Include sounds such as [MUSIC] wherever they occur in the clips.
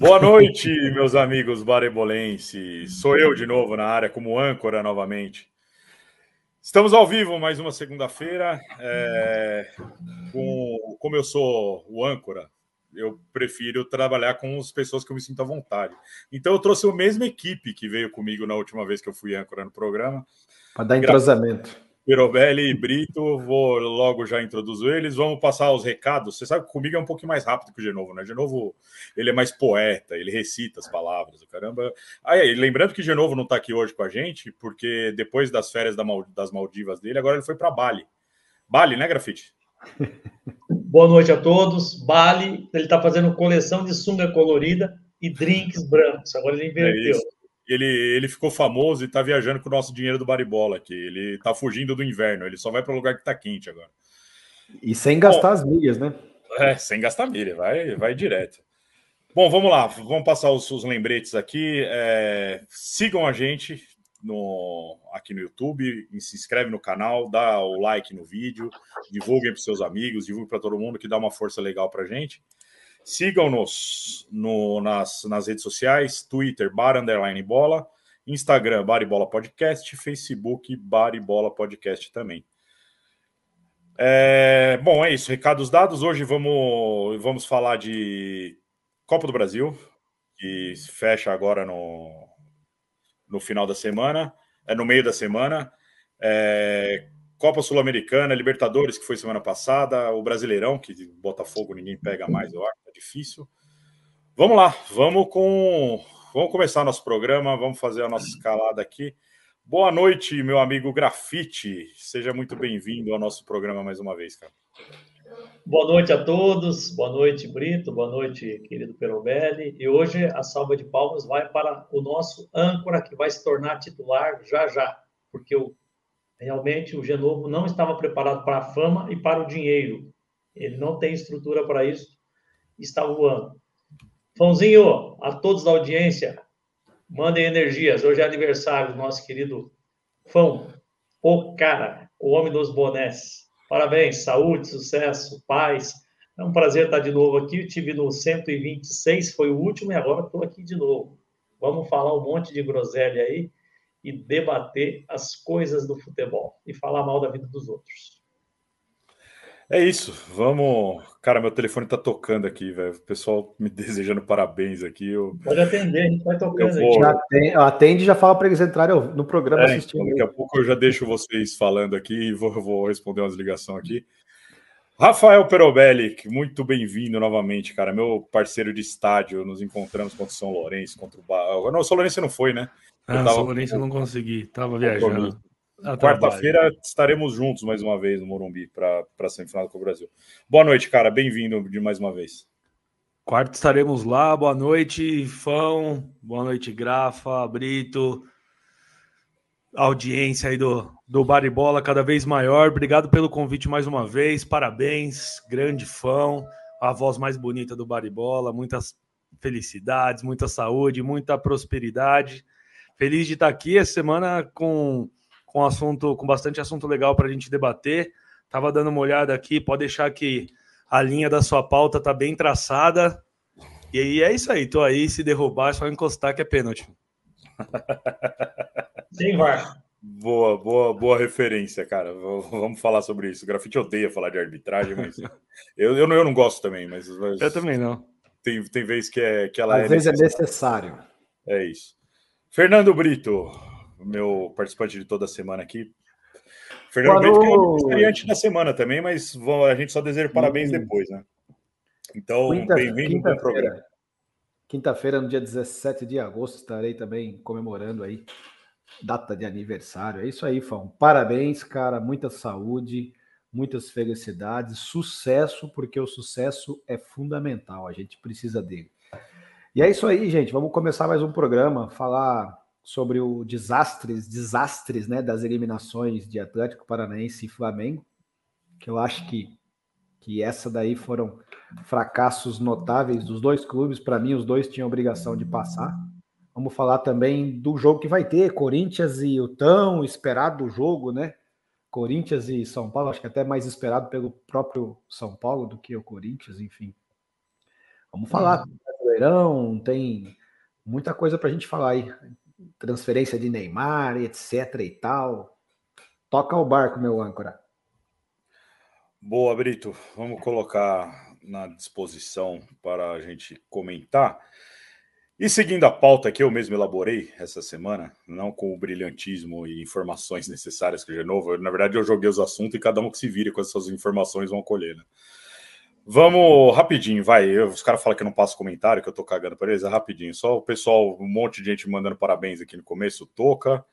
Boa noite, meus amigos barebolenses. Sou eu de novo na área, como âncora novamente. Estamos ao vivo mais uma segunda-feira. É, com, como eu sou o âncora, eu prefiro trabalhar com as pessoas que eu me sinto à vontade. Então, eu trouxe a mesma equipe que veio comigo na última vez que eu fui âncora no programa. Para dar entrosamento. Pirobelli e Brito, vou logo já introduzir eles. Vamos passar os recados. Você sabe que comigo é um pouquinho mais rápido que o Genovo, né? Genovo, ele é mais poeta, ele recita as palavras, caramba. Aí, lembrando que o Genovo não está aqui hoje com a gente, porque depois das férias das Maldivas dele, agora ele foi para Bali. Bali, né, Grafite? [LAUGHS] Boa noite a todos. Bali, ele está fazendo coleção de sunga colorida e drinks brancos. Agora ele inverteu. É ele, ele ficou famoso e está viajando com o nosso dinheiro do Baribola aqui. Ele está fugindo do inverno, ele só vai para o lugar que está quente agora. E sem gastar Bom, as milhas, né? É, sem gastar milha, vai, vai direto. Bom, vamos lá, vamos passar os, os lembretes aqui. É, sigam a gente no, aqui no YouTube, se inscreve no canal, dá o like no vídeo, divulguem para seus amigos, divulguem para todo mundo que dá uma força legal para gente. Sigam-nos no, nas, nas redes sociais, Twitter, bar underline bola, Instagram, Bar e Bola Podcast, Facebook, Bar e Bola Podcast também. É, bom, é isso. Recados dados. Hoje vamos, vamos falar de Copa do Brasil, que fecha agora no, no final da semana, é no meio da semana. É, Copa Sul-Americana, Libertadores, que foi semana passada, o Brasileirão, que Botafogo ninguém pega mais, eu acho, difícil. Vamos lá, vamos com. Vamos começar nosso programa, vamos fazer a nossa escalada aqui. Boa noite, meu amigo Grafite. Seja muito bem-vindo ao nosso programa mais uma vez, cara. Boa noite a todos, boa noite, Brito, boa noite, querido Perobelli. E hoje a salva de palmas vai para o nosso âncora, que vai se tornar titular já já, porque o Realmente, o Genovo não estava preparado para a fama e para o dinheiro. Ele não tem estrutura para isso. Está voando. Fãozinho, a todos da audiência, mandem energias. Hoje é aniversário do nosso querido Fão, o cara, o homem dos bonés. Parabéns, saúde, sucesso, paz. É um prazer estar de novo aqui. Eu tive no 126, foi o último, e agora estou aqui de novo. Vamos falar um monte de groselha aí e debater as coisas do futebol e falar mal da vida dos outros. É isso, vamos. Cara, meu telefone tá tocando aqui, velho. O pessoal me [LAUGHS] desejando parabéns aqui. Eu... Pode atender, a gente vai tocando. Vou... Já atende, atende e já fala para eles entrarem no programa é, assistindo. Então, daqui a pouco eu já deixo vocês falando aqui e vou, vou responder umas ligações aqui. Rafael Perobelli, muito bem-vindo novamente, cara. Meu parceiro de estádio, nos encontramos contra o São Lourenço, contra o Ba... Não, o São Lourenço não foi, né? Ah, tava... São Lourenço eu não consegui, tava viajando. Quarta-feira estaremos juntos mais uma vez no Morumbi para a semifinal com o Brasil. Boa noite, cara. Bem-vindo de mais uma vez. Quarta estaremos lá. Boa noite, Fão. Boa noite, Grafa, Brito. Audiência aí do, do Baribola cada vez maior. Obrigado pelo convite mais uma vez. Parabéns, grande Fão. A voz mais bonita do Baribola. Muitas felicidades, muita saúde, muita prosperidade. Feliz de estar aqui essa semana com, com assunto, com bastante assunto legal para a gente debater. Tava dando uma olhada aqui, pode deixar que a linha da sua pauta tá bem traçada. E aí é isso aí, tô aí, se derrubar é só encostar que é pênalti. Sim, vai. Boa, boa, boa referência, cara. Vamos falar sobre isso. O grafite odeia falar de arbitragem, mas [LAUGHS] eu, eu, não, eu não gosto também, mas, mas, Eu também não. Tem, tem vezes que, é, que ela Às é. Às vezes necessário. é necessário. É isso. Fernando Brito, meu participante de toda semana aqui. Fernando Brito, que é o aniversariante da semana também, mas a gente só deseja parabéns depois, né? Então, bem-vindo ao programa. Quinta-feira, no dia 17 de agosto, estarei também comemorando aí data de aniversário. É isso aí, Fão. Parabéns, cara. Muita saúde, muitas felicidades, sucesso, porque o sucesso é fundamental. A gente precisa dele. E é isso aí, gente. Vamos começar mais um programa, falar sobre o desastres, desastres, né, das eliminações de Atlético Paranaense e Flamengo, que eu acho que que essa daí foram fracassos notáveis dos dois clubes. Para mim, os dois tinham obrigação de passar. Vamos falar também do jogo que vai ter, Corinthians e o tão esperado jogo, né? Corinthians e São Paulo, acho que até mais esperado pelo próprio São Paulo do que o Corinthians, enfim. Vamos falar Brasileirão, tem muita coisa para a gente falar aí. Transferência de Neymar, etc e tal. Toca o barco, meu âncora. Boa, Brito. Vamos colocar na disposição para a gente comentar. E seguindo a pauta que eu mesmo elaborei essa semana, não com o brilhantismo e informações [LAUGHS] necessárias que de novo, na verdade eu joguei os assuntos e cada um que se vire com essas informações vão colher. Né? Vamos rapidinho, vai. Eu, os caras falam que eu não passo comentário, que eu tô cagando para eles, é rapidinho. Só o pessoal, um monte de gente mandando parabéns aqui no começo. Toca,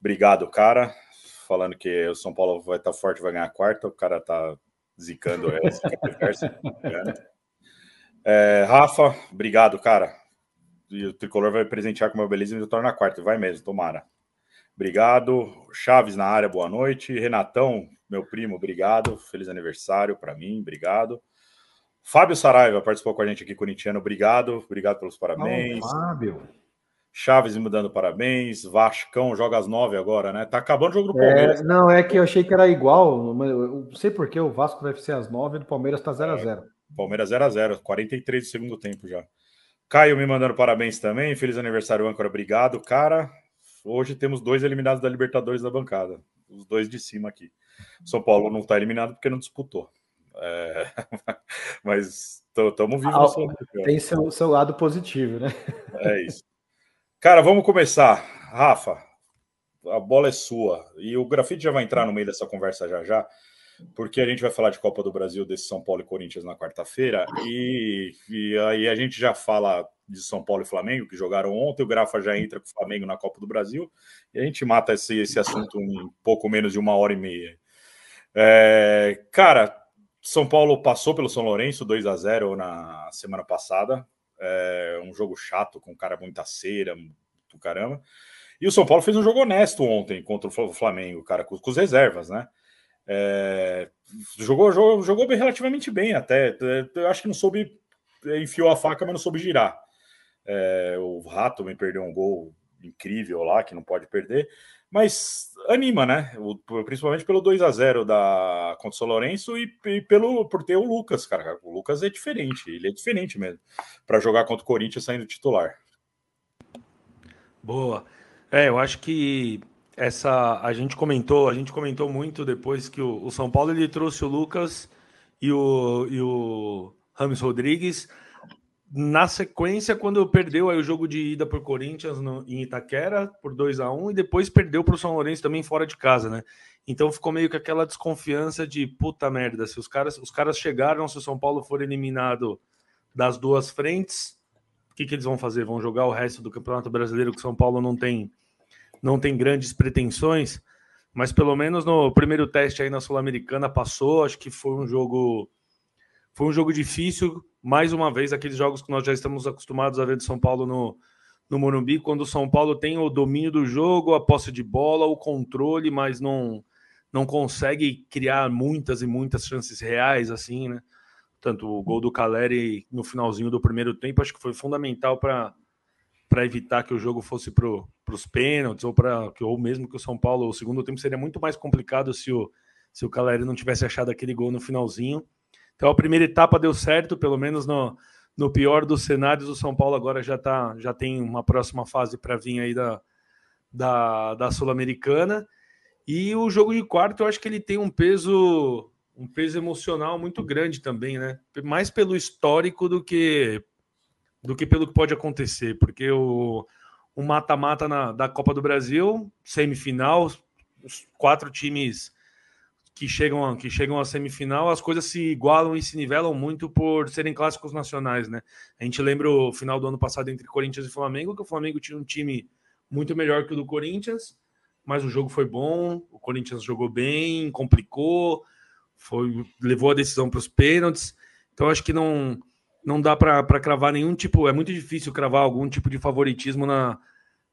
obrigado, cara falando que o São Paulo vai estar tá forte, vai ganhar a quarta, o cara tá zicando essa. [LAUGHS] é, Rafa, obrigado, cara. E o Tricolor vai presentear com uma beleza e retorno na quarta. Vai mesmo, tomara. Obrigado. Chaves na área, boa noite. Renatão, meu primo, obrigado. Feliz aniversário para mim, obrigado. Fábio Saraiva participou com a gente aqui, corintiano, obrigado. Obrigado pelos parabéns. Oh, Fábio. Chaves me dando parabéns. Vascão joga às nove agora, né? Tá acabando o jogo do Palmeiras. É, não, é que eu achei que era igual. Eu não sei por que o Vasco vai ser às nove e o Palmeiras tá 0 a 0 é, Palmeiras 0 a 0 43 do segundo tempo já. Caio me mandando parabéns também. Feliz aniversário, âncora. Obrigado, cara. Hoje temos dois eliminados da Libertadores da bancada. Os dois de cima aqui. São Paulo não tá eliminado porque não disputou. É... [LAUGHS] Mas estamos vivos. Ah, tem seu, seu lado positivo, né? É isso. Cara, vamos começar. Rafa, a bola é sua. E o grafite já vai entrar no meio dessa conversa já já, porque a gente vai falar de Copa do Brasil desse São Paulo e Corinthians na quarta-feira. E, e, aí a gente já fala de São Paulo e Flamengo, que jogaram ontem. O Grafa já entra com o Flamengo na Copa do Brasil. E a gente mata esse, esse assunto em pouco menos de uma hora e meia. É, cara, São Paulo passou pelo São Lourenço 2 a 0 na semana passada. É um jogo chato, com um cara muita cera, do caramba. E o São Paulo fez um jogo honesto ontem contra o Flamengo, cara, com, com os reservas, né? É, jogou, jogou, jogou relativamente bem até. Eu acho que não soube, enfiou a faca, mas não soube girar. É, o Rato me perdeu um gol incrível lá, que não pode perder, mas anima, né? O, principalmente pelo 2 a 0 da contra o São Lourenço e, e, pelo por ter o Lucas, cara. O Lucas é diferente, ele é diferente mesmo para jogar contra o Corinthians saindo titular. Boa. É, eu acho que essa a gente comentou, a gente comentou muito depois que o, o São Paulo ele trouxe o Lucas e o, e o Rames Rodrigues na sequência, quando perdeu aí o jogo de ida por Corinthians no, em Itaquera por 2 a 1 e depois perdeu para o São Lourenço também fora de casa, né? Então ficou meio que aquela desconfiança de puta merda, se os caras, os caras chegaram, se o São Paulo for eliminado das duas frentes, o que, que eles vão fazer? Vão jogar o resto do Campeonato Brasileiro que o São Paulo não tem não tem grandes pretensões, mas pelo menos no primeiro teste aí na Sul-Americana passou, acho que foi um jogo foi um jogo difícil, mais uma vez, aqueles jogos que nós já estamos acostumados a ver de São Paulo no, no Morumbi, quando o São Paulo tem o domínio do jogo, a posse de bola, o controle, mas não, não consegue criar muitas e muitas chances reais, assim, né? Tanto o gol do Caleri no finalzinho do primeiro tempo, acho que foi fundamental para para evitar que o jogo fosse para os pênaltis ou para ou mesmo que o São Paulo o segundo tempo seria muito mais complicado se o se o Caleri não tivesse achado aquele gol no finalzinho então a primeira etapa deu certo, pelo menos no, no pior dos cenários, o São Paulo agora já, tá, já tem uma próxima fase para vir aí da, da, da Sul-Americana. E o jogo de quarto, eu acho que ele tem um peso um peso emocional muito grande também, né? Mais pelo histórico do que do que pelo que pode acontecer, porque o o mata-mata da Copa do Brasil, semifinal, os quatro times que chegam, que chegam à semifinal, as coisas se igualam e se nivelam muito por serem clássicos nacionais, né? A gente lembra o final do ano passado entre Corinthians e Flamengo, que o Flamengo tinha um time muito melhor que o do Corinthians, mas o jogo foi bom, o Corinthians jogou bem, complicou, foi levou a decisão para os pênaltis. Então acho que não não dá para cravar nenhum tipo, é muito difícil cravar algum tipo de favoritismo na,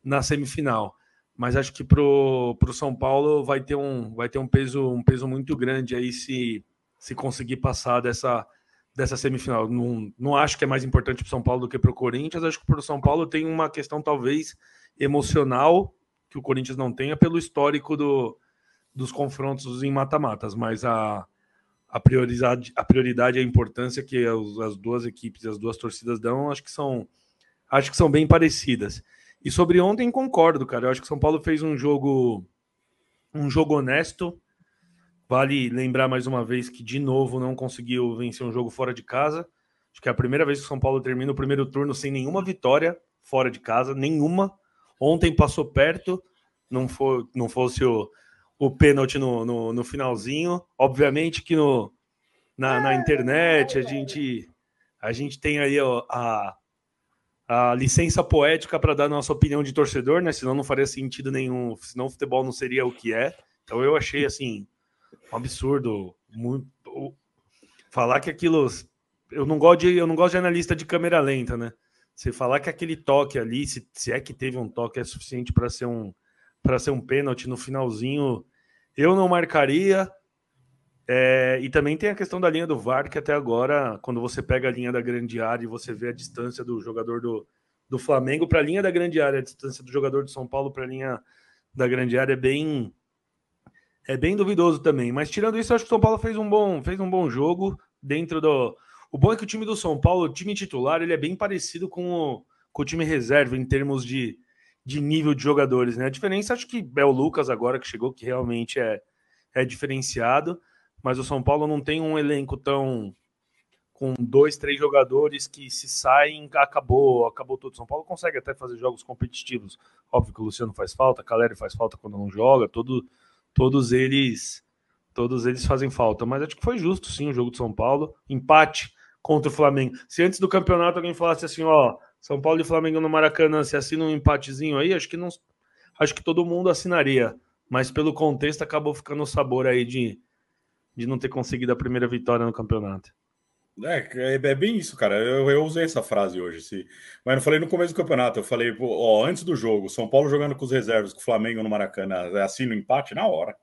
na semifinal mas acho que pro, pro São Paulo vai ter um vai ter um peso um peso muito grande aí se se conseguir passar dessa dessa semifinal. Não, não acho que é mais importante para o São Paulo do que para o Corinthians. Acho que para o São Paulo tem uma questão talvez emocional que o Corinthians não tenha pelo histórico do, dos confrontos em mata-matas, mas a, a prioridade, a prioridade a importância que as, as duas equipes, as duas torcidas dão, acho que são acho que são bem parecidas. E sobre ontem concordo, cara. Eu acho que São Paulo fez um jogo um jogo honesto. Vale lembrar mais uma vez que de novo não conseguiu vencer um jogo fora de casa. Acho que é a primeira vez que o São Paulo termina o primeiro turno sem nenhuma vitória fora de casa, nenhuma. Ontem passou perto, não, for, não fosse o, o pênalti no, no, no, finalzinho. Obviamente que no, na, na internet a gente, a gente tem aí a, a licença poética para dar nossa opinião de torcedor, né? Senão não faria sentido nenhum, senão o futebol não seria o que é. Então eu achei assim um absurdo, muito falar que aquilo eu não gosto de eu não gosto de analista de câmera lenta, né? Você falar que aquele toque ali, se, se é que teve um toque, é suficiente para ser um para ser um pênalti no finalzinho, eu não marcaria. É, e também tem a questão da linha do VAR, que até agora, quando você pega a linha da grande área e você vê a distância do jogador do, do Flamengo para a linha da grande área, a distância do jogador de São Paulo para a linha da grande área é bem é bem duvidoso também. Mas tirando isso, eu acho que o São Paulo fez um bom, fez um bom jogo dentro do. O bom é que o time do São Paulo, o time titular, ele é bem parecido com o, com o time reserva em termos de, de nível de jogadores, né? A diferença acho que é o Lucas agora que chegou, que realmente é, é diferenciado, mas o São Paulo não tem um elenco tão com dois, três jogadores que se saem, acabou, acabou tudo. São Paulo consegue até fazer jogos competitivos. Óbvio que o Luciano faz falta, Caleri faz falta quando não joga, todo, todos eles todos eles fazem falta. Mas acho que foi justo sim o jogo de São Paulo. Empate contra o Flamengo. Se antes do campeonato alguém falasse assim, ó, São Paulo e Flamengo no Maracanã, se assina um empatezinho aí, acho que não acho que todo mundo assinaria. Mas pelo contexto acabou ficando o sabor aí de, de não ter conseguido a primeira vitória no campeonato. É, é, é bem isso, cara. Eu, eu usei essa frase hoje, sim. mas não falei no começo do campeonato. Eu falei, ó, antes do jogo, São Paulo jogando com os reservas, com o Flamengo no Maracanã, assina o empate na hora.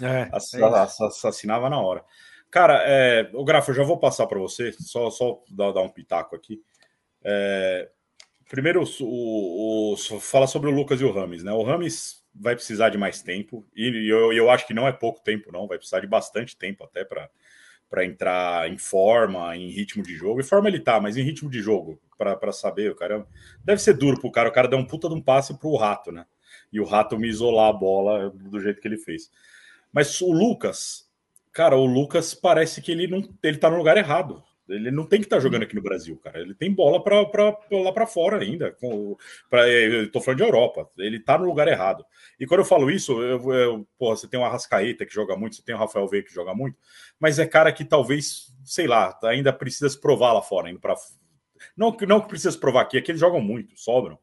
É, Ass, é assassinava na hora. Cara, é, o Grafo, eu já vou passar para você, só, só dar, dar, um pitaco aqui. É, primeiro, o, o, fala sobre o Lucas e o Rames, né? O Rames vai precisar de mais tempo, e eu, eu acho que não é pouco tempo, não, vai precisar de bastante tempo até para entrar em forma, em ritmo de jogo. Em forma ele tá, mas em ritmo de jogo, para saber, o cara deve ser duro pro cara, o cara deu um puta de um passe pro rato, né? E o rato me isolar a bola do jeito que ele fez. Mas o Lucas, cara, o Lucas parece que ele não ele tá no lugar errado. Ele não tem que estar tá jogando aqui no Brasil, cara. Ele tem bola para lá para fora ainda. Com, pra, eu tô falando de Europa. Ele tá no lugar errado. E quando eu falo isso, eu, eu, porra, você tem o Arrascaeta que joga muito, você tem o Rafael Veiga que joga muito, mas é cara que talvez, sei lá, ainda precisa se provar lá fora, indo para não, não que precisa se provar aqui, aqui eles jogam muito, sobram.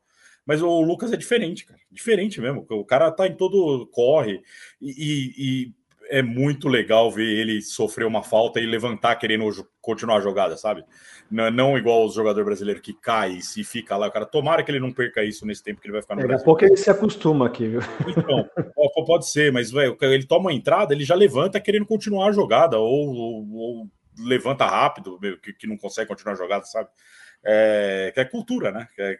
Mas o Lucas é diferente, cara. Diferente mesmo. O cara tá em todo corre e, e é muito legal ver ele sofrer uma falta e levantar querendo continuar a jogada, sabe? Não, não igual os jogadores brasileiros que cai e fica lá. O cara, tomara que ele não perca isso nesse tempo que ele vai ficar no é, Brasil. Daqui a pouco ele se acostuma aqui, viu? Então, pode ser, mas véio, ele toma uma entrada, ele já levanta querendo continuar a jogada, ou, ou, ou levanta rápido, que, que, não consegue continuar a jogada, sabe? É, que é cultura, né? Que é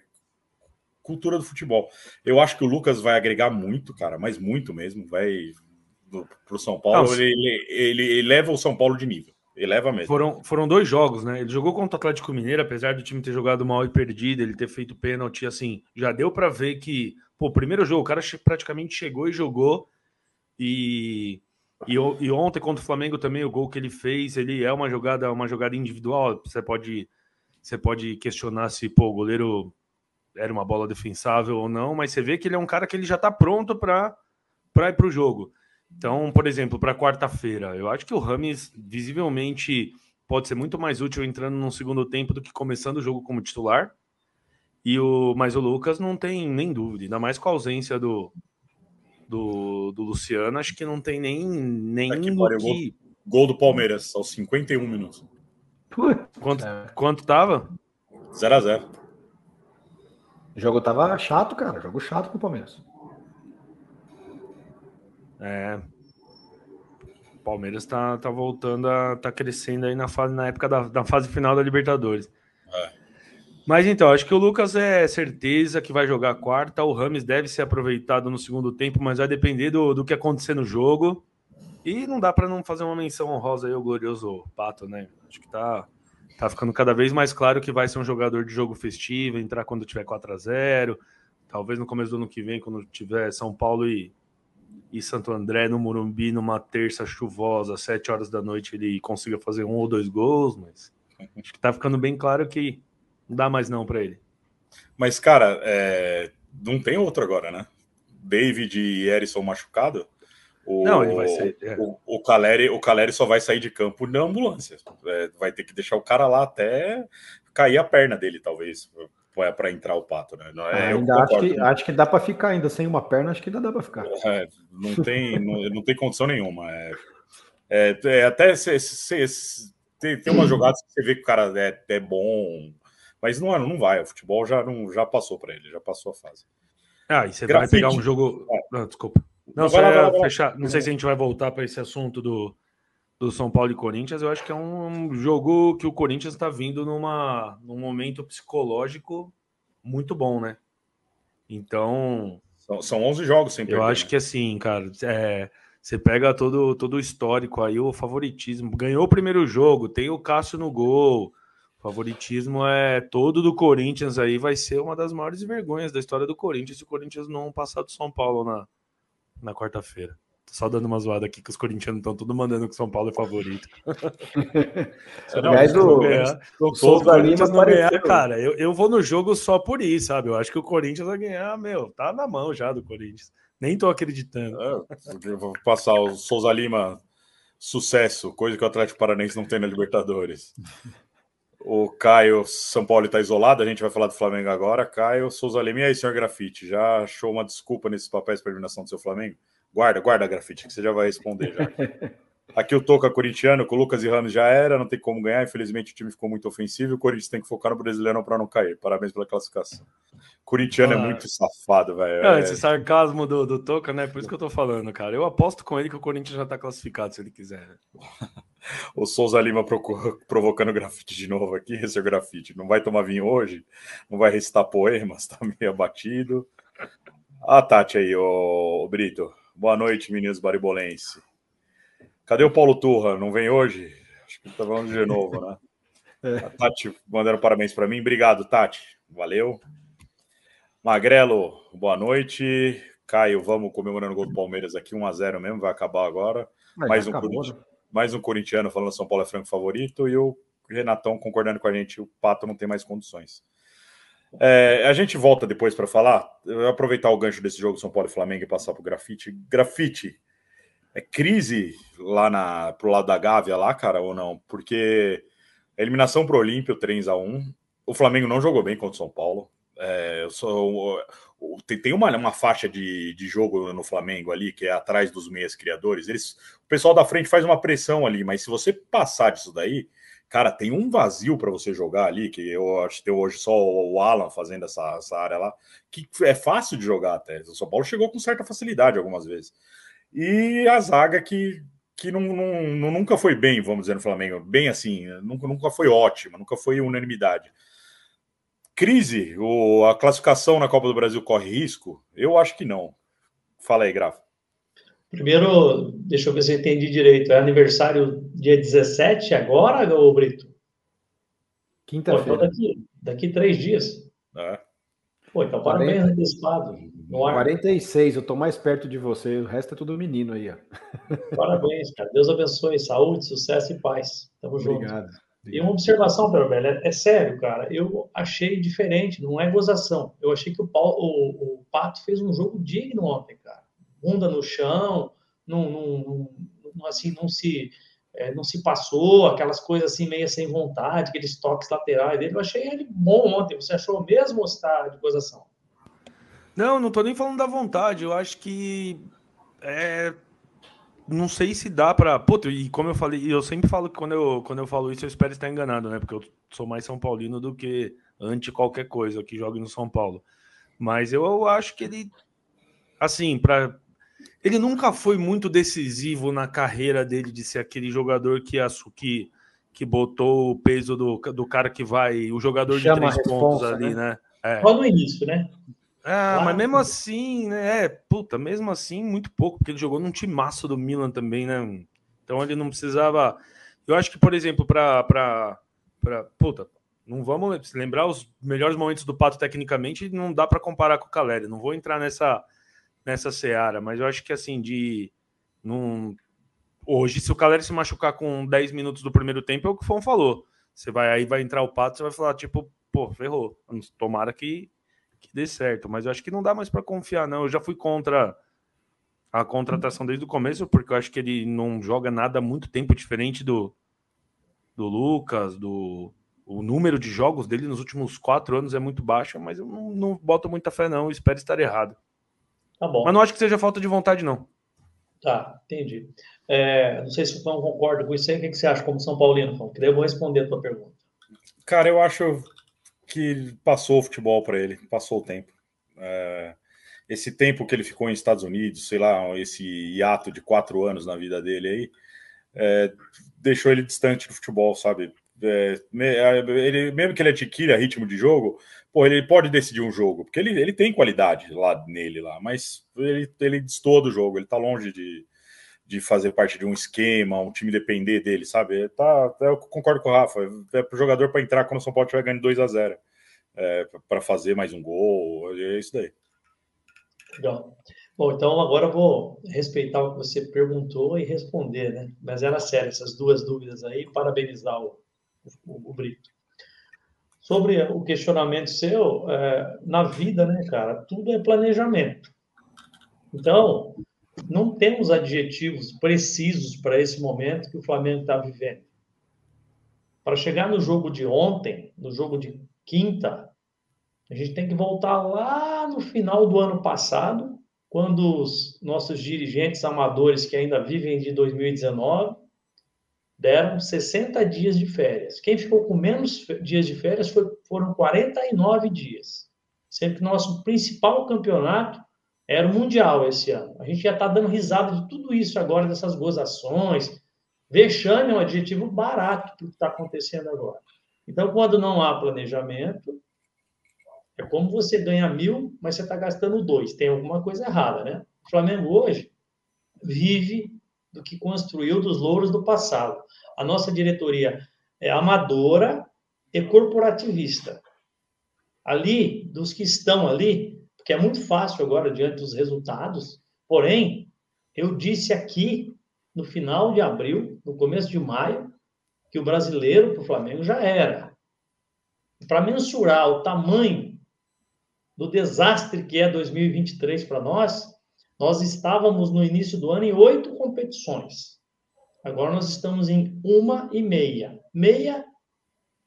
cultura do futebol. Eu acho que o Lucas vai agregar muito, cara, mas muito mesmo. Vai, para o São Paulo, ele, ele, ele, ele leva o São Paulo de nível. Eleva mesmo. Foram, foram dois jogos, né? Ele jogou contra o Atlético Mineiro, apesar do time ter jogado mal e perdido, ele ter feito pênalti, assim, já deu para ver que, pô, primeiro jogo, o cara praticamente chegou e jogou. E, e, e, ontem contra o Flamengo também, o gol que ele fez, ele é uma jogada, uma jogada individual. Você pode, você pode questionar se, pô, o goleiro era uma bola defensável ou não, mas você vê que ele é um cara que ele já tá pronto para ir para o jogo. Então, por exemplo, para quarta-feira, eu acho que o Rames visivelmente pode ser muito mais útil entrando no segundo tempo do que começando o jogo como titular. E o, mas o Lucas não tem nem dúvida, ainda mais com a ausência do, do, do Luciano, acho que não tem nem, nem Aqui, que... Gol, gol do Palmeiras, aos 51 minutos. Quanto, é. quanto tava? 0x0. O jogo tava chato, cara. Jogo chato pro Palmeiras. É. O Palmeiras tá, tá voltando a tá crescendo aí na fase na época da, da fase final da Libertadores. É. Mas então, acho que o Lucas é certeza que vai jogar quarta. O Rames deve ser aproveitado no segundo tempo, mas vai depender do, do que acontecer no jogo. E não dá para não fazer uma menção honrosa aí ao glorioso Pato, né? Acho que tá, tá ficando cada vez mais claro que vai ser um jogador de jogo festivo, entrar quando tiver 4 a 0 Talvez no começo do ano que vem, quando tiver São Paulo e, e Santo André no Morumbi, numa terça chuvosa, às 7 horas da noite, ele consiga fazer um ou dois gols, mas acho que tá ficando bem claro que não dá mais não para ele. Mas, cara, é... não tem outro agora, né? David e Erisson machucado? O, não, ele vai ser. É. O, o, Caleri, o Caleri só vai sair de campo na ambulância. É, vai ter que deixar o cara lá até cair a perna dele, talvez, para entrar o pato, né? Não é, ainda acho que, acho que dá para ficar ainda sem uma perna, acho que ainda dá para ficar. É, não tem, não, não, tem condição nenhuma. É, é, é até se, se, se, tem, tem uma jogada que você vê que o cara é, é bom, mas não, não vai. O futebol já, não, já passou para ele, já passou a fase. Ah, e você Grafite. vai pegar um jogo. Não, ah, desculpa. Não, só ia fechar. Não sei se a gente vai voltar para esse assunto do, do São Paulo e Corinthians. Eu acho que é um jogo que o Corinthians está vindo numa, num momento psicológico muito bom, né? Então. São, são 11 jogos sem perder. Eu acho né? que assim, cara, é, você pega todo, todo o histórico aí, o favoritismo. Ganhou o primeiro jogo, tem o Cássio no gol. O favoritismo é todo do Corinthians aí, vai ser uma das maiores vergonhas da história do Corinthians se o Corinthians não passar do São Paulo na, na quarta-feira. Só dando uma zoada aqui que os corintianos estão tudo mandando que o São Paulo é favorito. [LAUGHS] não, Aliás, o, ganhar, o, o Souza Lima não ganhar, cara, eu, eu vou no jogo só por isso, sabe? Eu acho que o Corinthians vai ganhar, meu, tá na mão já do Corinthians. Nem tô acreditando. É, eu vou passar o Souza Lima sucesso, coisa que o Atlético Paranense não tem na Libertadores. O Caio São Paulo está isolado, a gente vai falar do Flamengo agora. Caio Souza Lima, e aí, senhor Grafite? Já achou uma desculpa nesses papéis para eliminação do seu Flamengo? Guarda, guarda, Grafite, que você já vai responder já. [LAUGHS] Aqui o Toca corintiano, com o Lucas e Ramos já era, não tem como ganhar. Infelizmente o time ficou muito ofensivo e o Corinthians tem que focar no brasileiro para não cair. Parabéns pela classificação. Corintiano é ah, é muito safado, velho. É... Esse sarcasmo do, do Toca, né? Por isso que eu tô falando, cara. Eu aposto com ele que o Corinthians já tá classificado, se ele quiser. [LAUGHS] o Souza Lima provocando grafite de novo aqui, esse é o grafite. Não vai tomar vinho hoje? Não vai recitar poemas? [LAUGHS] Tá meio abatido. Ah, Tati aí, ô, ô Brito. Boa noite, meninos baribolense. Cadê o Paulo Turra? Não vem hoje? Acho que ele tá falando de novo, né? [LAUGHS] É. A Tati mandando parabéns para mim. Obrigado, Tati. Valeu. Magrelo, boa noite. Caio, vamos comemorando o gol do Palmeiras aqui, 1x0 mesmo, vai acabar agora. Mas mais, um acabou, né? mais um corintiano falando São Paulo é franco favorito e o Renatão concordando com a gente, o Pato não tem mais condições. É, a gente volta depois para falar. Eu vou aproveitar o gancho desse jogo São Paulo e Flamengo e passar para o grafite. Grafite, é crise lá na, pro lado da Gávea lá, cara, ou não? Porque eliminação pro Olímpio 3 a 1 o Flamengo não jogou bem contra o São Paulo. É, sou, tem, tem uma, uma faixa de, de jogo no Flamengo ali, que é atrás dos meias criadores. Eles, o pessoal da frente faz uma pressão ali, mas se você passar disso daí, cara, tem um vazio para você jogar ali, que eu acho que tem hoje só o Alan fazendo essa, essa área lá, que é fácil de jogar até. O São Paulo chegou com certa facilidade algumas vezes. E a zaga que, que não, não, nunca foi bem, vamos dizer, no Flamengo. Bem assim, nunca, nunca foi ótima, nunca foi unanimidade. Crise, o, a classificação na Copa do Brasil corre risco? Eu acho que não. Fala aí, Grafa. Primeiro, deixa eu ver se eu entendi direito. É aniversário dia 17 agora, ô Brito? Quinta-feira. Então daqui, daqui três dias. É. Pô, então parabéns antecipado. No ar. 46, eu tô mais perto de você, o resto é tudo menino aí, ó. Parabéns, cara. Deus abençoe, saúde, sucesso e paz. Tamo junto. Obrigado. E uma observação, pelo velho, é, é, sério, cara. Eu achei diferente, não é gozação. Eu achei que o, Paulo, o, o Pato fez um jogo digno ontem, cara. Bunda no chão, não, não, não assim, não se, é, não se passou, aquelas coisas assim meio sem vontade, aqueles toques laterais dele. Eu achei ele bom ontem. Você achou mesmo ou está de gozação? Não, não tô nem falando da vontade. Eu acho que é, não sei se dá para. Puta, e como eu falei, eu sempre falo que quando eu, quando eu falo isso, eu espero estar enganado, né? Porque eu sou mais São Paulino do que ante qualquer coisa que jogue no São Paulo. Mas eu, eu acho que ele, assim, para ele nunca foi muito decisivo na carreira dele de ser aquele jogador que, que, que botou o peso do, do cara que vai, o jogador Chama de três pontos ali, né? né? É. Só no início, né? Ah, mas mesmo assim, né? É, puta, mesmo assim, muito pouco, porque ele jogou num timaço do Milan também, né? Então ele não precisava. Eu acho que, por exemplo, para. Pra, pra, puta, não vamos lembrar os melhores momentos do Pato tecnicamente, não dá para comparar com o Caleri. Não vou entrar nessa, nessa seara, mas eu acho que assim, de. Num, hoje, se o Caleri se machucar com 10 minutos do primeiro tempo, é o que o Fon falou. Você vai aí, vai entrar o Pato, você vai falar, tipo, pô, ferrou. Tomara que, que dê certo. Mas eu acho que não dá mais para confiar, não. Eu já fui contra a contratação desde o começo, porque eu acho que ele não joga nada muito tempo diferente do, do Lucas, do. O número de jogos dele nos últimos quatro anos é muito baixo, mas eu não, não boto muita fé, não. Eu espero estar errado. Tá bom. Mas não acho que seja falta de vontade, não. Tá, entendi. É, não sei se o Fão concorda com isso aí. O que você acha como São Paulino, Fão? Queria eu vou responder a tua pergunta. Cara, eu acho que passou o futebol para ele, passou o tempo. É, esse tempo que ele ficou nos Estados Unidos, sei lá, esse hiato de quatro anos na vida dele aí, é, deixou ele distante do futebol, sabe? É, é ele, mesmo que ele adquira ritmo de jogo, pô, ele pode decidir um jogo, porque ele, ele tem qualidade lá nele lá, mas ele, ele distou do jogo, ele tá longe de, de fazer parte de um esquema, um time depender dele, sabe? Tá, eu concordo com o Rafa, é pro jogador para entrar quando o São Paulo estiver ganhando 2 a 0 é, para fazer mais um gol, é isso daí. Legal. Bom, então agora eu vou respeitar o que você perguntou e responder, né? Mas era sério essas duas dúvidas aí, parabenizar o, o, o Brito. Sobre o questionamento seu, é, na vida, né, cara, tudo é planejamento. Então, não temos adjetivos precisos para esse momento que o Flamengo está vivendo. Para chegar no jogo de ontem, no jogo de quinta, a gente tem que voltar lá no final do ano passado, quando os nossos dirigentes amadores que ainda vivem de 2019 deram 60 dias de férias. Quem ficou com menos dias de férias foi, foram 49 dias. Sendo que nosso principal campeonato era o Mundial esse ano. A gente já está dando risada de tudo isso agora, dessas gozações. Vexame é um adjetivo barato o que está acontecendo agora. Então, quando não há planejamento, é como você ganha mil, mas você está gastando dois. Tem alguma coisa errada, né? O Flamengo hoje vive do que construiu dos louros do passado. A nossa diretoria é amadora e corporativista. Ali, dos que estão ali, porque é muito fácil agora diante dos resultados, porém, eu disse aqui no final de abril, no começo de maio, que o brasileiro para o Flamengo já era. Para mensurar o tamanho do desastre que é 2023 para nós, nós estávamos no início do ano em oito competições. Agora nós estamos em uma e meia. Meia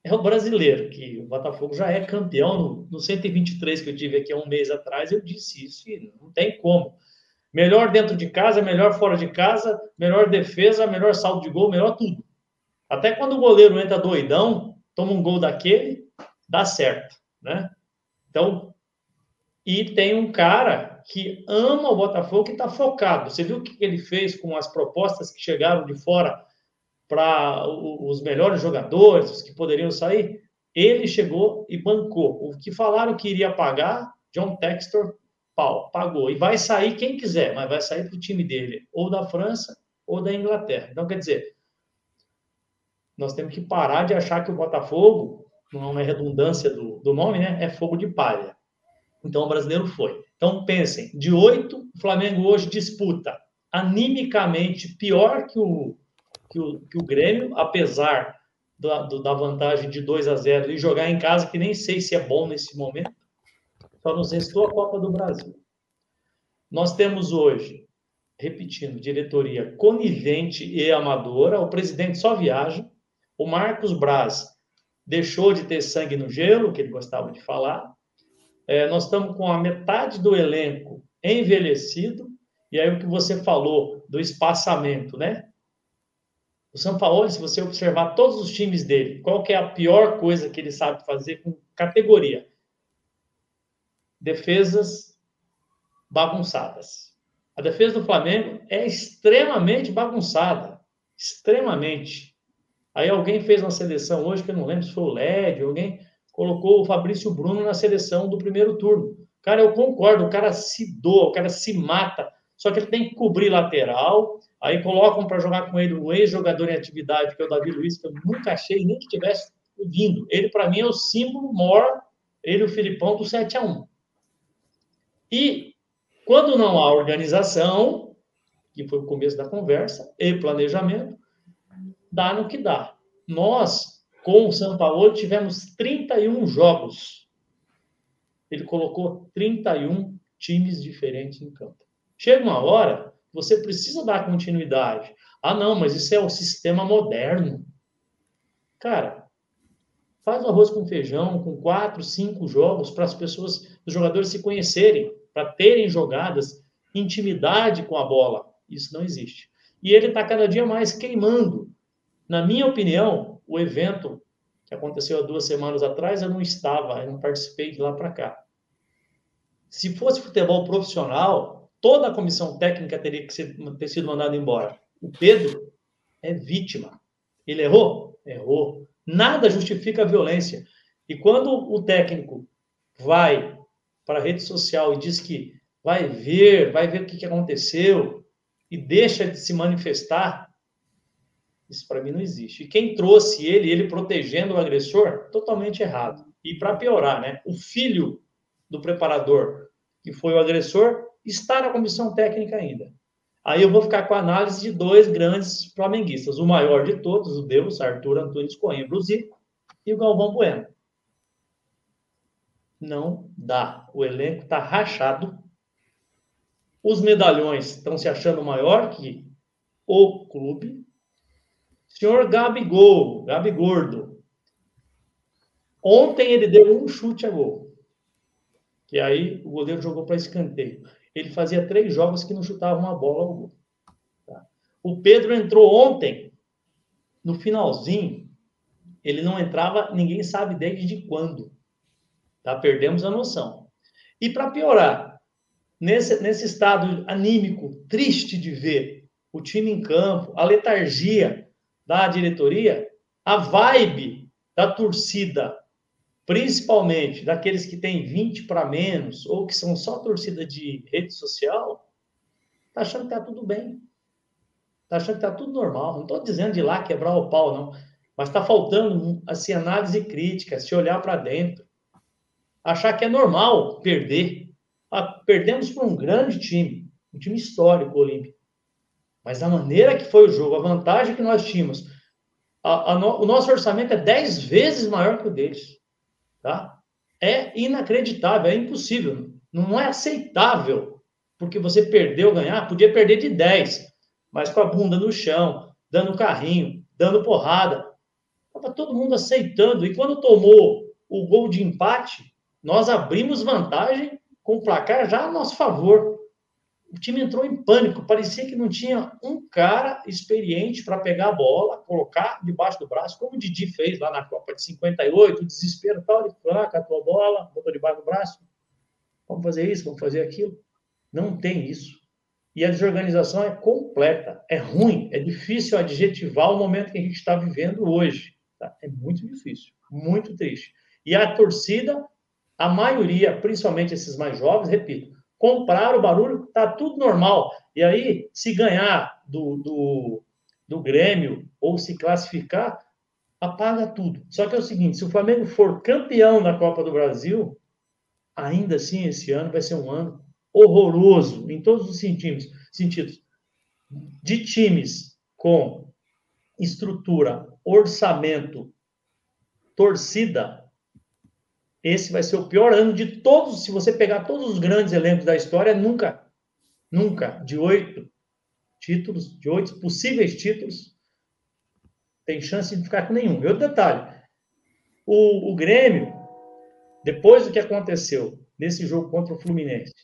é o brasileiro, que o Botafogo já é campeão. No, no 123 que eu tive aqui há um mês atrás, eu disse isso e não tem como. Melhor dentro de casa, melhor fora de casa, melhor defesa, melhor saldo de gol, melhor tudo. Até quando o goleiro entra doidão, toma um gol daquele, dá certo, né? Então, e tem um cara que ama o Botafogo e está focado. Você viu o que ele fez com as propostas que chegaram de fora para os melhores jogadores, os que poderiam sair? Ele chegou e bancou. O que falaram que iria pagar, John Textor pau, pagou. E vai sair quem quiser, mas vai sair para o time dele, ou da França ou da Inglaterra. Então, quer dizer, nós temos que parar de achar que o Botafogo, não é redundância do, do nome, né? É fogo de palha. Então o brasileiro foi. Então pensem, de oito, o Flamengo hoje disputa animicamente pior que o, que o, que o Grêmio, apesar da, da vantagem de 2 a 0 e jogar em casa, que nem sei se é bom nesse momento. Só nos restou a Copa do Brasil. Nós temos hoje, repetindo, diretoria conivente e amadora, o presidente só viaja, o Marcos Braz deixou de ter sangue no gelo, que ele gostava de falar, é, nós estamos com a metade do elenco envelhecido, e aí o que você falou do espaçamento, né? O Paulo, se você observar todos os times dele, qual que é a pior coisa que ele sabe fazer com categoria? Defesas bagunçadas. A defesa do Flamengo é extremamente bagunçada. Extremamente. Aí alguém fez uma seleção hoje, que eu não lembro se foi o LED, alguém colocou o Fabrício Bruno na seleção do primeiro turno. Cara, eu concordo, o cara se doa, o cara se mata, só que ele tem que cobrir lateral, aí colocam para jogar com ele um ex-jogador em atividade, que é o Davi Luiz, que eu nunca achei nem que tivesse vindo. Ele, para mim, é o símbolo maior, ele o Filipão, do 7 a 1 E quando não há organização, que foi o começo da conversa, e planejamento, dá no que dá. Nós, com o São Paulo, tivemos 31 jogos. Ele colocou 31 times diferentes em campo. Chega uma hora, você precisa dar continuidade. Ah, não, mas isso é o sistema moderno. Cara, faz arroz com feijão, com quatro, cinco jogos, para as pessoas, os jogadores se conhecerem, para terem jogadas, intimidade com a bola. Isso não existe. E ele está cada dia mais queimando. Na minha opinião, o evento que aconteceu há duas semanas atrás, eu não estava, eu não participei de lá para cá. Se fosse futebol profissional, toda a comissão técnica teria que ser, ter sido mandada embora. O Pedro é vítima. Ele errou? Errou. Nada justifica a violência. E quando o técnico vai para a rede social e diz que vai ver, vai ver o que aconteceu, e deixa de se manifestar, isso para mim não existe. E quem trouxe ele, ele protegendo o agressor, totalmente errado. E para piorar, né? O filho do preparador, que foi o agressor, está na comissão técnica ainda. Aí eu vou ficar com a análise de dois grandes flamenguistas. O maior de todos, o Deus, Arthur Antunes Coimbra, Zico, e o Galvão Bueno. Não dá. O elenco está rachado. Os medalhões estão se achando maior que o clube. Senhor Gabigol, Gabigordo. Ontem ele deu um chute a gol. Que aí o goleiro jogou para escanteio. Ele fazia três jogos que não chutava uma bola ao gol. Tá? O Pedro entrou ontem, no finalzinho. Ele não entrava, ninguém sabe desde quando. Tá? Perdemos a noção. E para piorar, nesse, nesse estado anímico triste de ver o time em campo, a letargia da diretoria, a vibe da torcida, principalmente daqueles que têm 20 para menos, ou que são só torcida de rede social, tá achando que tá tudo bem. Tá achando que tá tudo normal. Não estou dizendo de lá quebrar o pau, não. Mas está faltando assim, análise crítica, se olhar para dentro. Achar que é normal perder. Ah, perdemos para um grande time, um time histórico, olímpico. Mas da maneira que foi o jogo, a vantagem que nós tínhamos, a, a no, o nosso orçamento é 10 vezes maior que o deles. Tá? É inacreditável, é impossível. Não é aceitável, porque você perdeu ganhar, podia perder de 10, mas com a bunda no chão, dando carrinho, dando porrada. Estava todo mundo aceitando. E quando tomou o gol de empate, nós abrimos vantagem com o placar já a nosso favor. O time entrou em pânico, parecia que não tinha um cara experiente para pegar a bola, colocar debaixo do braço, como o Didi fez lá na Copa de 58, o desespero tal, ele foi lá, catou a bola, botou debaixo do braço. Vamos fazer isso, vamos fazer aquilo. Não tem isso. E a desorganização é completa, é ruim, é difícil adjetivar o momento que a gente está vivendo hoje. Tá? É muito difícil, muito triste. E a torcida a maioria, principalmente esses mais jovens, repito, compraram o barulho, tá tudo normal. E aí, se ganhar do, do, do Grêmio ou se classificar, apaga tudo. Só que é o seguinte: se o Flamengo for campeão da Copa do Brasil, ainda assim esse ano vai ser um ano horroroso em todos os sentidos, sentidos de times com estrutura, orçamento, torcida esse vai ser o pior ano de todos. Se você pegar todos os grandes elencos da história, nunca, nunca, de oito títulos, de oito possíveis títulos, tem chance de ficar com nenhum. E outro detalhe: o, o Grêmio, depois do que aconteceu nesse jogo contra o Fluminense,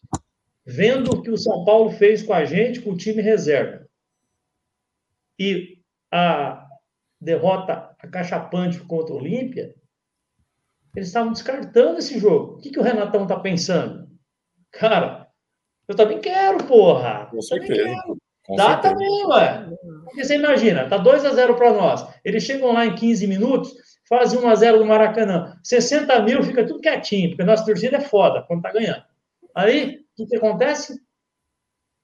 vendo o que o São Paulo fez com a gente, com o time reserva, e a derrota acachapante contra o Olímpia, eles estavam descartando esse jogo. O que, que o Renatão está pensando? Cara, eu também quero, porra. Com certeza. Com Dá certeza. também, ué. Porque você imagina, tá 2 a 0 para nós. Eles chegam lá em 15 minutos, fazem 1 a 0 no Maracanã. 60 mil fica tudo quietinho, porque nossa torcida é foda quando tá ganhando. Aí, o que, que acontece?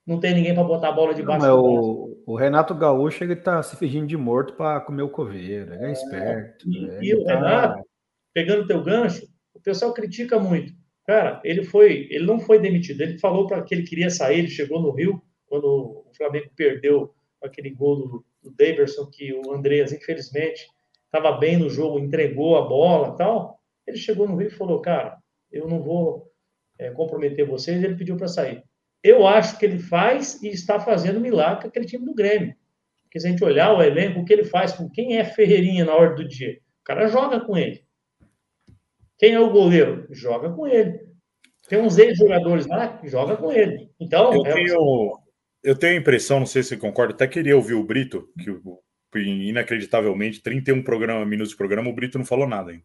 Não tem ninguém para botar a bola debaixo não, o, o, Renato Gaúcho ele tá se fingindo de morto para comer o coveiro, ele é, é esperto. E, e o tá... Renato, pegando teu gancho, o pessoal critica muito. Cara, ele foi, ele não foi demitido. Ele falou para que ele queria sair. Ele chegou no Rio quando o Flamengo perdeu aquele gol do, do Daverson que o Andreas, infelizmente, estava bem no jogo, entregou a bola, tal. Ele chegou no Rio e falou, cara, eu não vou é, comprometer vocês. Ele pediu para sair. Eu acho que ele faz e está fazendo milagre com aquele time do Grêmio. Porque se a gente olhar o elenco, o que ele faz com quem é Ferreirinha na hora do dia, o cara joga com ele. Quem é o goleiro? Joga com ele. Tem uns ex-jogadores lá que joga com ele. Então, eu, é tenho, eu tenho a impressão, não sei se você concorda, até queria ouvir o Brito, que inacreditavelmente, 31 programa, minutos de programa, o Brito não falou nada ainda.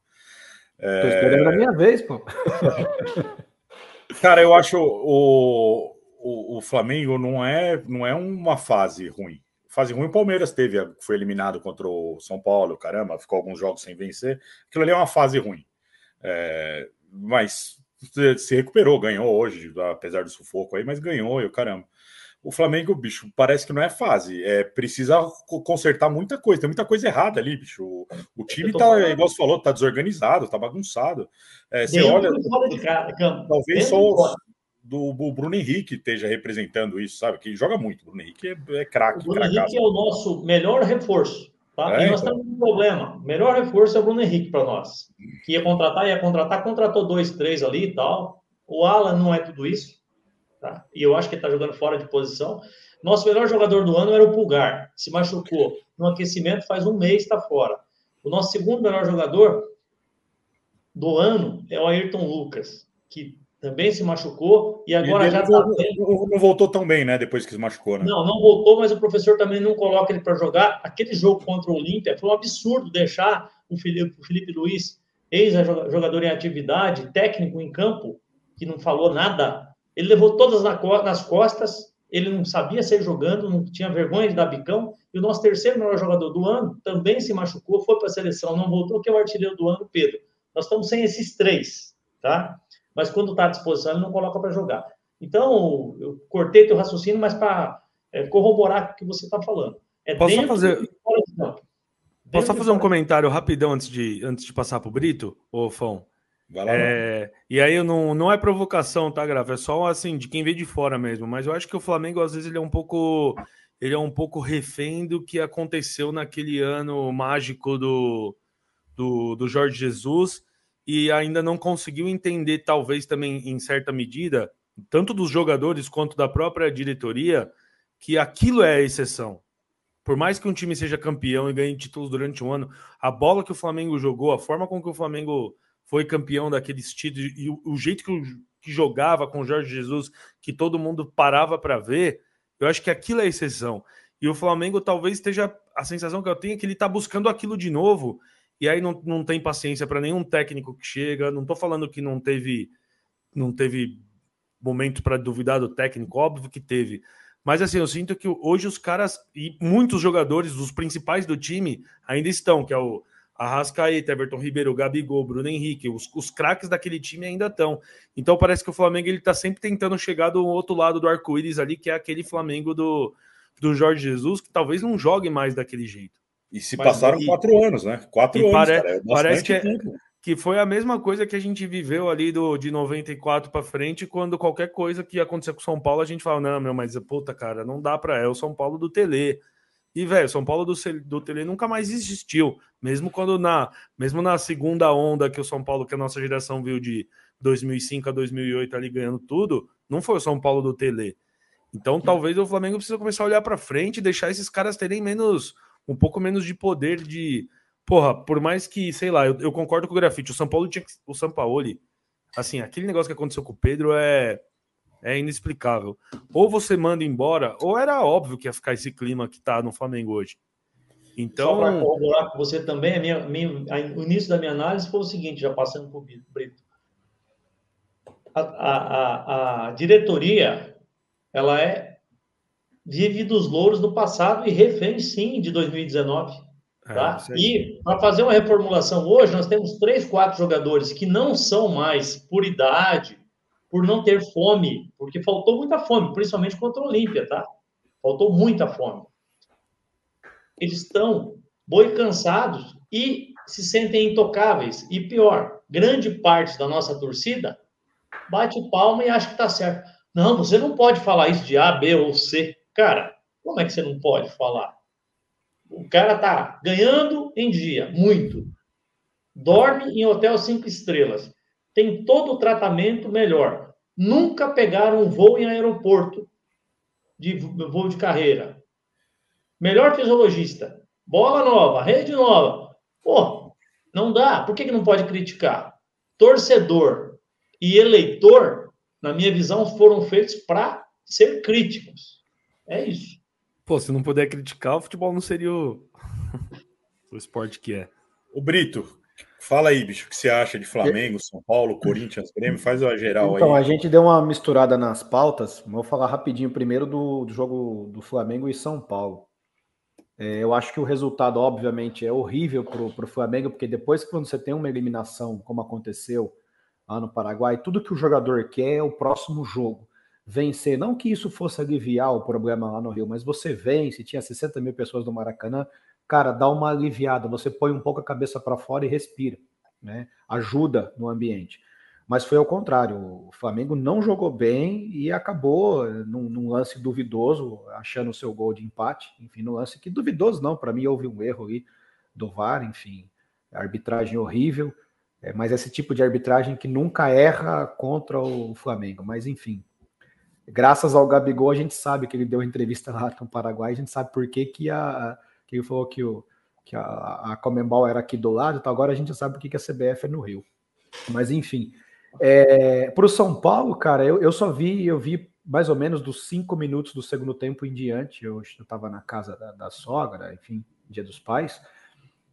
É... Tô esperando a minha vez, pô. [LAUGHS] Cara, eu acho o, o, o, Flamengo não é, não é uma fase ruim. Fase ruim o Palmeiras teve, foi eliminado contra o São Paulo, caramba, ficou alguns jogos sem vencer. Aquilo ali é uma fase ruim. É, mas se recuperou, ganhou hoje, apesar do sufoco aí, mas ganhou e o caramba. O Flamengo, bicho, parece que não é fase. É, precisa consertar muita coisa. Tem muita coisa errada ali, bicho. O, o time tá, falando. igual você falou, tá desorganizado, tá bagunçado. É, você olha. talvez só do, do Bruno Henrique esteja representando isso, sabe? Que joga muito. O Bruno Henrique é, é craque. O Bruno Henrique é o nosso melhor reforço. Tá? É, e nós então. temos um problema. O melhor reforço é o Bruno Henrique para nós. Que ia contratar, ia contratar, contratou dois, três ali e tal. O Alan não é tudo isso. Tá? E eu acho que ele está jogando fora de posição. Nosso melhor jogador do ano era o Pulgar. Se machucou no aquecimento, faz um mês está fora. O nosso segundo melhor jogador do ano é o Ayrton Lucas, que também se machucou e agora e já está. Não, não voltou tão bem, né? Depois que se machucou, né? Não, não voltou, mas o professor também não coloca ele para jogar. Aquele jogo contra o Olímpia foi um absurdo deixar o Felipe, o Felipe Luiz, ex-jogador em atividade, técnico em campo, que não falou nada. Ele levou todas nas costas, ele não sabia sair jogando, não tinha vergonha de dar bicão. E o nosso terceiro melhor jogador do ano também se machucou, foi para a seleção, não voltou, que é o artilheiro do ano, Pedro. Nós estamos sem esses três, tá? Mas quando está à disposição, ele não coloca para jogar. Então, eu cortei teu raciocínio, mas para é, corroborar o que você está falando. É Posso só fazer. Posso só fazer um comentário rapidão antes de, antes de passar para o Brito, ô Fão? É, e aí não, não é provocação, tá, Grava? É só assim, de quem vê de fora mesmo. Mas eu acho que o Flamengo, às vezes, ele é um pouco. Ele é um pouco refém do que aconteceu naquele ano mágico do, do, do Jorge Jesus e ainda não conseguiu entender, talvez também em certa medida, tanto dos jogadores quanto da própria diretoria, que aquilo é a exceção. Por mais que um time seja campeão e ganhe títulos durante um ano, a bola que o Flamengo jogou, a forma com que o Flamengo foi campeão daqueles títulos e o, o jeito que, o, que jogava com o Jorge Jesus, que todo mundo parava para ver, eu acho que aquilo é exceção. E o Flamengo talvez esteja a sensação que eu tenho é que ele está buscando aquilo de novo e aí não, não tem paciência para nenhum técnico que chega. Não estou falando que não teve não teve momento para duvidar do técnico, óbvio que teve. Mas assim, eu sinto que hoje os caras e muitos jogadores, os principais do time, ainda estão, que é o Arrascaeta, Everton Ribeiro, Gabigol, Bruno Henrique, os, os craques daquele time ainda estão. Então parece que o Flamengo ele tá sempre tentando chegar do outro lado do arco-íris ali, que é aquele Flamengo do, do Jorge Jesus, que talvez não jogue mais daquele jeito. E se Mas, passaram e, quatro anos, né? Quatro anos, pare, cara, é parece que, é, que foi a mesma coisa que a gente viveu ali do, de 94 para frente, quando qualquer coisa que ia acontecer com o São Paulo, a gente fala, não, meu, mas puta, cara, não dá para é o São Paulo do Tele. E, velho, São Paulo do, do Tele nunca mais existiu. Mesmo quando na, mesmo na segunda onda que o São Paulo, que a nossa geração viu de 2005 a 2008 ali ganhando tudo, não foi o São Paulo do Tele. Então, talvez o Flamengo precisa começar a olhar para frente e deixar esses caras terem menos um pouco menos de poder de. Porra, por mais que, sei lá, eu, eu concordo com o grafite. O São Paulo tinha que. O São Paulo, assim, aquele negócio que aconteceu com o Pedro é. É inexplicável. Ou você manda embora, ou era óbvio que ia ficar esse clima que tá no Flamengo hoje. Então. Só para com você também, a minha, minha, o início da minha análise foi o seguinte, já passando por Brito. A, a, a diretoria, ela é vive dos louros do passado e refém, sim, de 2019. É, tá? É, e para fazer uma reformulação hoje, nós temos três, quatro jogadores que não são mais por idade, por não ter fome, porque faltou muita fome, principalmente contra o Olímpia, tá? Faltou muita fome. Eles estão boi cansados e se sentem intocáveis. E pior, grande parte da nossa torcida bate palma e acha que está certo. Não, você não pode falar isso de A, B ou C. Cara, como é que você não pode falar? O cara tá ganhando em dia, muito. Dorme em hotel cinco estrelas. Tem todo o tratamento melhor. Nunca pegaram um voo em aeroporto de voo de carreira. Melhor fisiologista. Bola nova, rede nova. Pô, não dá. Por que, que não pode criticar? Torcedor e eleitor na minha visão, foram feitos para ser críticos. É isso. Pô, se não puder criticar, o futebol não seria o, [LAUGHS] o esporte que é. O Brito, fala aí, bicho, o que você acha de Flamengo, São Paulo, Corinthians, Grêmio? Faz uma geral então, aí. Então, a gente deu uma misturada nas pautas. Vou falar rapidinho primeiro do, do jogo do Flamengo e São Paulo. É, eu acho que o resultado, obviamente, é horrível para o Flamengo, porque depois que você tem uma eliminação, como aconteceu, lá no Paraguai, tudo que o jogador quer é o próximo jogo. Vencer, não que isso fosse aliviar o problema lá no Rio, mas você vence, tinha 60 mil pessoas no Maracanã, cara, dá uma aliviada, você põe um pouco a cabeça para fora e respira, né? Ajuda no ambiente. Mas foi ao contrário, o Flamengo não jogou bem e acabou num, num lance duvidoso, achando o seu gol de empate. Enfim, no lance que duvidoso não, para mim houve um erro ali do VAR, enfim, arbitragem horrível. É, mas esse tipo de arbitragem que nunca erra contra o Flamengo. Mas enfim, graças ao Gabigol, a gente sabe que ele deu entrevista lá no Paraguai, a gente sabe por que, que, a, que ele falou que, o, que a, a Comembol era aqui do lado, então agora a gente sabe por que, que a CBF é no Rio. Mas enfim, é, para o São Paulo, cara, eu, eu só vi, eu vi mais ou menos dos cinco minutos do segundo tempo em diante. Eu estava na casa da, da sogra, enfim, dia dos pais.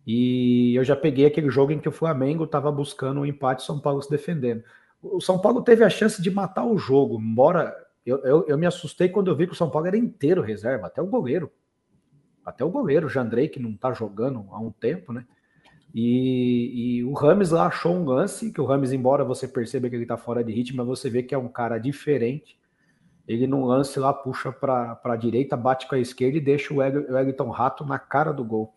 E eu já peguei aquele jogo em que o Flamengo estava buscando um empate, São Paulo se defendendo. O São Paulo teve a chance de matar o jogo, embora eu, eu, eu me assustei quando eu vi que o São Paulo era inteiro reserva, até o goleiro. Até o goleiro, o Jandrei, que não está jogando há um tempo, né? E, e, o Rames lá achou um lance, que o Rames, embora você perceba que ele está fora de ritmo, mas você vê que é um cara diferente. Ele num lance lá puxa para a direita, bate com a esquerda e deixa o Wellington Rato na cara do gol.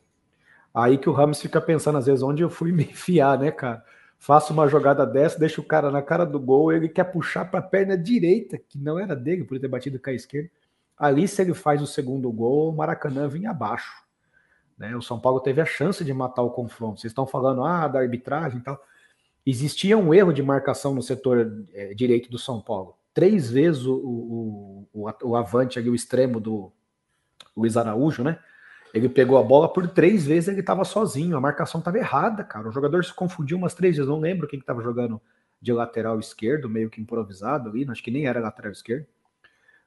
Aí que o Ramos fica pensando, às vezes, onde eu fui [LAUGHS] me enfiar, né, cara? Faço uma jogada dessa, deixa o cara na cara do gol, ele quer puxar para a perna direita, que não era dele, por ter batido com a esquerda. Ali, se ele faz o segundo gol, o Maracanã vinha abaixo. Né? O São Paulo teve a chance de matar o confronto. Vocês estão falando ah, da arbitragem e tal. Existia um erro de marcação no setor é, direito do São Paulo. Três vezes o, o, o, o avante ali, o extremo do Luiz Araújo, né? Ele pegou a bola por três vezes, ele estava sozinho, a marcação estava errada, cara. O jogador se confundiu umas três vezes, não lembro quem estava jogando de lateral esquerdo, meio que improvisado ali, acho que nem era lateral esquerdo.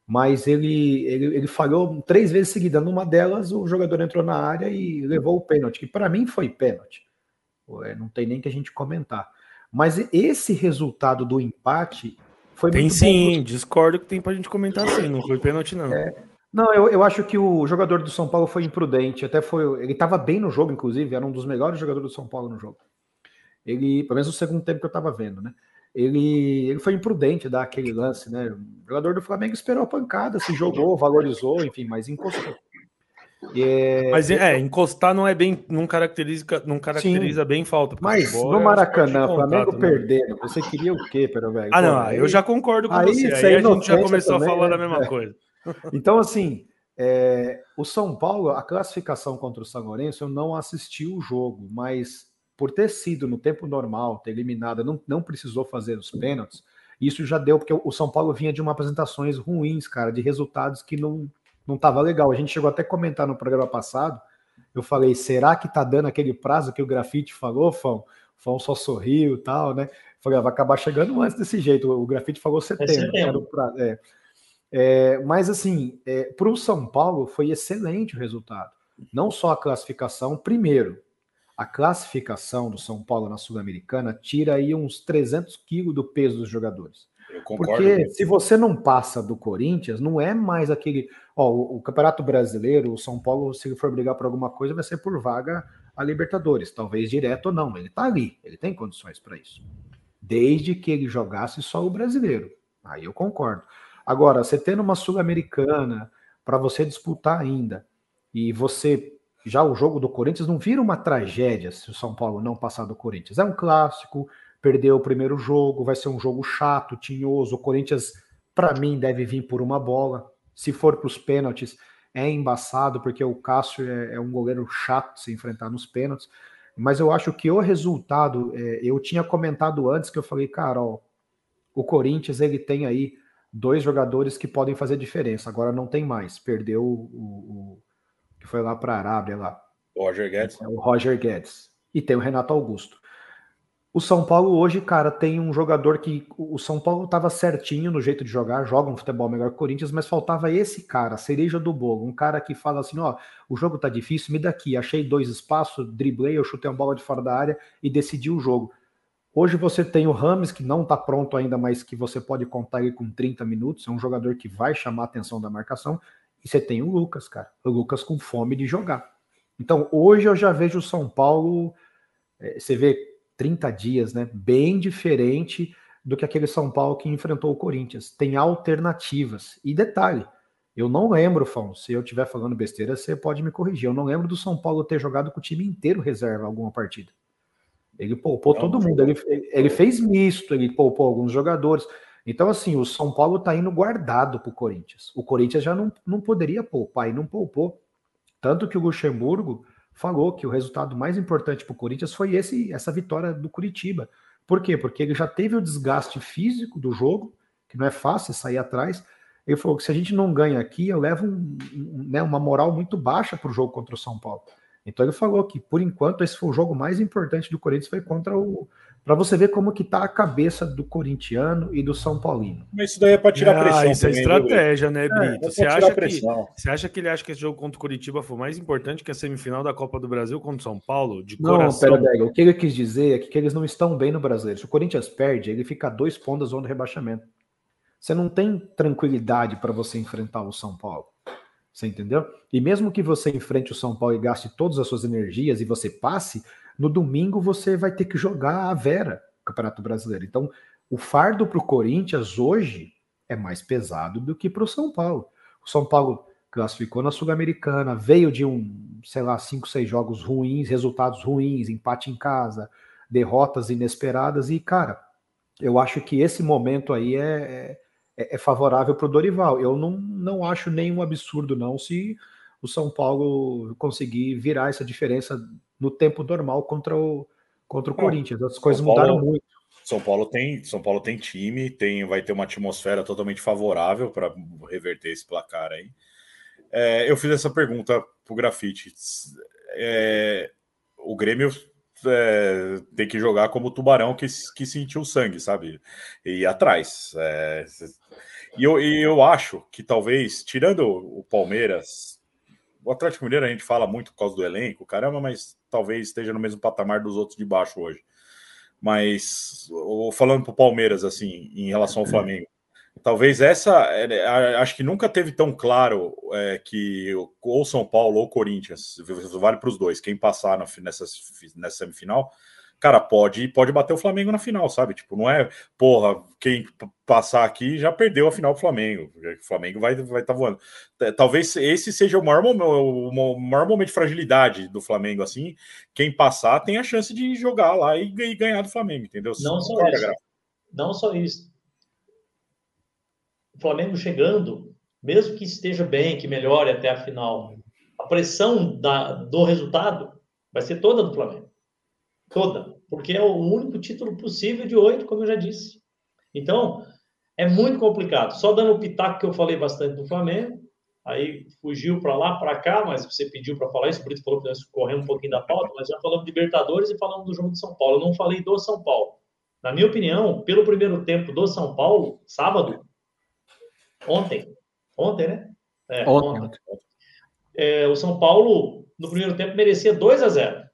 Mas ele, ele, ele falhou três vezes seguidas. Numa delas, o jogador entrou na área e levou o pênalti, que para mim foi pênalti. É, não tem nem que a gente comentar. Mas esse resultado do empate foi tem sim, bom. discordo que tem pra gente comentar sim, não foi pênalti não. É, não, eu, eu acho que o jogador do São Paulo foi imprudente. Até foi. Ele estava bem no jogo, inclusive, era um dos melhores jogadores do São Paulo no jogo. Ele, pelo menos no segundo tempo que eu estava vendo, né? Ele, ele foi imprudente dar aquele lance, né? O jogador do Flamengo esperou a pancada, se jogou, valorizou, enfim, mas encostou. É... Mas é, encostar não é bem, não caracteriza, não caracteriza Sim, bem falta. Mas no é Maracanã, o Flamengo né? perdendo, você queria o quê, pelo velho? Ah, não, eu já concordo com aí, você. Aí a gente já começou também, a falar né? da mesma é. coisa. Então, assim, é, o São Paulo, a classificação contra o São Lourenço, eu não assisti o jogo, mas por ter sido no tempo normal, ter eliminado, não, não precisou fazer os pênaltis, isso já deu, porque o São Paulo vinha de uma apresentações ruins, cara, de resultados que não não estava legal. A gente chegou até a comentar no programa passado, eu falei, será que tá dando aquele prazo que o Grafite falou, Fão? O Fão só sorriu e tal, né? Falei, ah, vai acabar chegando antes desse jeito. O Grafite falou setembro. É setembro. É. É, mas assim, é, para o São Paulo foi excelente o resultado. Não só a classificação, primeiro, a classificação do São Paulo na Sul-Americana tira aí uns 300 quilos do peso dos jogadores. Porque se você não passa do Corinthians, não é mais aquele. Ó, o, o, Campeonato Brasileiro, o São Paulo, se ele for brigar por alguma coisa, vai ser por vaga a Libertadores. Talvez direto ou não. Ele tá ali, ele tem condições para isso. Desde que ele jogasse só o brasileiro. Aí eu concordo. Agora, você tendo uma Sul-Americana para você disputar ainda, e você. Já o jogo do Corinthians não vira uma tragédia se o São Paulo não passar do Corinthians. É um clássico, perdeu o primeiro jogo, vai ser um jogo chato, tinhoso. O Corinthians, para mim, deve vir por uma bola. Se for para os pênaltis, é embaçado, porque o Cássio é, é, um goleiro chato se enfrentar nos pênaltis. Mas eu acho que o resultado, é, eu tinha comentado antes que eu falei, cara, ó, o Corinthians ele tem aí dois jogadores que podem fazer diferença. Agora não tem mais. Perdeu o, o que foi lá para a Arábia lá. Roger Guedes. É o Roger Guedes. E tem o Renato Augusto. O São Paulo hoje, cara, tem um jogador que o São Paulo estava certinho no jeito de jogar, joga um futebol melhor que o Corinthians, mas faltava esse cara, cereja do bolo, um cara que fala assim, ó, o jogo tá difícil, me daqui, achei dois espaços, driblei, eu chutei uma bola de fora da área e decidi o jogo. Hoje você tem o Rames, que não está pronto ainda, mas que você pode contar ele com 30 minutos, é um jogador que vai chamar a atenção da marcação, e você tem o Lucas, cara, o Lucas com fome de jogar. Então, hoje eu já vejo o São Paulo, é, você vê 30 dias, né? Bem diferente do que aquele São Paulo que enfrentou o Corinthians. Tem alternativas. E detalhe, eu não lembro, Fão, se eu estiver falando besteira, você pode me corrigir. Eu não lembro do São Paulo ter jogado com o time inteiro reserva alguma partida. Ele poupou não, todo mundo, ele, ele fez misto, ele poupou alguns jogadores. Então, assim, o São Paulo está indo guardado para o Corinthians. O Corinthians já não, não poderia poupar e não poupou. Tanto que o Luxemburgo falou que o resultado mais importante para o Corinthians foi esse, essa vitória do Curitiba. Por quê? Porque ele já teve o desgaste físico do jogo, que não é fácil sair atrás. Ele falou que se a gente não ganha aqui, eu levo um, um, né, uma moral muito baixa para o jogo contra o São Paulo. Então ele falou que, por enquanto, esse foi o jogo mais importante do Corinthians, foi contra o, para você ver como que tá a cabeça do corintiano e do São Paulino. Mas isso daí é para tirar ah, pressão. Isso é também, é estratégia, né, Brito? É, você, acha que, você acha que ele acha que esse jogo contra o Curitiba foi mais importante que a semifinal da Copa do Brasil contra o São Paulo? De não, coração? pera, Dega, o que ele quis dizer é que eles não estão bem no brasileiro. Se o Corinthians perde, ele fica a dois pontos da zona do rebaixamento. Você não tem tranquilidade para você enfrentar o São Paulo. Você entendeu? E mesmo que você enfrente o São Paulo e gaste todas as suas energias e você passe, no domingo você vai ter que jogar a Vera, Campeonato Brasileiro. Então, o fardo para o Corinthians hoje é mais pesado do que para o São Paulo. O São Paulo classificou na Sul-Americana, veio de um, sei lá, cinco, seis jogos ruins, resultados ruins, empate em casa, derrotas inesperadas, e, cara, eu acho que esse momento aí é, é, é favorável para o Dorival. Eu não, não acho nenhum absurdo, não, se o São Paulo conseguir virar essa diferença no tempo normal contra o, contra o Corinthians. As coisas Paulo, mudaram muito. São Paulo tem São Paulo tem time, tem vai ter uma atmosfera totalmente favorável para reverter esse placar aí. É, eu fiz essa pergunta pro Grafite. É, o Grêmio é, tem que jogar como o tubarão que, que sentiu sangue, sabe? E ir atrás. É, e eu, e eu acho que talvez, tirando o Palmeiras, o Atlético Mineiro a gente fala muito por causa do elenco, caramba, mas talvez esteja no mesmo patamar dos outros de baixo hoje. Mas falando para o Palmeiras, assim, em relação ao Flamengo, talvez essa, é, acho que nunca teve tão claro é, que ou São Paulo ou Corinthians, vale para os dois, quem passar nessa, nessa semifinal, cara, pode, pode bater o Flamengo na final, sabe? Tipo, não é, porra, quem passar aqui já perdeu a final do Flamengo. O Flamengo vai estar vai tá voando. Talvez esse seja o maior, o maior momento de fragilidade do Flamengo, assim. Quem passar tem a chance de jogar lá e, e ganhar do Flamengo, entendeu? Não só isso. Não só isso. O Flamengo chegando, mesmo que esteja bem, que melhore até a final, a pressão da, do resultado vai ser toda do Flamengo toda, porque é o único título possível de oito, como eu já disse. Então, é muito complicado. Só dando o pitaco que eu falei bastante do Flamengo, aí fugiu para lá, para cá, mas você pediu para falar isso, o Brito falou que nós corremos um pouquinho da pauta, mas já falamos de Libertadores e falamos do jogo de São Paulo. Eu não falei do São Paulo. Na minha opinião, pelo primeiro tempo do São Paulo, sábado, ontem, ontem, né? É, ontem. ontem. É, o São Paulo, no primeiro tempo, merecia 2 a 0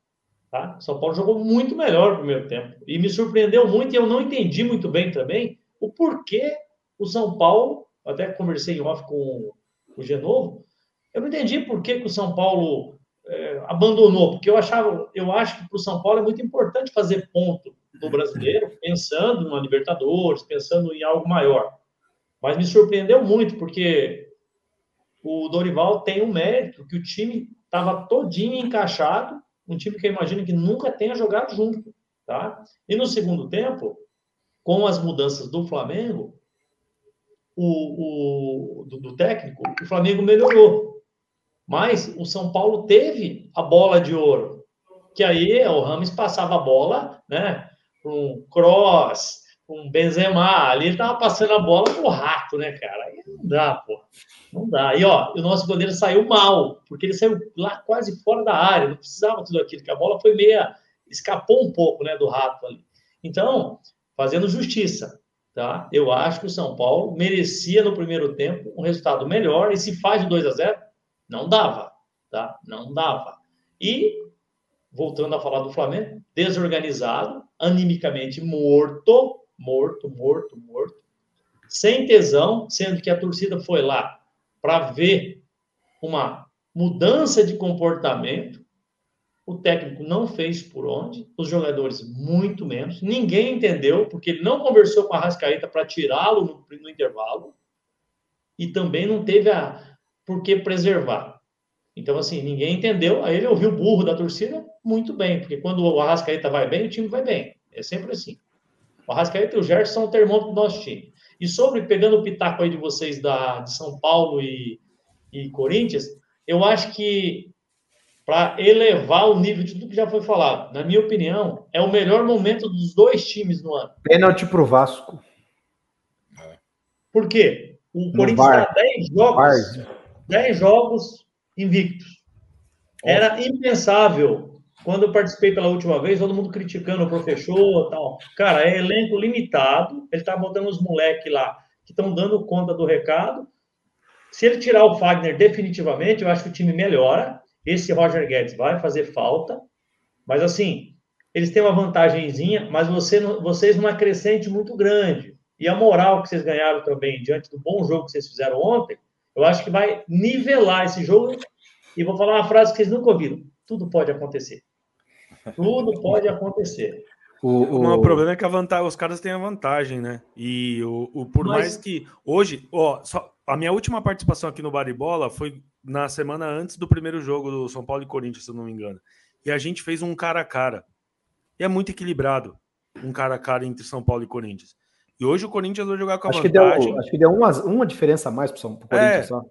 Tá? São Paulo jogou muito melhor no primeiro tempo. E me surpreendeu muito, e eu não entendi muito bem também o porquê o São Paulo, até conversei em off com o Genovo, eu não entendi por que, que o São Paulo é, abandonou, porque eu achava, eu acho que para o São Paulo é muito importante fazer ponto do brasileiro, [LAUGHS] pensando na Libertadores, pensando em algo maior. Mas me surpreendeu muito, porque o Dorival tem um mérito que o time estava todinho encaixado, um time que eu imagino que nunca tenha jogado junto, tá? E no segundo tempo, com as mudanças do Flamengo, o, o do, do técnico, o Flamengo melhorou. Mas o São Paulo teve a bola de ouro, que aí o Rames passava a bola, né? Um cross, um Benzema, ali ele tava passando a bola pro rato, né, cara? Aí não dá, pô. Não dá. E ó, o nosso goleiro saiu mal, porque ele saiu lá quase fora da área, não precisava tudo aquilo, que a bola foi meia escapou um pouco, né, do rato ali. Então, fazendo justiça, tá? Eu acho que o São Paulo merecia no primeiro tempo um resultado melhor e se faz de 2 a 0, não dava, tá? Não dava. E voltando a falar do Flamengo, desorganizado, animicamente morto, morto, morto, morto, sem tesão, sendo que a torcida foi lá para ver uma mudança de comportamento. O técnico não fez por onde, os jogadores muito menos. Ninguém entendeu, porque ele não conversou com a Rascaeta para tirá-lo no, no, intervalo. E também não teve a por que preservar. Então, assim, ninguém entendeu. Aí ele ouviu o burro da torcida muito bem, porque quando o Arrascaeta vai bem, o time vai bem. É sempre assim. O Arrascaeta e o Gerson são o termômetro do nosso time. E sobre, pegando o pitaco aí de vocês da, de São Paulo e, e Corinthians, eu acho que para elevar o nível de tudo que já foi falado, na minha opinião, é o melhor momento dos dois times no ano. Pênalti para o Vasco. Por quê? O no Corinthians está 10 jogos, 10 jogos invictos. Era impensável quando eu participei pela última vez, todo mundo criticando o professor tal. Cara, é elenco limitado. Ele tá botando os moleques lá que estão dando conta do recado. Se ele tirar o Fagner definitivamente, eu acho que o time melhora. Esse Roger Guedes vai fazer falta. Mas assim, eles têm uma vantagemzinha, mas você, vocês numa crescente muito grande. E a moral que vocês ganharam também, diante do bom jogo que vocês fizeram ontem, eu acho que vai nivelar esse jogo. E vou falar uma frase que vocês nunca ouviram: tudo pode acontecer. Tudo pode acontecer. O, o... o, problema é que a vantagem, os caras têm a vantagem, né? E o, o por Mas... mais que hoje, ó, só, a minha última participação aqui no Baribola foi na semana antes do primeiro jogo do São Paulo e Corinthians, se eu não me engano. E a gente fez um cara a cara. E é muito equilibrado, um cara a cara entre São Paulo e Corinthians. E hoje o Corinthians vai jogar com a acho vantagem. Que deu, acho que deu uma, uma diferença a mais para o Corinthians é, só.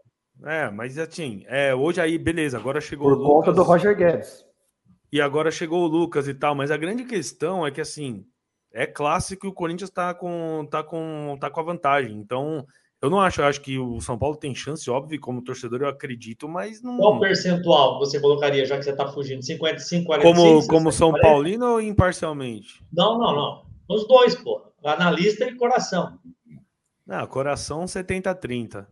É, mas assim, é, hoje aí, beleza, agora chegou Por conta do Roger Guedes e agora chegou o Lucas e tal, mas a grande questão é que assim, é clássico que o Corinthians tá com tá com tá com a vantagem. Então, eu não acho, eu acho que o São Paulo tem chance, óbvio, como torcedor eu acredito, mas não Qual percentual você colocaria já que você tá fugindo? 55 45 Como como São 40? Paulino ou imparcialmente? Não, não, não. Os dois, pô. Analista e coração. Não, coração 70 30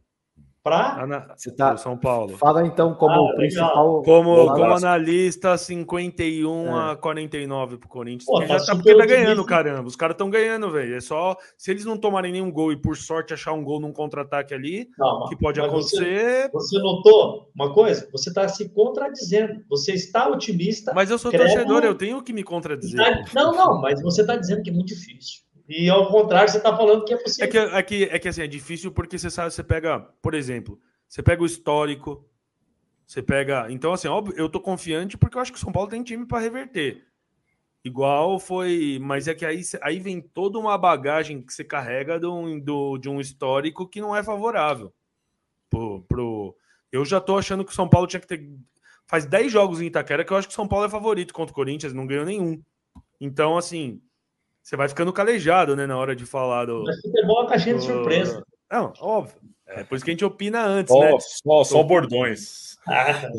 para Você tá... São Paulo. Fala então como ah, principal. Como, como analista, 51 é. a 49 pro Corinthians. Pô, já tá, porque tá ganhando, caramba. Os caras estão ganhando, velho. É só. Se eles não tomarem nenhum gol e por sorte achar um gol num contra-ataque ali, Calma, que pode acontecer. Você, você, notou uma coisa? Você está se contradizendo. Você está otimista. Mas eu sou torcedor, eu tenho que me contradizer. Tá... Não, não, mas você está dizendo que é muito difícil. E ao contrário, você está falando que é possível. É que, é que, é que assim, é difícil porque você sabe, você pega, por exemplo, você pega o histórico, você pega. Então, assim, óbvio, eu tô confiante porque eu acho que o São Paulo tem time para reverter. Igual foi. Mas é que aí, aí vem toda uma bagagem que você carrega do, do, de um histórico que não é favorável. Pro, pro... Eu já tô achando que o São Paulo tinha que ter. Faz 10 jogos em Itaquera que eu acho que o São Paulo é favorito contra o Corinthians, não ganhou nenhum. Então, assim, você vai ficando calejado, né, na hora de falar do. Mas futebol é caixinha de surpresa. Não, óbvio. É por isso que a gente opina antes, oh, né? Só, só bordões. Ah,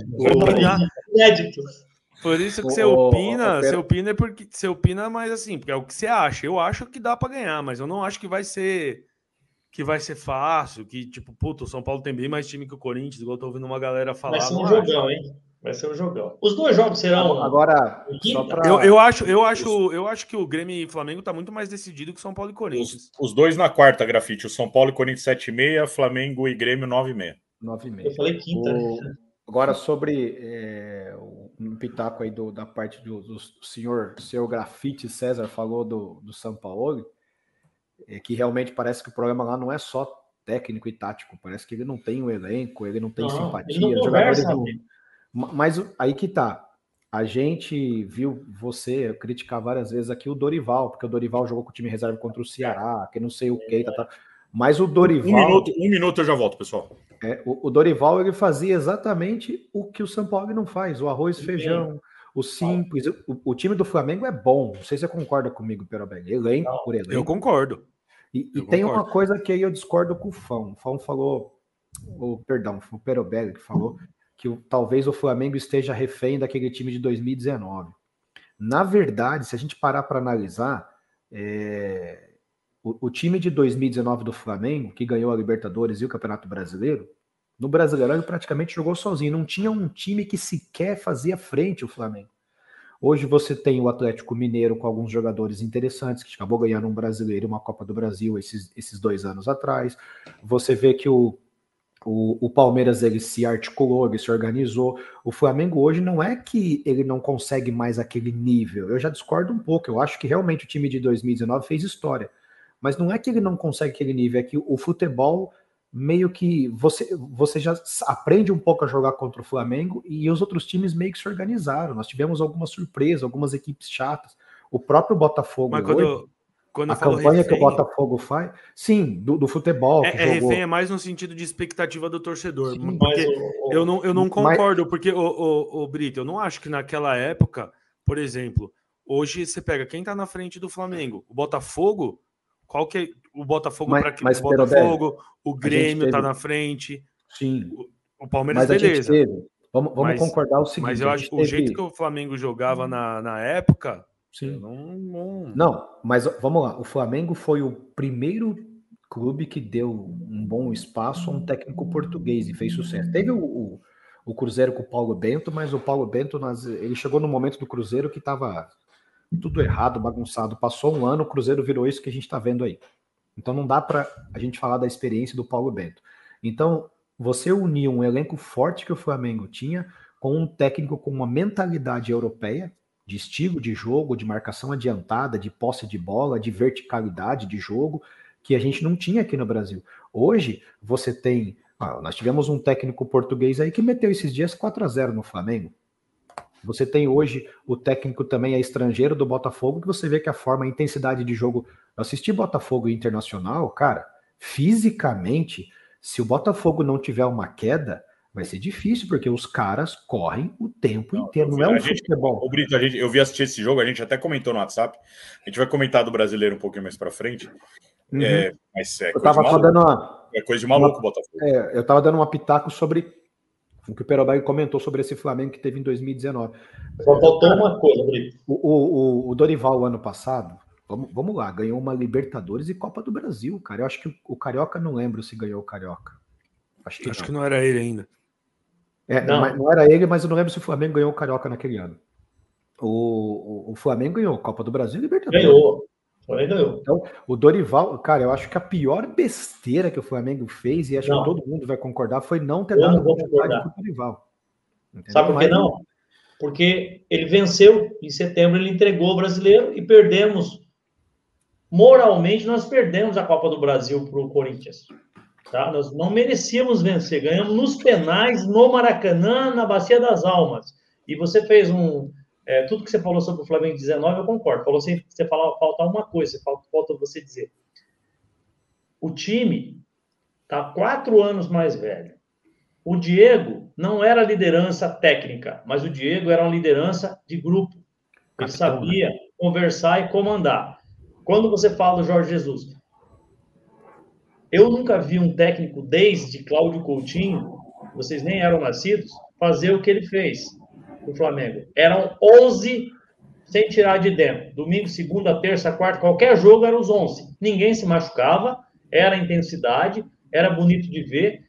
inéditos. [LAUGHS] Por isso que você opina, você opina é porque você opina mais assim, porque é o que você acha. Eu acho que dá para ganhar, mas eu não acho que vai ser que vai ser fácil, que tipo, puto, o São Paulo tem bem mais time que o Corinthians, igual eu tô ouvindo uma galera falar. Vai ser um jogão, hein? Vai ser um jogão. Os dois jogos serão. Agora, pra... eu, eu, acho, eu, acho, eu acho que o Grêmio e Flamengo tá muito mais decidido que São Paulo e Corinthians. Os, os dois na quarta, grafite. O São Paulo e Corinthians 7,6, Flamengo e Grêmio 9,6. 9,6. Eu falei quinta. O... Agora, sobre é, um pitaco aí do, da parte do, do senhor, senhor Grafite César falou do, do São Paulo, é que realmente parece que o problema lá não é só técnico e tático. Parece que ele não tem o um elenco, ele não tem não, simpatia. Ele não jogadores não... Mas aí que tá. A gente viu você criticar várias vezes aqui o Dorival, porque o Dorival jogou com o time reserva contra o Ceará, que não sei o que, tá, tá. Mas o Dorival. Um minuto, um minuto eu já volto, pessoal. É, o, o, Dorival ele fazia exatamente o que o São Paulo não faz: o arroz e feijão, o simples. O, o, time do Flamengo é bom. Não sei se você concorda comigo, Perobelli. Elenco não, por elenco. Eu concordo. E, e tem concordo. uma coisa que aí eu discordo com o Fão. O Fão falou, o, perdão, foi o Perobelli que falou que o, talvez o Flamengo esteja refém daquele time de 2019. Na verdade, se a gente parar para analisar, é, o, o, time de 2019 do Flamengo, que ganhou a Libertadores e o Campeonato Brasileiro, no Brasileirão ele praticamente jogou sozinho. Não tinha um time que sequer fazia frente o Flamengo. Hoje você tem o Atlético Mineiro com alguns jogadores interessantes, que acabou ganhando um brasileiro e uma Copa do Brasil esses, esses dois anos atrás. Você vê que o, o, o, Palmeiras ele se articulou, ele se organizou. O Flamengo hoje não é que ele não consegue mais aquele nível. Eu já discordo um pouco. Eu acho que realmente o time de 2019 fez história. Mas não é que ele não consegue aquele nível, é que o futebol meio que você, você já aprende um pouco a jogar contra o Flamengo e os outros times meio que se organizaram. Nós tivemos algumas surpresas, algumas equipes chatas. O próprio Botafogo. Mas quando, hoje, quando a campanha refém, que o Botafogo faz, sim, do, do futebol. É, é refém é mais no sentido de expectativa do torcedor. Sim, porque o, eu não, eu não concordo, mas... porque, o, o, o Brito, eu não acho que naquela época, por exemplo, hoje você pega quem tá na frente do Flamengo, o Botafogo, qual que é o Botafogo para mas, o Botafogo, o Grêmio tá na frente. Sim. O, Palmeiras, mas beleza. Vamos, vamos mas, concordar o seguinte. Mas eu acho que o jeito que o Flamengo jogava na, na época Sim. Não, não... não, mas vamos lá. O Flamengo foi o primeiro clube que deu um bom espaço a um técnico português e fez sucesso. Teve o, o, o Cruzeiro com o Paulo Bento, mas o Paulo Bento, nas, ele chegou no momento do Cruzeiro que estava tudo errado, bagunçado. Passou um ano, o Cruzeiro virou isso que a gente está vendo aí. Então não dá para a gente falar da experiência do Paulo Bento. Então, você unir um elenco forte que o Flamengo tinha com um técnico com uma mentalidade europeia, de estilo de jogo, de marcação adiantada, de posse de bola, de verticalidade de jogo, que a gente não tinha aqui no Brasil. Hoje, você tem. Ah, nós tivemos um técnico português aí que meteu esses dias 4 a 0 no Flamengo. Você tem hoje o técnico também é estrangeiro do Botafogo, que você vê que a forma, a intensidade de jogo. Eu assisti Botafogo Internacional, cara, fisicamente, se o Botafogo não tiver uma queda, vai ser difícil, porque os caras correm o tempo não, inteiro. Não é um gente, futebol. O Brito, a gente, eu vi assistir esse jogo, a gente até comentou no WhatsApp. A gente vai comentar do brasileiro um pouquinho mais para frente. Uhum. É, mas é eu tava só dando uma. É coisa de maluco o Botafogo. É, eu tava dando uma pitaco sobre o que o Peroberg comentou sobre esse Flamengo que teve em 2019. Só faltou uma coisa, Brito. O, o, o Dorival, ano passado, vamos, vamos lá, ganhou uma Libertadores e Copa do Brasil, cara. Eu acho que o, o Carioca, não lembro se ganhou o Carioca. Acho que, acho não. que não era ele ainda. É, não. não. era ele, mas eu não lembro se o Flamengo ganhou o Carioca naquele ano. O, o, o Flamengo ganhou Copa do Brasil e Libertadores. Ganhou. Então, o Dorival, cara, eu acho que a pior besteira que o Flamengo fez, e acho não. que todo mundo vai concordar, foi não ter eu dado oportunidade para o Dorival. Entendeu? Sabe por que não? Porque ele venceu, em setembro ele entregou o brasileiro e perdemos. Moralmente, nós perdemos a Copa do Brasil para o Corinthians. Tá? Nós não merecíamos vencer, ganhamos nos penais, no Maracanã, na Bacia das Almas. E você fez um. É, tudo que você falou sobre o Flamengo 19, eu concordo. Falou assim, você falou falta uma coisa, falta, falta você dizer. O time está quatro anos mais velho. O Diego não era liderança técnica, mas o Diego era uma liderança de grupo. Ele né? sabia conversar e comandar. Quando você fala do Jorge Jesus, eu nunca vi um técnico desde Cláudio Coutinho, vocês nem eram nascidos, fazer o que ele fez no Flamengo. Eram 11 sem tirar de dentro. Domingo, segunda, terça, quarta, qualquer jogo eram os 11. Ninguém se machucava, era intensidade, era bonito de ver.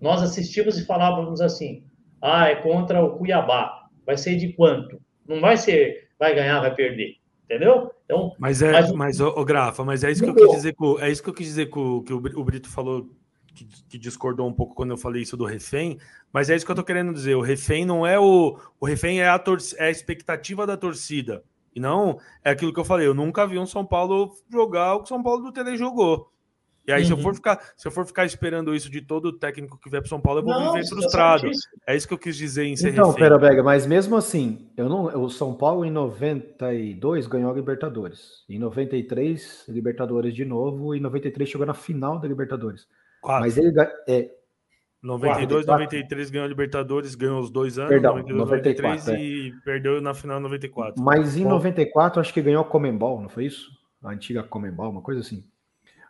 Nós assistimos e falávamos assim: ah, é contra o Cuiabá. Vai ser de quanto? Não vai ser, vai ganhar, vai perder entendeu? Então, mas é, mas, mas o Grafa, mas é isso que eu quis dizer com, é isso que eu quis dizer com que o, o Brito falou que, que, discordou um pouco quando eu falei isso do refém, mas é isso que eu tô querendo dizer. O refém não é o o refém é a, tor é a expectativa da torcida. E não é aquilo que eu falei, eu nunca vi um São Paulo jogar o que o São Paulo do Tele jogou. E aí, uhum. se, eu for uhum. ficar, se eu for ficar esperando isso de todo técnico que vier para São Paulo, eu vou não, viver tá frustrado. É isso que eu quis dizer em ser Então, Perabega, mas mesmo assim, eu não, o São Paulo em 92 ganhou a Libertadores. Em 93, Libertadores de novo. E em 93 chegou na final da Libertadores. Quatro. Mas ele é, 92, 93 ganhou a Libertadores, ganhou os dois anos, Perdão, 92, 94, 93 é. e perdeu na final 94. Mas em Bom, 94 acho que ganhou a Comembol, não foi isso? A antiga Comembol, uma coisa assim.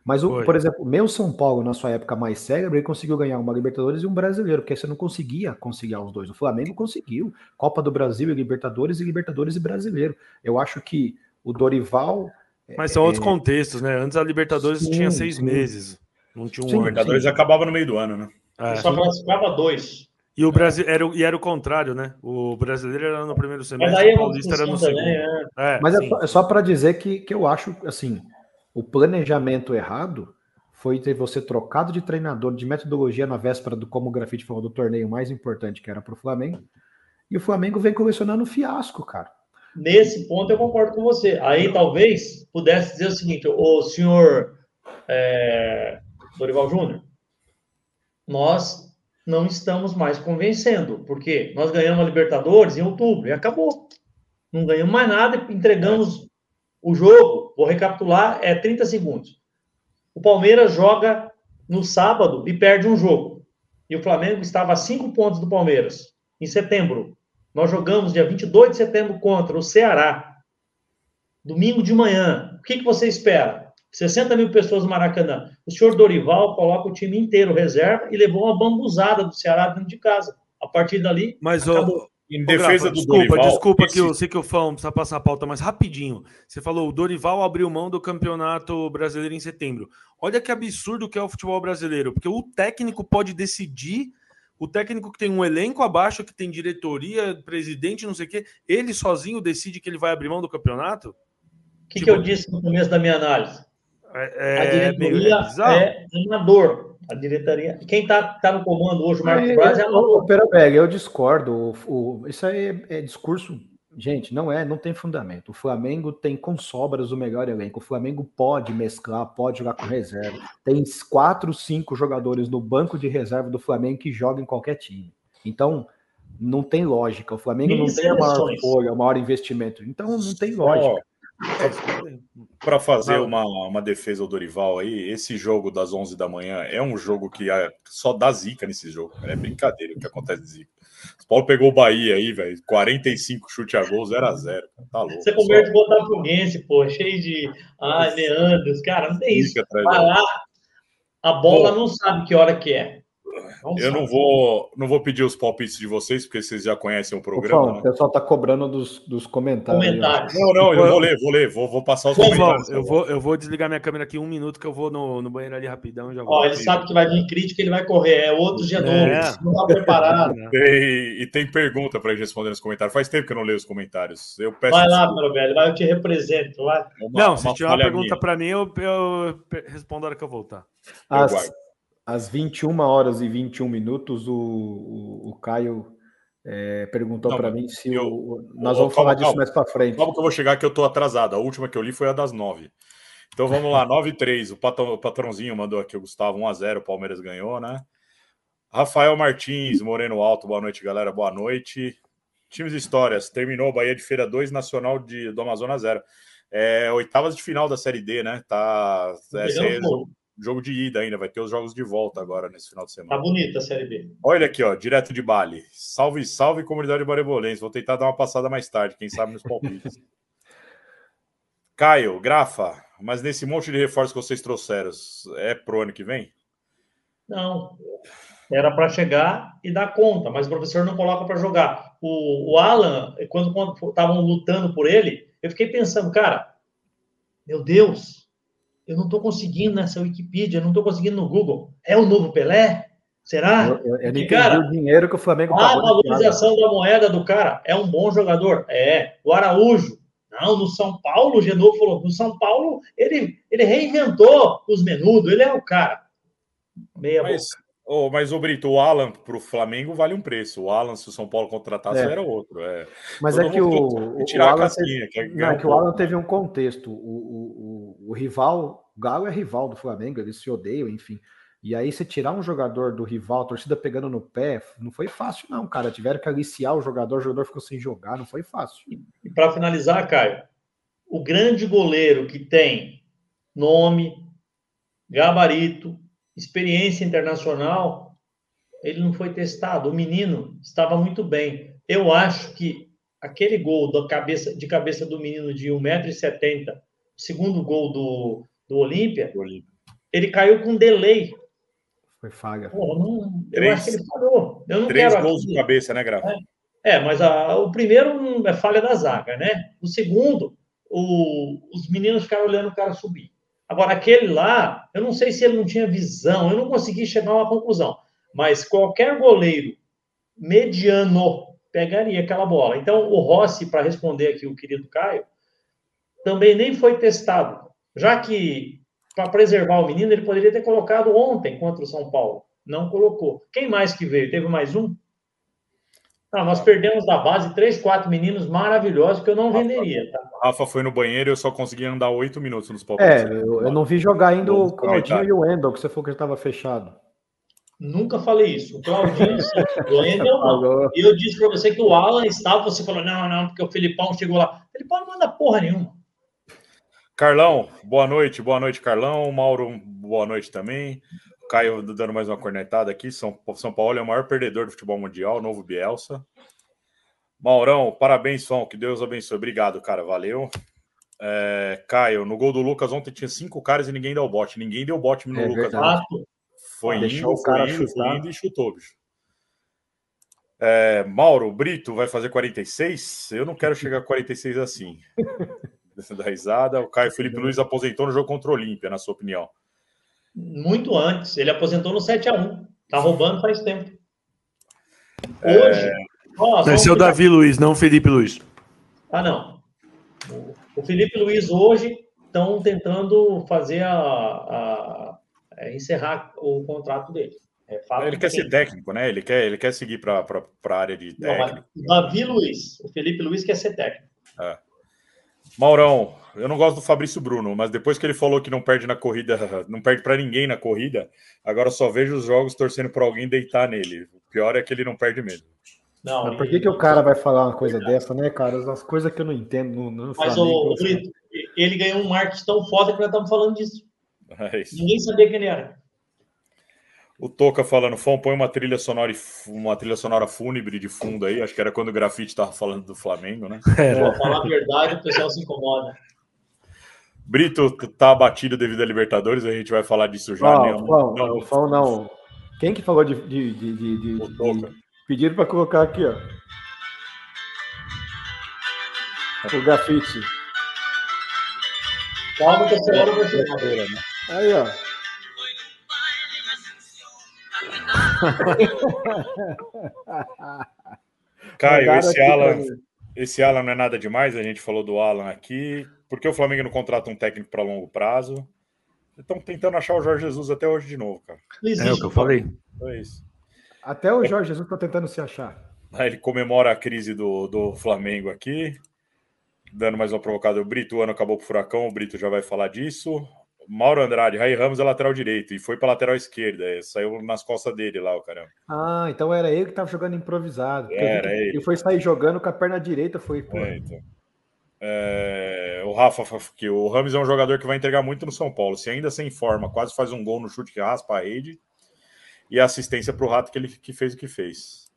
Mas, o, por exemplo, o meu São Paulo, na sua época mais célebre, ele conseguiu ganhar uma Libertadores e um brasileiro, porque você não conseguia conciliar os dois. O Flamengo conseguiu. Copa do Brasil e Libertadores e Libertadores e brasileiro. Eu acho que o Dorival. Mas são é... outros contextos, né? Antes a Libertadores sim, tinha seis sim. meses. Não tinha um sim, ano. Libertadores acabava no meio do ano, né? É. Só classificava dois. E o Brasil era, e era o contrário, né? O brasileiro era no primeiro semestre, o paulista era no segundo. é. É, Mas é só, é só para dizer que, que eu acho assim, o planejamento errado foi ter você trocado de treinador de metodologia na véspera do, como o Grafite falou, do torneio mais importante que era para o Flamengo. E o Flamengo vem colecionando fiasco, cara. Nesse ponto eu concordo com você. Aí talvez pudesse dizer o seguinte: o senhor é, Dorival Júnior, nós não estamos mais convencendo, porque nós ganhamos a Libertadores em outubro e acabou. Não ganhamos mais nada, entregamos o jogo, vou recapitular, é 30 segundos. O Palmeiras joga no sábado e perde um jogo. E o Flamengo estava a cinco pontos do Palmeiras, em setembro. Nós jogamos dia 22 de setembro contra o Ceará. Domingo de manhã. O que, que você espera? 60 mil pessoas no Maracanã. O senhor Dorival coloca o time inteiro reserva e levou uma bambuzada do Ceará dentro de casa. A partir dali, Mas, acabou. Em defesa do desculpa, Dorival. Desculpa esse... que eu sei que o fã precisa passar a pauta, mas rapidinho. Você falou, o Dorival abriu mão do campeonato brasileiro em setembro. Olha que absurdo que é o futebol brasileiro, porque o técnico pode decidir, o técnico que tem um elenco abaixo, que tem diretoria, presidente, não sei o quê, ele sozinho decide que ele vai abrir mão do campeonato? O que, tipo... que eu disse no começo da minha análise? É, é, a diretoria é, é amador. A diretoria. Quem está tá no comando hoje, o Marcos é, Braz, é o Perabeg, eu discordo. O, o, isso aí é, é, discurso. Gente, não é, não tem fundamento. O Flamengo tem com sobras o melhor elenco. O Flamengo pode mesclar, pode jogar com reserva. Tem quatro, cinco jogadores no banco de reserva do Flamengo que jogam em qualquer time. Então, não tem lógica. O Flamengo não tem a maior folha, o maior investimento. Então, não tem lógica. Para fazer uma, uma defesa ao Dorival aí, esse jogo das 11 da manhã é um jogo que é, só dá zica nesse jogo. É brincadeira o que acontece de zica. O Paulo pegou o Bahia aí, velho. 45 chute a gol, 0x0. Tá louco. Você converte o Botafoguense, pô, cheio de. Ai, meandros. Cara, não tem isso. Vai lá, a bola não sabe que hora que é. Eu não vou, não vou pedir os palpites de vocês, porque vocês já conhecem o programa. Né? O pessoal está cobrando dos, dos comentários. comentários. Não, não, eu vou ler, vou ler, vou, vou passar os Pô, comentários. Eu vou, eu vou desligar minha câmera aqui um minuto, que eu vou no, no banheiro ali rapidão. Já vou Ó, ele sabe que vai vir crítica, ele vai correr. É outro dia é. não está preparado. [LAUGHS] Tem, e tem pergunta para responder nos comentários. Faz tempo que eu não leio os comentários. Eu peço vai lá, meu velho, vai, eu te represento. Vai. Uma, não, se tiver uma pergunta para mim, eu, eu respondo na hora que eu voltar. As, às 21 horas e 21 minutos, o, o, o Caio é, perguntou para mim se eu, o, nós vamos falar disso calma, mais para frente. Como que eu vou chegar que eu estou atrasado? A última que eu li foi a das 9. Então vamos lá, [LAUGHS] 9 e 3. O, patrão, o patrãozinho mandou aqui o Gustavo 1 a 0 o Palmeiras ganhou, né? Rafael Martins, Moreno Alto, boa noite, galera. Boa noite. Times Histórias, terminou Bahia de Feira 2, Nacional de, do Amazonas 0. É, oitavas de final da Série D, né? Tá. É, jogo de ida ainda, vai ter os jogos de volta agora nesse final de semana. Tá bonita a Série B. Olha aqui, ó, direto de Bali. Salve, salve, comunidade barebolense. Vou tentar dar uma passada mais tarde, quem sabe nos palpites. [LAUGHS] Caio, Grafa, mas nesse monte de reforços que vocês trouxeram, é pro ano que vem? Não. Era para chegar e dar conta, mas o professor não coloca para jogar. O, o Alan, quando estavam lutando por ele, eu fiquei pensando, cara, meu Deus, eu não estou conseguindo nessa Wikipedia, eu não estou conseguindo no Google. É o novo Pelé? Será? Eu, eu, eu cara, o dinheiro que o Flamengo A valorização da moeda do cara é um bom jogador. É. O Araújo. Não, no São Paulo, o Genovo falou, no São Paulo ele, ele reinventou os menudos, ele é o cara. Meia Mas, boca. Oh, mas o Brito, o Alan para o Flamengo vale um preço. O Alan, se o São Paulo contratasse, é. era outro. É. Mas é que o, tirar o, Alan teve, que é não, é que o Alan teve um contexto. O, o, o, o rival O Galo é rival do Flamengo, eles se odeiam, enfim. E aí, você tirar um jogador do rival, a torcida pegando no pé, não foi fácil, não, cara. Tiveram que aliciar o jogador, o jogador ficou sem jogar, não foi fácil. E para finalizar, Caio, o grande goleiro que tem nome, gabarito, experiência internacional, ele não foi testado. O menino estava muito bem. Eu acho que aquele gol cabeça, de cabeça do menino de 1,70m, segundo gol do, do Olímpia, ele caiu com delay. Foi falha. não, eu três, acho que ele falhou. Eu não três quero gols aqui. de cabeça, né, Grafa? É, é mas a, o primeiro é falha da zaga, né? O segundo, o, os meninos ficaram olhando o cara subir. Agora, aquele lá, eu não sei se ele não tinha visão, eu não consegui chegar a uma conclusão. Mas qualquer goleiro mediano pegaria aquela bola. Então, o Rossi, para responder aqui o querido Caio, também nem foi testado. Já que para preservar o menino, ele poderia ter colocado ontem contra o São Paulo. Não colocou. Quem mais que veio? Teve mais um? Não, nós perdemos da base três, quatro meninos maravilhosos que eu não venderia. Tá? Rafa foi no banheiro e eu só consegui andar oito minutos nos palpites. É, eu, eu, não vi jogar ainda o Claudinho e o Wendel, que você falou que estava fechado. Nunca falei isso. O Claudinho, [LAUGHS] o Wendel não. E eu disse para você que o Alan estava, você falou, não, não, porque o Felipão chegou lá. O Felipão não manda porra nenhuma. Carlão, boa noite, boa noite, Carlão. Mauro, boa noite também. Caio dando mais uma cornetada aqui. São, São Paulo é o maior perdedor do futebol mundial, novo Bielsa. Maurão, parabéns, Fão. Que Deus abençoe. Obrigado, cara. Valeu. É, Caio, no gol do Lucas ontem tinha cinco caras e ninguém deu bote. Ninguém deu bote no é Lucas. Foi Deixou indo, o cara foi indo, foi indo e chutou, bicho. É, Mauro, Brito vai fazer 46? Eu não quero chegar a 46 assim. [LAUGHS] [LAUGHS] da risada. O Caio Felipe Luiz aposentou no jogo contra o Olímpia, na sua opinião? Muito antes. Ele aposentou no 7x1. Tá roubando faz tempo. Hoje. É... Ó, Esse é o Davi Luiz, não o Felipe Luiz. Ah, não. O Felipe Luiz hoje estão tentando fazer a, a, a, encerrar o contrato dele. É ele quer ser técnico, né? Ele quer, ele quer seguir para a área de técnico. Não, Davi Luiz. O Felipe Luiz quer ser técnico. É. Maurão, eu não gosto do Fabrício Bruno, mas depois que ele falou que não perde na corrida, [LAUGHS] não perde para ninguém na corrida, agora só vejo os jogos torcendo para alguém deitar nele. O pior é que ele não perde mesmo. Não, mas por que, que o cara vai falar uma coisa dessa, né, cara? As coisas que eu não entendo no, no Mas o Brito, ele ganhou um marketing tão foda que nós estamos falando disso. [LAUGHS] É Ninguém sabia quem ele era. O Toca falando, Fom, põe uma trilha sonora uma trilha sonora fúnebre de fundo aí. Acho que era quando o grafite estava falando do Flamengo, né? [LAUGHS] Para falar a verdade, o pessoal se incomoda. Brito tá abatido devido a Libertadores, a gente vai falar disso já. Não, né? não, não, não, não. Quem que falou de, de, de, de, de, de pediram para colocar aqui, ó. O grafite. Calma que essa hora vai chegar. Aí, ó. [LAUGHS] Caio, esse Alan, esse Alan não é nada demais, a gente falou do Alan aqui. Por que o Flamengo não contrata um técnico para longo prazo? Estão tentando achar o Jorge Jesus até hoje de novo, cara. É o que eu falei. É isso. Até o Jorge Jesus está tentando se achar. Ele comemora a crise do, do Flamengo aqui, dando mais uma provocada. O Brito, o ano acabou com o Furacão, o Brito já vai falar disso. Mauro Andrade, Rai Ramos é lateral direito e foi para lateral esquerda, é, saiu nas costas dele lá, o caramba. Ah, então era ele que estava jogando improvisado. Era ele. Ele foi sair jogando com a perna direita, foi. É, então. é, o Rafa, que o Ramos é um jogador que vai entregar muito no São Paulo. Se ainda sem forma, quase faz um gol no chute que raspa a rede e a assistência para o Rato que ele que fez o que fez.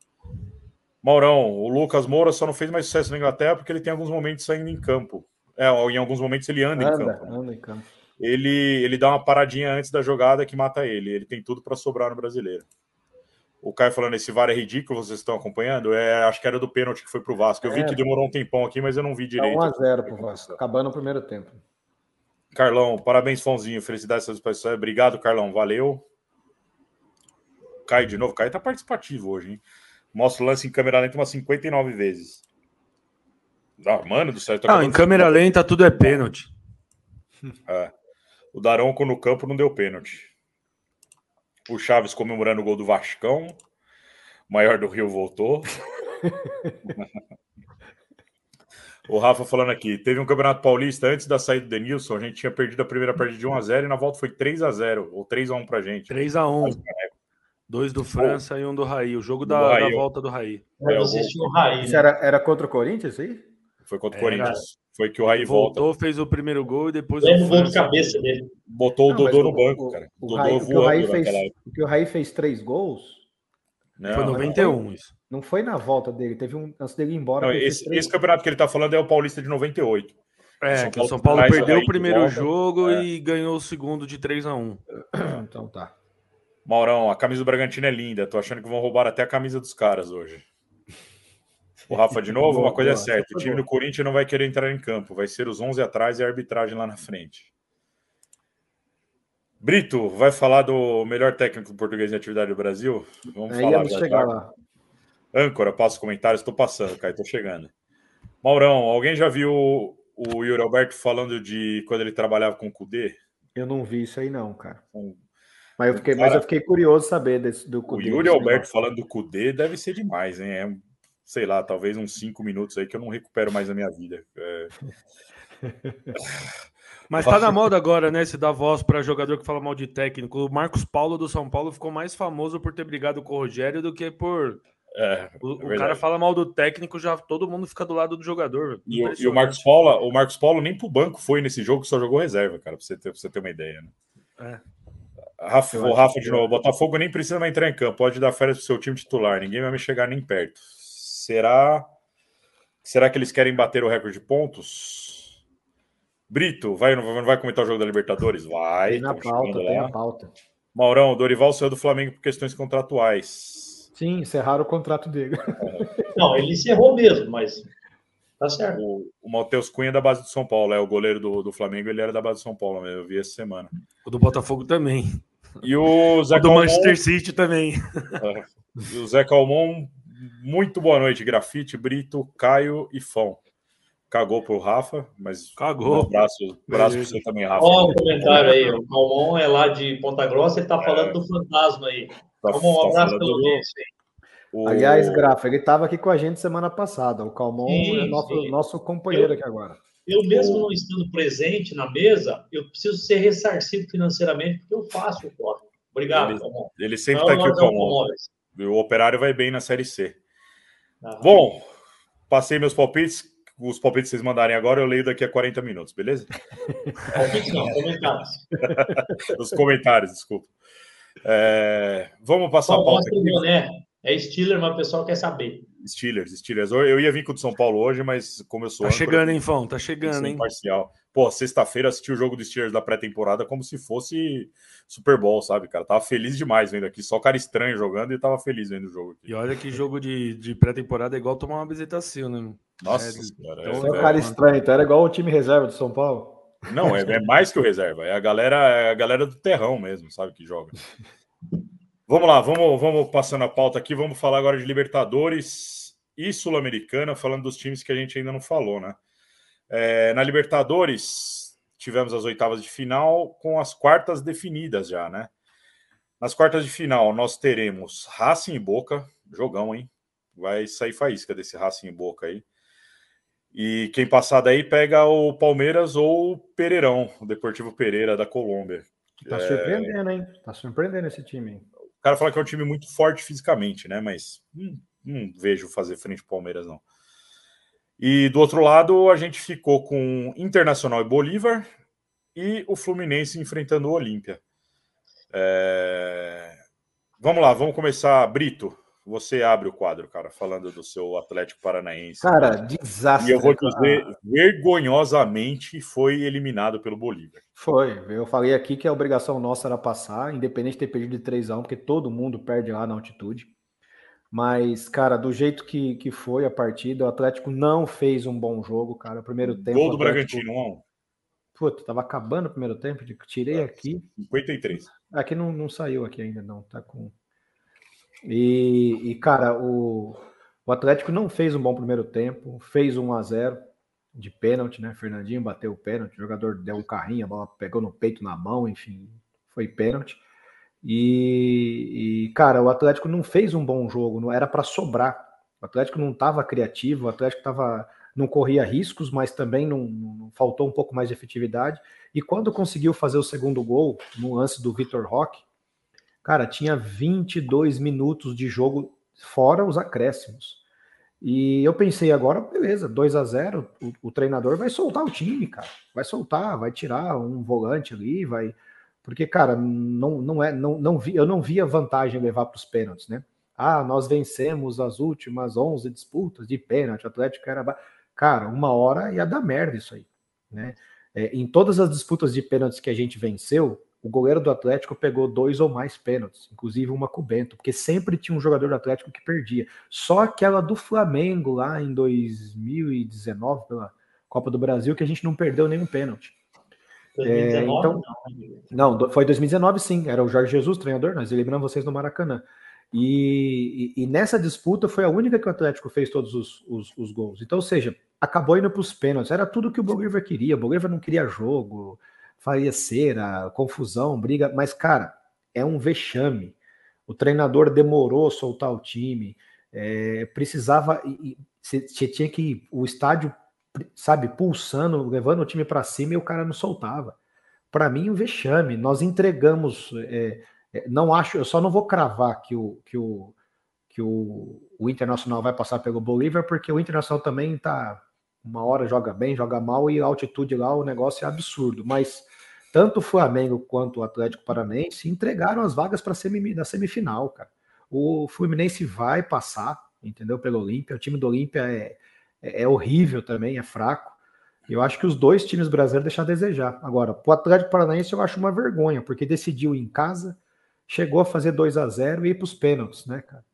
Maurão, o Lucas Moura só não fez mais sucesso na Inglaterra porque ele tem alguns momentos saindo em campo. É, em alguns momentos ele anda, anda em campo. Anda em campo ele, ele dá uma paradinha antes da jogada que mata ele. Ele tem tudo para sobrar no brasileiro. O Caio falando, esse VAR é ridículo, vocês estão acompanhando? É, acho que era do pênalti que foi pro Vasco. Eu é, vi que demorou um tempão aqui, mas eu não vi direito. 1x0 pro Vasco, acabando o primeiro tempo. Carlão, parabéns, Fãozinho. Felicidades às pessoas. Obrigado, Carlão. Valeu. Caio de novo. Caio tá participativo hoje, hein? Mostra o lance em câmera lenta umas 59 vezes. Ah, mano do céu. Não, em câmera lenta tudo é pênalti. É. O Daronco no campo não deu pênalti. O Chaves comemorando o gol do Vascão. O maior do Rio voltou. [LAUGHS] O Rafa falando aqui, teve um Campeonato Paulista antes da saída do Denilson, a gente tinha perdido a primeira partida de 1x0 e na volta foi 3x0, ou 3x1 pra gente. 3x1. Dois do França e um do Raí. O jogo da, Raí, da volta do Raí. É, o Raí. Isso né? era, era contra o Corinthians aí? Foi contra o Corinthians. Foi que o Raí voltou, volta. fez o primeiro gol e depois o gol de cabeça dele. Botou Não, o Dodô no banco, cara. O, o, Raí, o, Raí fez, porque o Raí fez três gols. Não, foi 91 isso. Não foi na volta dele, teve um antes dele ir embora. Não, esse, esse, campeonato que ele tá falando é o Paulista de 98. É, o que o São Paulo perdeu o primeiro volta, jogo é. e ganhou o segundo de 3 a 1 Então tá. Maurão, a camisa do Bragantino é linda. Tô achando que vão roubar até a camisa dos caras hoje. O Rafa, de novo, uma coisa é certa: o time do Corinthians não vai querer entrar em campo, vai ser os 11 atrás e a arbitragem lá na frente. Brito, vai falar do melhor técnico português em atividade do Brasil? Vamos é, falar. chegar lá. Âncora, passa os comentários, estou passando, Caio, estou chegando. Maurão, alguém já viu o Yuri Alberto falando de quando ele trabalhava com o Cudê? Eu não vi isso aí, não, cara. Um, mas, eu fiquei, cara, mas eu fiquei curioso saber desse, do Cudê. O Yuri Alberto falando do Cudê deve ser demais, hein? É, sei lá, talvez uns cinco minutos aí que eu não recupero mais a minha vida. É... [LAUGHS] Mas tá na moda agora, né? Se dá voz para jogador que fala mal de técnico. O Marcos Paulo do São Paulo ficou mais famoso por ter brigado com o Rogério do que por é, o, o cara fala mal do técnico, já todo mundo fica do lado do jogador. E, e, o Marcos Paulo, o Marcos Paulo nem pro banco foi nesse jogo, só jogou reserva, cara, pra você ter, pra você ter uma ideia. Né? É. Rafa, o Rafa de novo, Botafogo nem precisa mais entrar em campo, pode dar férias pro seu time titular, ninguém vai me chegar nem perto. Será será que eles querem bater o recorde de pontos? Brito, vai não vai comentar o jogo da Libertadores? Vai. Tem na pauta, tem na pauta. Maurão, Dorival saiu do Flamengo por questões contratuais. Sim, encerraram o contrato dele. Não, ele encerrou mesmo, mas tá certo. O, o Matheus Cunha é da base do São Paulo, é o goleiro do, do Flamengo, ele era da base do São Paulo, eu vi essa semana. O do Botafogo também. E o Zé o do Calmon, Manchester City também. É, e o Zé Calmon, muito boa noite, Grafite, Brito, Caio e Fão. Cagou pro Rafa, mas. Cagou. Um abraço, abraço pra você também, Rafa. Ó, um comentário aí. O Calmon é lá de Ponta Grossa, ele tá falando é. do fantasma aí. Tá, um tá abraço pelo o... Aliás, Grafa, ele estava aqui com a gente semana passada. O Calmon sim, é nosso, nosso companheiro eu, aqui agora. Eu mesmo não estando presente na mesa, eu preciso ser ressarcido financeiramente porque eu faço o corre. Obrigado, ele, Calmon. Ele sempre está aqui, o Calmon. O operário vai bem na Série C. Ah. Bom, passei meus palpites. Os palpites que vocês mandarem agora, eu leio daqui a 40 minutos, beleza? [LAUGHS] Palpites não, comentários. [LAUGHS] Os comentários, desculpa. É, vamos passar Bom, a pauta aqui. Né? É Steelers, mas o pessoal quer saber. Steelers, Steelers. Eu ia vir com o de São Paulo hoje, mas como eu sou. Tá chegando, hein, Fão? Tá chegando, hein? Parcial. Pô, sexta-feira assisti o jogo do Steelers da pré-temporada como se fosse Super Bowl, sabe, cara? Tava feliz demais vendo aqui. Só cara estranho jogando e tava feliz vendo o jogo aqui. E olha que jogo de, de pré-temporada é igual tomar uma visitação, né? Nossa, é, cara. Então, é, é, cara estranho, então era igual o time reserva do São Paulo. Não, é, é mais que o reserva. É a galera, é a galera do terrão mesmo, sabe, que joga. [LAUGHS] Vamos lá, vamos, vamos passando a pauta aqui. Vamos falar agora de Libertadores e Sul-Americana, falando dos times que a gente ainda não falou, né? É, na Libertadores, tivemos as oitavas de final com as quartas definidas já, né? Nas quartas de final, nós teremos Racing e Boca, jogão, hein? Vai sair faísca desse Racing e Boca aí. E quem passar daí pega o Palmeiras ou o Pereirão, o Deportivo Pereira da Colômbia. Tá é... surpreendendo, hein? Tá surpreendendo esse time, hein? Cara fala que é um time muito forte fisicamente, né? Mas hum, não vejo fazer frente ao Palmeiras, não. E do outro lado, a gente ficou com Internacional e Bolívar e o Fluminense enfrentando o Olímpia. É... Vamos lá, vamos começar. Brito, você abre o quadro, cara, falando do seu Atlético Paranaense. Cara, desastre. E eu vou dizer, vergonhosamente foi eliminado pelo Bolívar. Foi. Eu falei aqui que a obrigação nossa era passar, independente de ter perdido de 3 a 1 porque todo mundo perde lá na altitude. Mas, cara, do jeito que, que foi a partida, o Atlético não fez um bom jogo, cara. O primeiro tempo. Gol do Atlético... Bragantino, 1 Puta, tava acabando o primeiro tempo, tirei aqui. 53. Aqui não, não saiu aqui ainda, não. Tá com. E, e cara, o, o Atlético não fez um bom primeiro tempo, fez 1 a 0 de pênalti, né? Fernandinho bateu o pênalti, o jogador deu um carrinho, a bola pegou no peito, na mão, enfim, foi pênalti. E, e cara, o Atlético não fez um bom jogo, não era para sobrar. O Atlético não estava criativo, o Atlético estava não corria riscos, mas também não, não, faltou um pouco mais de efetividade. E quando conseguiu fazer o segundo gol, no lance do Vitor Roque, cara, tinha 22 minutos de jogo fora os acréscimos. E eu pensei agora, beleza, 2 a 0 o, o, treinador vai soltar o time, cara. Vai soltar, vai tirar um volante ali, vai. Porque, cara, não, não é, não, não vi, eu não via vantagem levar para os pênaltis, né? Ah, nós vencemos as últimas 11 disputas de pênalti, o Atlético era Cara, uma hora ia dar merda isso aí. Né? É, em todas as disputas de pênaltis que a gente venceu, o goleiro do Atlético pegou dois ou mais pênaltis, inclusive uma com o Bento, porque sempre tinha um jogador do Atlético que perdia. Só aquela do Flamengo lá em 2019, pela Copa do Brasil, que a gente não perdeu nenhum pênalti. 2019, é, então, não, não, foi 2019 sim, era o Jorge Jesus, treinador, nós eliminamos vocês no Maracanã. E, e, e, nessa disputa foi a única que o Atlético fez todos os, os, os gols. Então, ou seja, acabou indo para os pênaltis. Era tudo que o Bolívar queria. O Bolívar não queria jogo, faria cera, confusão, briga. Mas, cara, é um vexame. O treinador demorou a soltar o time. É, precisava. Você tinha que. O estádio, sabe, pulsando, levando o time para cima e o cara não soltava. Para mim, um vexame. Nós entregamos. É, é, não acho, eu só não vou cravar que o, que o, que o, o Internacional vai passar pelo Bolívar, porque o Internacional também tá uma hora joga bem, joga mal e a altitude lá o negócio é absurdo. Mas tanto o Flamengo quanto o Atlético Paranaense entregaram as vagas para semi, da semifinal, cara. O Fluminense vai passar, entendeu? Pelo Olímpia. O time do Olímpia é, é, é horrível também, é fraco. Eu acho que os dois times brasileiros deixaram a desejar. Agora, o Atlético Paranaense eu acho uma vergonha, porque decidiu em casa, chegou a fazer 2 a 0 e ir para os pênaltis, né, cara?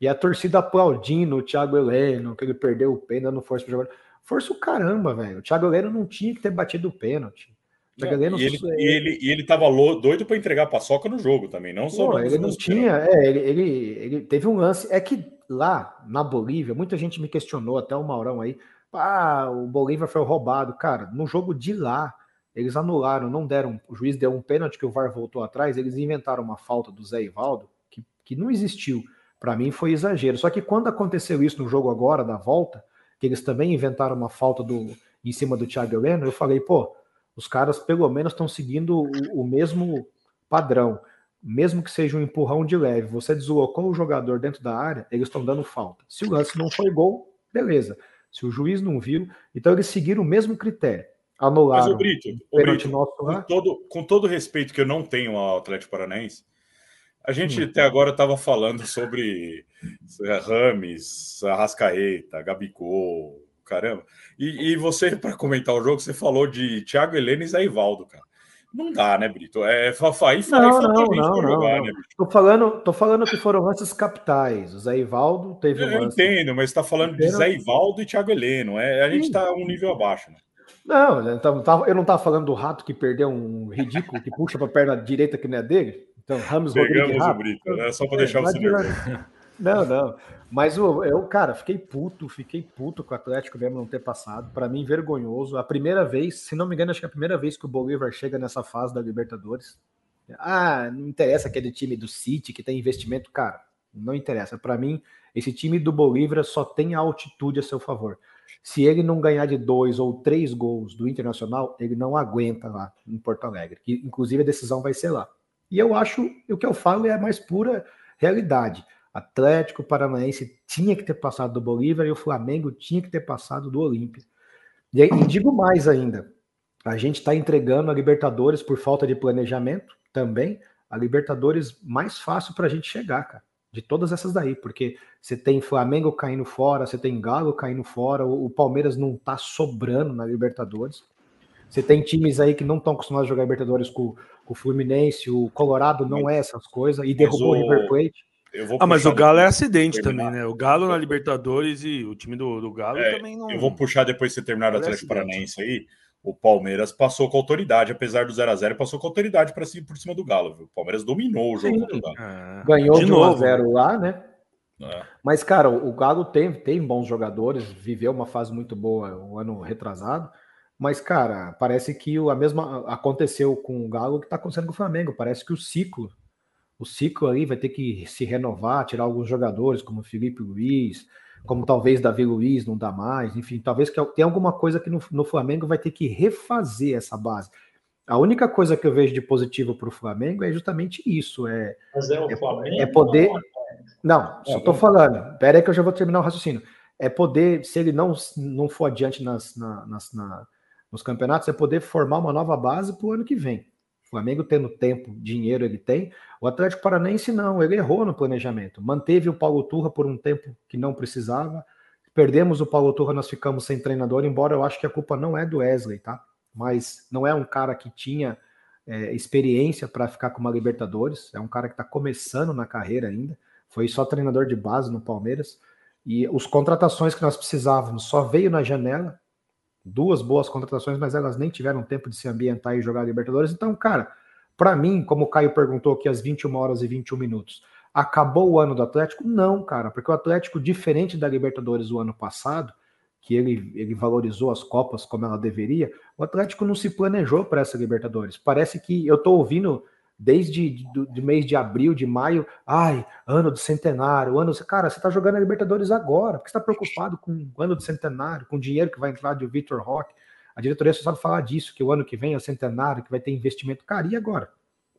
E a torcida aplaudindo o Thiago Heleno, que ele perdeu o pênalti, não força para jogar. Força o caramba, velho. O Thiago Heleno não tinha que ter batido o pênalti. O Thiago Heleno, e, ele, e, ele, e ele tava doido para entregar a paçoca no jogo também, não só. Pô, ele não tinha, é, ele, ele, ele teve um lance. É que lá na Bolívia, muita gente me questionou, até o Maurão aí. Ah, o Bolívia foi roubado. Cara, no jogo de lá, eles anularam, não deram. O juiz deu um pênalti que o VAR voltou atrás. Eles inventaram uma falta do Zé Ivaldo que, que não existiu. Para mim foi exagero. Só que quando aconteceu isso no jogo agora, da volta, que eles também inventaram uma falta do, em cima do Thiago Heleno, eu falei, pô, os caras pelo menos estão seguindo o, o, mesmo padrão. Mesmo que seja um empurrão de leve, você deslocou o jogador dentro da área, eles estão dando falta. Se o lance não foi gol, beleza. Se o juiz não viu, então eles seguiram o mesmo critério anularam. Mas o Brito, o Brito com, todo, com todo respeito que eu não tenho ao Atlético Paranaense, a gente hum. até agora estava falando sobre Rames, Arrascaeta, Gabigol, caramba. E, e você, para comentar o jogo, você falou de Thiago Helena e Zé Ivaldo, cara. Não dá, né, Brito? É Fafá e Não, não, não, não, jogar, Né, tô falando, tô falando que foram lances capitais. O Zé Ivaldo teve um Eu entendo, mas está falando de Zé Ivaldo e Thiago Heleno. É, a gente está um nível abaixo, né? Não, eu não estava falando do rato que perdeu um ridículo que puxa para a perna direita que não é dele. Então, Ramos Pegamos Rodrigues. o Brito, né? Só para deixar é, você Não, não. Mas eu, eu, cara, fiquei puto, fiquei puto com o Atlético mesmo não ter passado. Para mim, vergonhoso. A primeira vez, se não me engano, acho que é a primeira vez que o Bolívar chega nessa fase da Libertadores. Ah, não interessa aquele time do City que tem investimento, cara. Não interessa. Para mim, esse time do Bolívar só tem altitude a seu favor. Se ele não ganhar de dois ou três gols do Internacional, ele não aguenta lá em Porto Alegre. Que, inclusive, a decisão vai ser lá. E eu acho, o que eu falo é a mais pura realidade. Atlético Paranaense tinha que ter passado do Bolívar e o Flamengo tinha que ter passado do Olímpia. E, e digo mais ainda, a gente está entregando a Libertadores por falta de planejamento também, a Libertadores mais fácil para a gente chegar, cara de todas essas daí, porque você tem Flamengo caindo fora, você tem Galo caindo fora, o, Palmeiras não tá sobrando na Libertadores. Você tem times aí que não estão acostumados a jogar Libertadores com, o Fluminense, o Colorado não é essas coisas, e derrubou o River Plate. ah, mas o Galo é acidente também, né? O Galo na Libertadores e o time do, do Galo é, também não. Eu vou puxar depois de você terminar o é Atlético é Paranaense aí o Palmeiras passou com autoridade, apesar do 0 a 0 passou com autoridade para cima por cima do Galo. Viu? O Palmeiras dominou o jogo Sim. contra o Galo. É. Ganhou de, de 1 a 0 lá, né? É. Mas, cara, o Galo tem, tem bons jogadores, viveu uma fase muito boa o um ano retrasado. Mas, cara, parece que a mesma aconteceu com o Galo que está acontecendo com o Flamengo. Parece que o ciclo, o ciclo aí vai ter que se renovar, tirar alguns jogadores, como Felipe Luiz, como talvez Davi Luiz não dá mais, enfim, talvez que tem alguma coisa que no, no Flamengo vai ter que refazer essa base. A única coisa que eu vejo de positivo para o Flamengo é justamente isso. É, Mas é o é, Flamengo. é poder. Não, só estou falando. Pera aí que eu já vou terminar o raciocínio. É poder, se ele não, não for adiante nas, na- nas, na- nos campeonatos, é poder formar uma nova base para o ano que vem. O Flamengo tendo tempo, dinheiro ele tem. O Atlético Paranaense não, ele errou no planejamento. Manteve o Paulo Turra por um tempo que não precisava. Perdemos o Paulo Turra, nós ficamos sem treinador, embora eu acho que a culpa não é do Wesley, tá? Mas não é um cara que tinha é, experiência para ficar com uma Libertadores. É um cara que está começando na carreira ainda. Foi só treinador de base no Palmeiras. E os contratações que nós precisávamos só veio na janela. Duas boas contratações, mas elas nem tiveram tempo de se ambientar e jogar Libertadores. Então, cara, para mim, como o Caio perguntou aqui às 21 horas e 21 minutos, acabou o ano do Atlético? Não, cara, porque o Atlético, diferente da Libertadores do ano passado, que ele, ele valorizou as Copas como ela deveria, o Atlético não se planejou para essa Libertadores. Parece que eu tô ouvindo desde do, do mês de abril, de maio, ai, ano do centenário, ano. Cara, você tá jogando a Libertadores agora, porque você tá preocupado com o ano do centenário, com o dinheiro que vai entrar de Vitor Roque. A diretoria só sabe falar disso, que o ano que vem é o centenário, que vai ter investimento. Cara, e agora?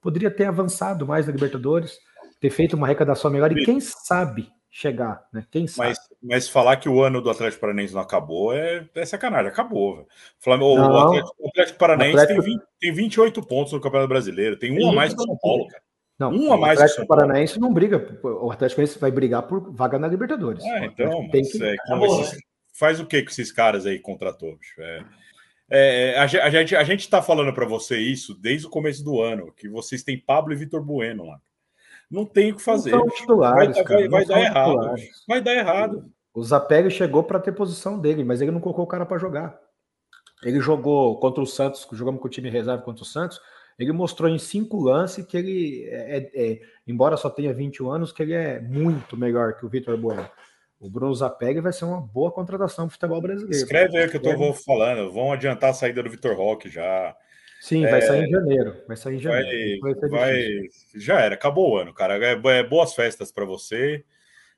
Poderia ter avançado mais na Libertadores, ter feito uma arrecadação melhor e quem sabe chegar, né? Quem sabe. Mas, mas falar que o ano do Atlético Paranaense não acabou é, é sacanagem, acabou. velho. Flamengo, Não. o, Atlético, o Atlético Paranaense Atlético- Tem, 20, tem 28 pontos no Campeonato Brasileiro, tem um a mais que o São Paulo, cara. Não, um a mais o Atlético. Paranaense não briga. O Atlético Paranaense vai brigar por vaga na Libertadores. Ah, O então, tem que- é, esses- faz o que com esses caras aí contratou? bicho? É, é, a, ge- a gente a gente está falando para você isso desde o começo do ano, que vocês têm Pablo e Vitor Bueno lá. Não tem o que fazer. Não são titulares, vai, cara, vai- não vai são dar errado. titulares. Vai dar errado. O Zapelli chegou para ter posição dele, mas ele não colocou o cara para jogar. Ele jogou contra o Santos, jogamos com o time reserva contra o Santos. Ele mostrou em cinco lances que ele, é, é- é- embora só tenha 21 anos, que ele é muito melhor que o Vitor Bueno. O Bruno Zapelli vai ser uma boa contratação pro futebol brasileiro. Escreve aí o que eu vou falando. Vão adiantar a saída do Vitor Roque já. Sim, vai sair em janeiro. Vai sair em janeiro. Vai vai- já era, acabou o ano, cara. É, é boas festas para você.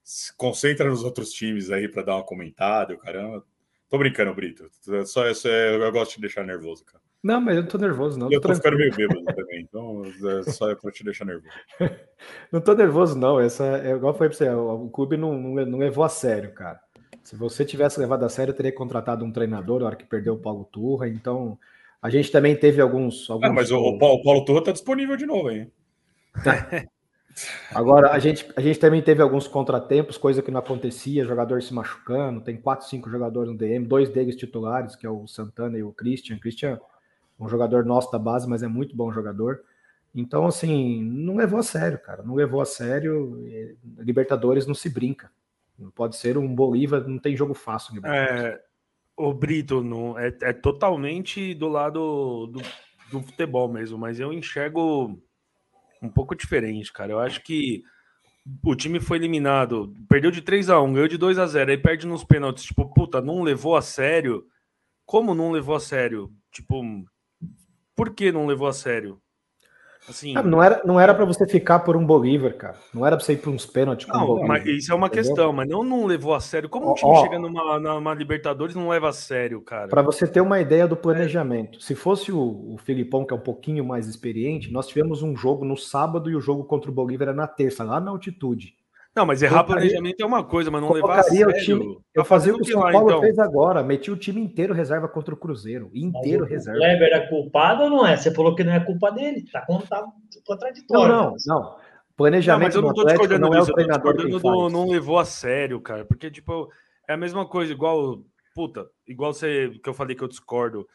Se concentra nos outros times aí para dar uma comentada, caramba. Tô brincando, Brito. Só, só- eu gosto de te deixar nervoso, cara. Não, mas eu não tô nervoso, não. Eu Tô tô ficando meio bêbado também, então é só é pra te deixar nervoso. [LAUGHS] Não tô nervoso, não. Essa, é igual eu falei pra você, o, clube não, não, não levou a sério, cara. Se você tivesse levado a sério, eu teria contratado um treinador na hora que perdeu o Paulo Turra. Então, a gente também teve alguns. alguns Ah, mas o, o Paulo, Paulo Torre tá disponível de novo aí. [LAUGHS] Agora, a gente, a gente também teve alguns contratempos, coisa que não acontecia, jogador se machucando. Tem quatro, cinco jogadores no DM, dois deles titulares, que é o Santana e o Christian. Christian é um jogador nosso da base, mas é muito bom jogador. Então, assim, não levou a sério, cara. Não levou a sério. Libertadores não se brinca. Não pode ser um Bolívar, não tem jogo fácil. É, o Brito não, é, é totalmente do lado do, do futebol mesmo, mas eu enxergo um pouco diferente, cara. Eu acho que o time foi eliminado, perdeu de 3 a 1 ganhou de 2 a 0 aí perde nos pênaltis. Tipo, puta, não levou a sério. Como não levou a sério? Tipo, por que não levou a sério? Assim, Ah, não era, não era para você ficar por um Bolívar, cara. Não era para você ir para uns pênaltis com Não, Bolívar. mas isso é uma entendeu? questão, mas não, não levou a sério. Como um time ó. chega numa, numa Libertadores não leva a sério, cara? Para você ter uma ideia do planejamento, se fosse o, o Filipão, que é um pouquinho mais experiente, nós tivemos um jogo no sábado e o jogo contra o Bolívar era na terça, lá na altitude. Não, mas errar Colocaria- planejamento é uma coisa, mas não levar a sério. o time. Eu fazia o que o lá, São Paulo então? fez agora, meti o time inteiro reserva contra o Cruzeiro. Mas Inteiro o reserva. Kleber é culpado ou não é? Você falou que não é culpa dele. Tá, tá Não, contraditório. não, não. Não, Planejamento mas eu não tô discordando não é o disso, eu tô treinador discordando quem do não levou a sério, cara. Porque, tipo, é a mesma coisa, igual. Puta, igual você que eu falei que eu discordo.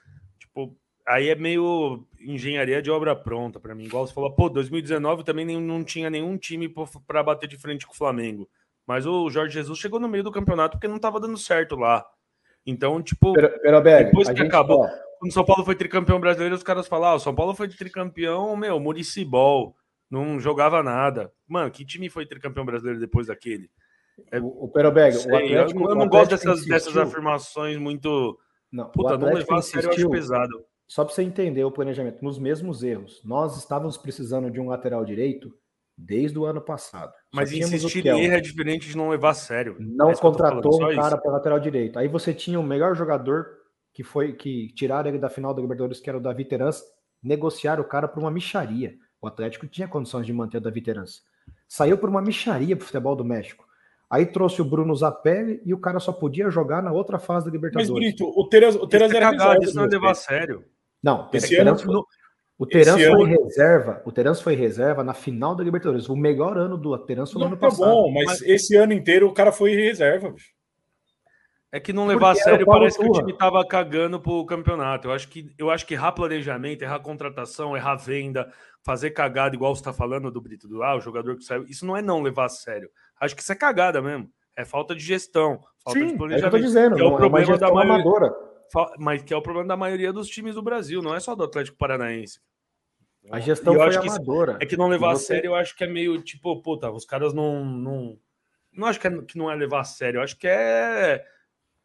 Aí é meio engenharia de obra pronta pra mim. Igual você falou, pô, 2019 também não tinha nenhum time pra bater de frente com o Flamengo. Mas o Jorge Jesus chegou no meio do campeonato porque não tava dando certo lá. Então, tipo, Pero- Peroberg, Depois que acabou. ó, quando o São Paulo foi tricampeão brasileiro, os caras falavam, ah, o São Paulo foi tricampeão, meu, Muricibol, não jogava nada. Mano, que time foi tricampeão brasileiro depois daquele? o, o Peroberg, Sei, o Atlético, eu não, eu o não gosto dessas, dessas afirmações muito. Não, o Puta, não levar a sério eu acho pesado. Só para você entender o planejamento, nos mesmos erros. Nós estávamos precisando de um lateral direito desde o ano passado. Mas insistir em erro é diferente de não levar a sério. Não é contratou um cara para lateral direito. Aí você tinha o melhor jogador que foi que tiraram ele da final da Libertadores, que era o Davi Terans, negociaram o cara por uma micharia. O Atlético tinha condições de manter o Davi Terans. Saiu por uma micharia pro futebol do México. Aí trouxe o Bruno Zapelli e o cara só podia jogar na outra fase da Libertadores. Mas, Brito, o Teras, o Teras era cagado, isso não é levar a sério. Não, esse ano, o Terence foi ano... reserva. O Terence foi reserva na final da Libertadores. O melhor ano do Terence foi no ano tá passado. Bom, mas, mas, esse ano inteiro o cara foi reserva. É que não levar Porque a sério parece que o time tava cagando pro campeonato. Eu acho que eu acho que errar planejamento, errar contratação, errar venda, fazer cagada igual você tá falando do Brito do ah, o jogador que saiu, isso não é não levar a sério. Acho que isso é cagada mesmo. É falta de gestão, falta Sim, de planejamento. É eu tô dizendo, é o problema da maioria, amadora mas que é o problema da maioria dos times do Brasil, não é só do Atlético Paranaense. A gestão foi amadora. é que não levar você... a sério, eu acho que é meio tipo, puta, os caras não. Não, não acho que, é, que não é levar a sério, eu acho que é.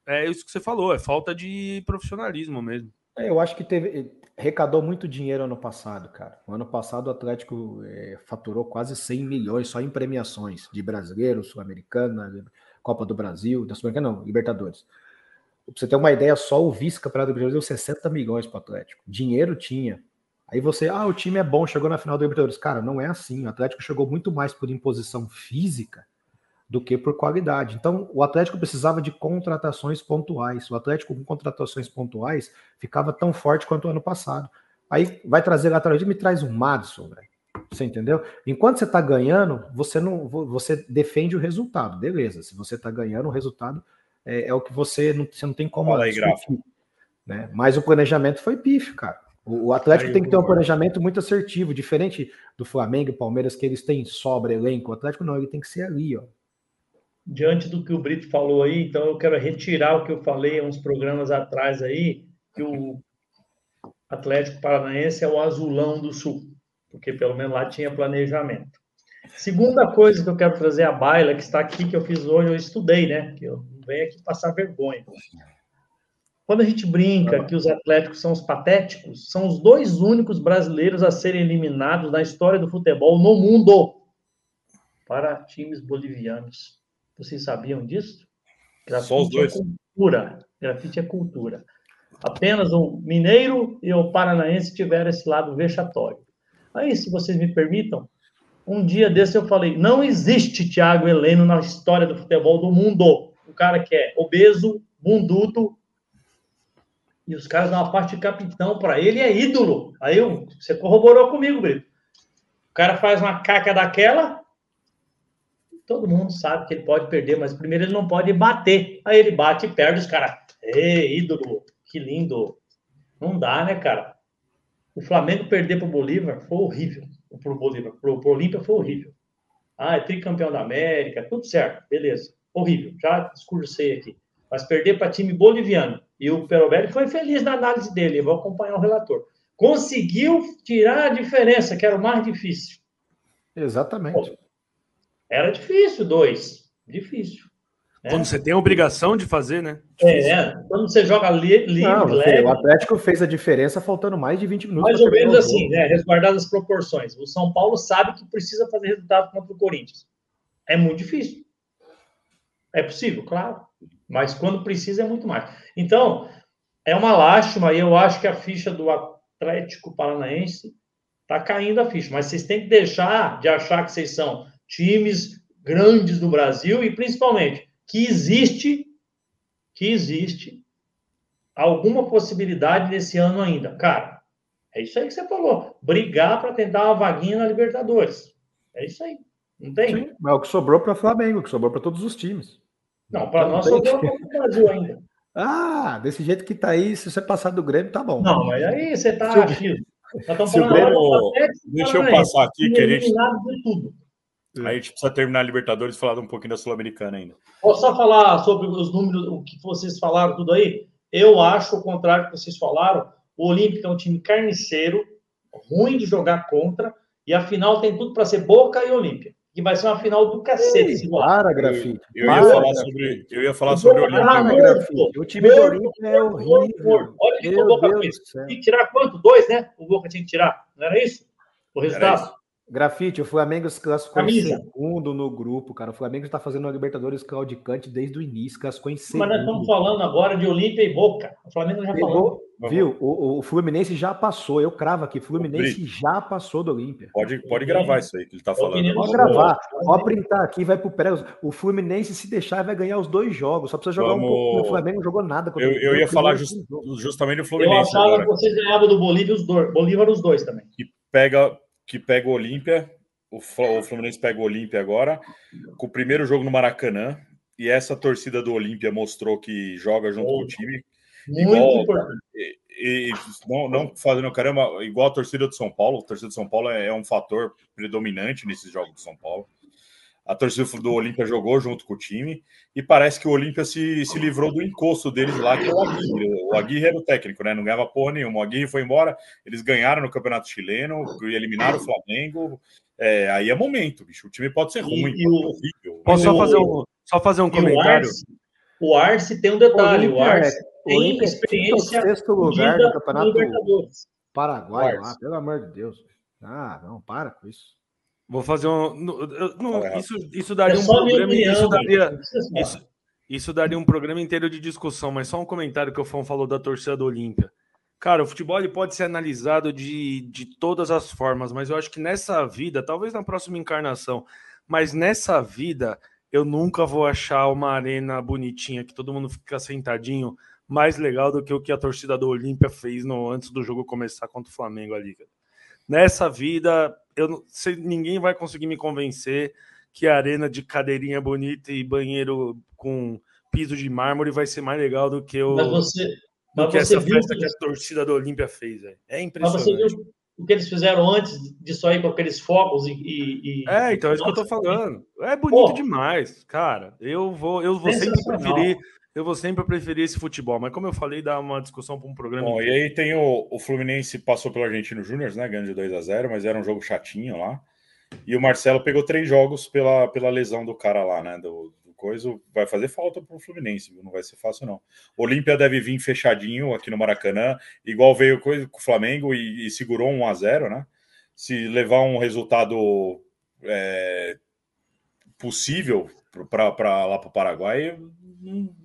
É isso que você falou, é falta de profissionalismo mesmo. É, eu acho que teve. Recadou muito dinheiro ano passado, cara. Ano passado o Atlético é, faturou quase 100 milhões só em premiações de brasileiro, sul-americana, Copa do Brasil, da Sul-Americana não, Libertadores. Pra você ter uma ideia, só o vice-campeonato do Brasil deu 60 milhões para o Atlético. Dinheiro tinha. Aí você, ah, o time é bom, chegou na final do Libertadores. Cara, não é assim. O Atlético chegou muito mais por imposição física do que por qualidade. Então, o Atlético precisava de contratações pontuais. O Atlético com contratações pontuais ficava tão forte quanto o ano passado. Aí vai trazer lateral, me traz um Madison, velho. Você entendeu? Enquanto você tá ganhando, você não você defende o resultado, beleza. Se você tá ganhando, o resultado é, é o que você não, você não tem como. Fala aí, né? Mas o planejamento foi pífio, cara. O, o Atlético aí, tem que ter um planejamento muito assertivo, diferente do Flamengo e Palmeiras, que eles têm sobra elenco. O Atlético não, ele tem que ser ali, ó. Diante do que o Brito falou aí, então eu quero retirar o que eu falei uns programas atrás aí, que o Atlético Paranaense é o azulão do Sul, porque pelo menos lá tinha planejamento. Segunda coisa que eu quero trazer à baila, que está aqui, que eu fiz hoje, eu estudei, né? Que eu venho aqui passar vergonha. Quando a gente brinca que os atléticos são os patéticos, são os dois únicos brasileiros a serem eliminados na história do futebol no mundo para times bolivianos. Vocês sabiam disso? Grafite Só os dois. É cultura. Grafite é cultura. Apenas um mineiro e o paranaense tiveram esse lado vexatório. Aí, se vocês me permitam, um dia desse eu falei: não existe Thiago Heleno na história do futebol do mundo um cara que é obeso, bundudo, e os caras dão uma parte de capitão para ele, é ídolo. Aí você corroborou comigo, Brito. O cara faz uma caca daquela, todo mundo sabe que ele pode perder, mas primeiro ele não pode bater. Aí ele bate e perde os caras. Ê, ídolo, que lindo. Não dá, né, cara? O Flamengo perder para o Bolívar foi horrível. Para o Bolívar, para o Olímpia foi horrível. Ah, é tricampeão da América, tudo certo, beleza horrível, já discursei aqui. Mas perder para time boliviano. E o Perobelli foi feliz na análise dele, eu vou acompanhar o relator. Conseguiu tirar a diferença, que era o mais difícil. Exatamente. Pô, era difícil, dois. Difícil. Né? Quando você tem a obrigação de fazer, né? É, é. quando você joga li, livre, Não, leve, O Atlético fez a diferença faltando mais de 20 minutos. Mais ou menos assim, né? Resguardadas as proporções. O São Paulo sabe que precisa fazer resultado contra o Corinthians. É muito difícil. É possível, claro. Mas quando precisa é muito mais. Então, é uma lástima e eu acho que a ficha do Atlético Paranaense está caindo a ficha. Mas vocês têm que deixar de achar que vocês são times grandes do Brasil e principalmente que existe que existe alguma possibilidade nesse ano ainda. Cara, é isso aí que você falou. Brigar para tentar uma vaguinha na Libertadores. É isso aí. Não tem? Sim, é o que sobrou para o Flamengo, o que sobrou para todos os times. Não, para nós só deu o Brasil ainda. Ah, desse jeito que tá aí, se você passar do Grêmio, tá bom. Não, mas aí você tá se Se o Grêmio... Deixa eu passar aqui, que a gente... Aí a gente precisa terminar a Libertadores e falar um pouquinho da Sul-Americana ainda. Posso só falar sobre os números, o que vocês falaram tudo aí? Eu acho o contrário que vocês falaram. O Olímpico é um time carniceiro, ruim de jogar contra, e a final tem tudo para ser Boca e Olímpia que vai ser uma final do cacete. Ei, para, grafite. Eu, eu, ia falar sobre, eu ia falar sobre o Olímpia. O time do Olímpia é horrível. Olha que o Boca fez. Tinha que tirar quanto? Dois, né? O Boca tinha que tirar. Não era isso? O resultado? Grafite, o Flamengo se classificou Camisa. em segundo no grupo, cara. O Flamengo está fazendo a Libertadores claudicante desde o início, classificou em segundo. Mas nós estamos falando agora de Olímpia e Boca. O Flamengo já falou. Viu? O, o, Fluminense já passou. Eu cravo aqui. Fluminense já passou do Olímpia. Pode, pode gravar isso aí que ele está falando. Pode gravar. Pode printar aqui, vai pro pré. O Fluminense, se deixar, vai ganhar os dois jogos. Só precisa jogar Vamos... um pouco. O Flamengo não jogou nada. Eu, eu ia falar just, justamente do Fluminense. Eu achava agora. que vocês ganhavam do Bolívia os dois. Bolívar os dois também. Que pega, que pega o Olímpia o Fluminense pega o Olímpia agora, com o primeiro jogo no Maracanã, e essa torcida do Olímpia mostrou que joga junto oh, com o time. Igual, e, e, não, não fazendo caramba, igual a torcida do São Paulo. A torcida do São Paulo é, é um fator predominante nesses jogos do São Paulo. A torcida do Olímpia jogou junto com o time e parece que o Olímpia se, se livrou do encosto deles lá, que é o Aguirre. O Aguirre era o técnico, né? Não ganhava porra nenhuma. O Aguirre foi embora, eles ganharam no Campeonato Chileno, eliminaram o Flamengo, é, aí é momento, bicho. O time pode ser ruim, e, pode ser horrível. Posso só fazer um, só fazer um comentário? O Arce, tem um detalhe. O, Arce é, tem o experiência. sexto lugar do Campeonato Paraguai lá, pelo amor de Deus. Ah, não, para com isso. Vou fazer um. Não, isso, isso daria é um programa. Isso daria, isso, isso daria um programa inteiro de discussão, mas só um comentário que o Fão falou da torcida do Olímpia. Cara, o futebol ele pode ser analisado de, de todas as formas, mas eu acho que nessa vida, talvez na próxima encarnação, mas nessa vida, eu nunca vou achar uma arena bonitinha que todo mundo fica sentadinho mais legal do que o que a torcida do Olímpia fez no, antes do jogo começar contra o Flamengo ali. Nessa vida, eu sei, ninguém vai conseguir me convencer que a arena de cadeirinha bonita e banheiro com piso de mármore vai ser mais legal do que o. Mas você, do que essa festa que a torcida do Olímpia fez. Véio. É impressionante. Mas você viu o que eles fizeram antes disso aí com aqueles focos e. e é, então é isso que eu tô falando. É bonito Pô. demais, cara. Eu vou, eu vou sempre preferir. Eu vou sempre preferir esse futebol, mas como eu falei, dá uma discussão para um programa. Bom, e aí tem o, o Fluminense passou pelo Argentino Júnior, né? Ganhando de 2 a 0 mas era um jogo chatinho lá. E o Marcelo pegou três jogos pela, pela lesão do cara lá, né? Do, coisa vai fazer falta para o Fluminense, não vai ser fácil não. Olímpia deve vir fechadinho aqui no Maracanã, igual veio com o Flamengo e, e segurou 1 a 0 né? Se levar um resultado é, possível para lá para o Paraguai,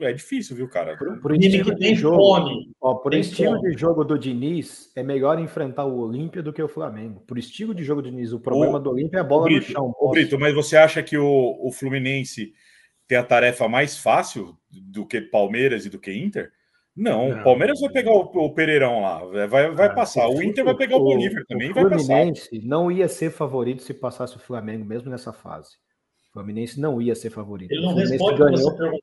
é difícil, viu, cara? Por, por estilo de jogo, fome. Ó, por tem estilo fome. de jogo do Diniz, é melhor enfrentar o Olímpia do que o Flamengo. Por estilo de jogo do Diniz, o problema o, do Olímpia é a bola Brito, no chão. O Brito, mas você acha que o, o Fluminense tem a tarefa mais fácil do que Palmeiras e do que Inter? Não, o Palmeiras vai pegar o, o, Pereirão lá, vai, vai ah, passar. O Inter vai pegar o, o Bolívar também, o vai passar. não ia ser favorito se passasse o Flamengo, mesmo nessa fase. O Fluminense não ia ser favorito. Ele não responde ganhou...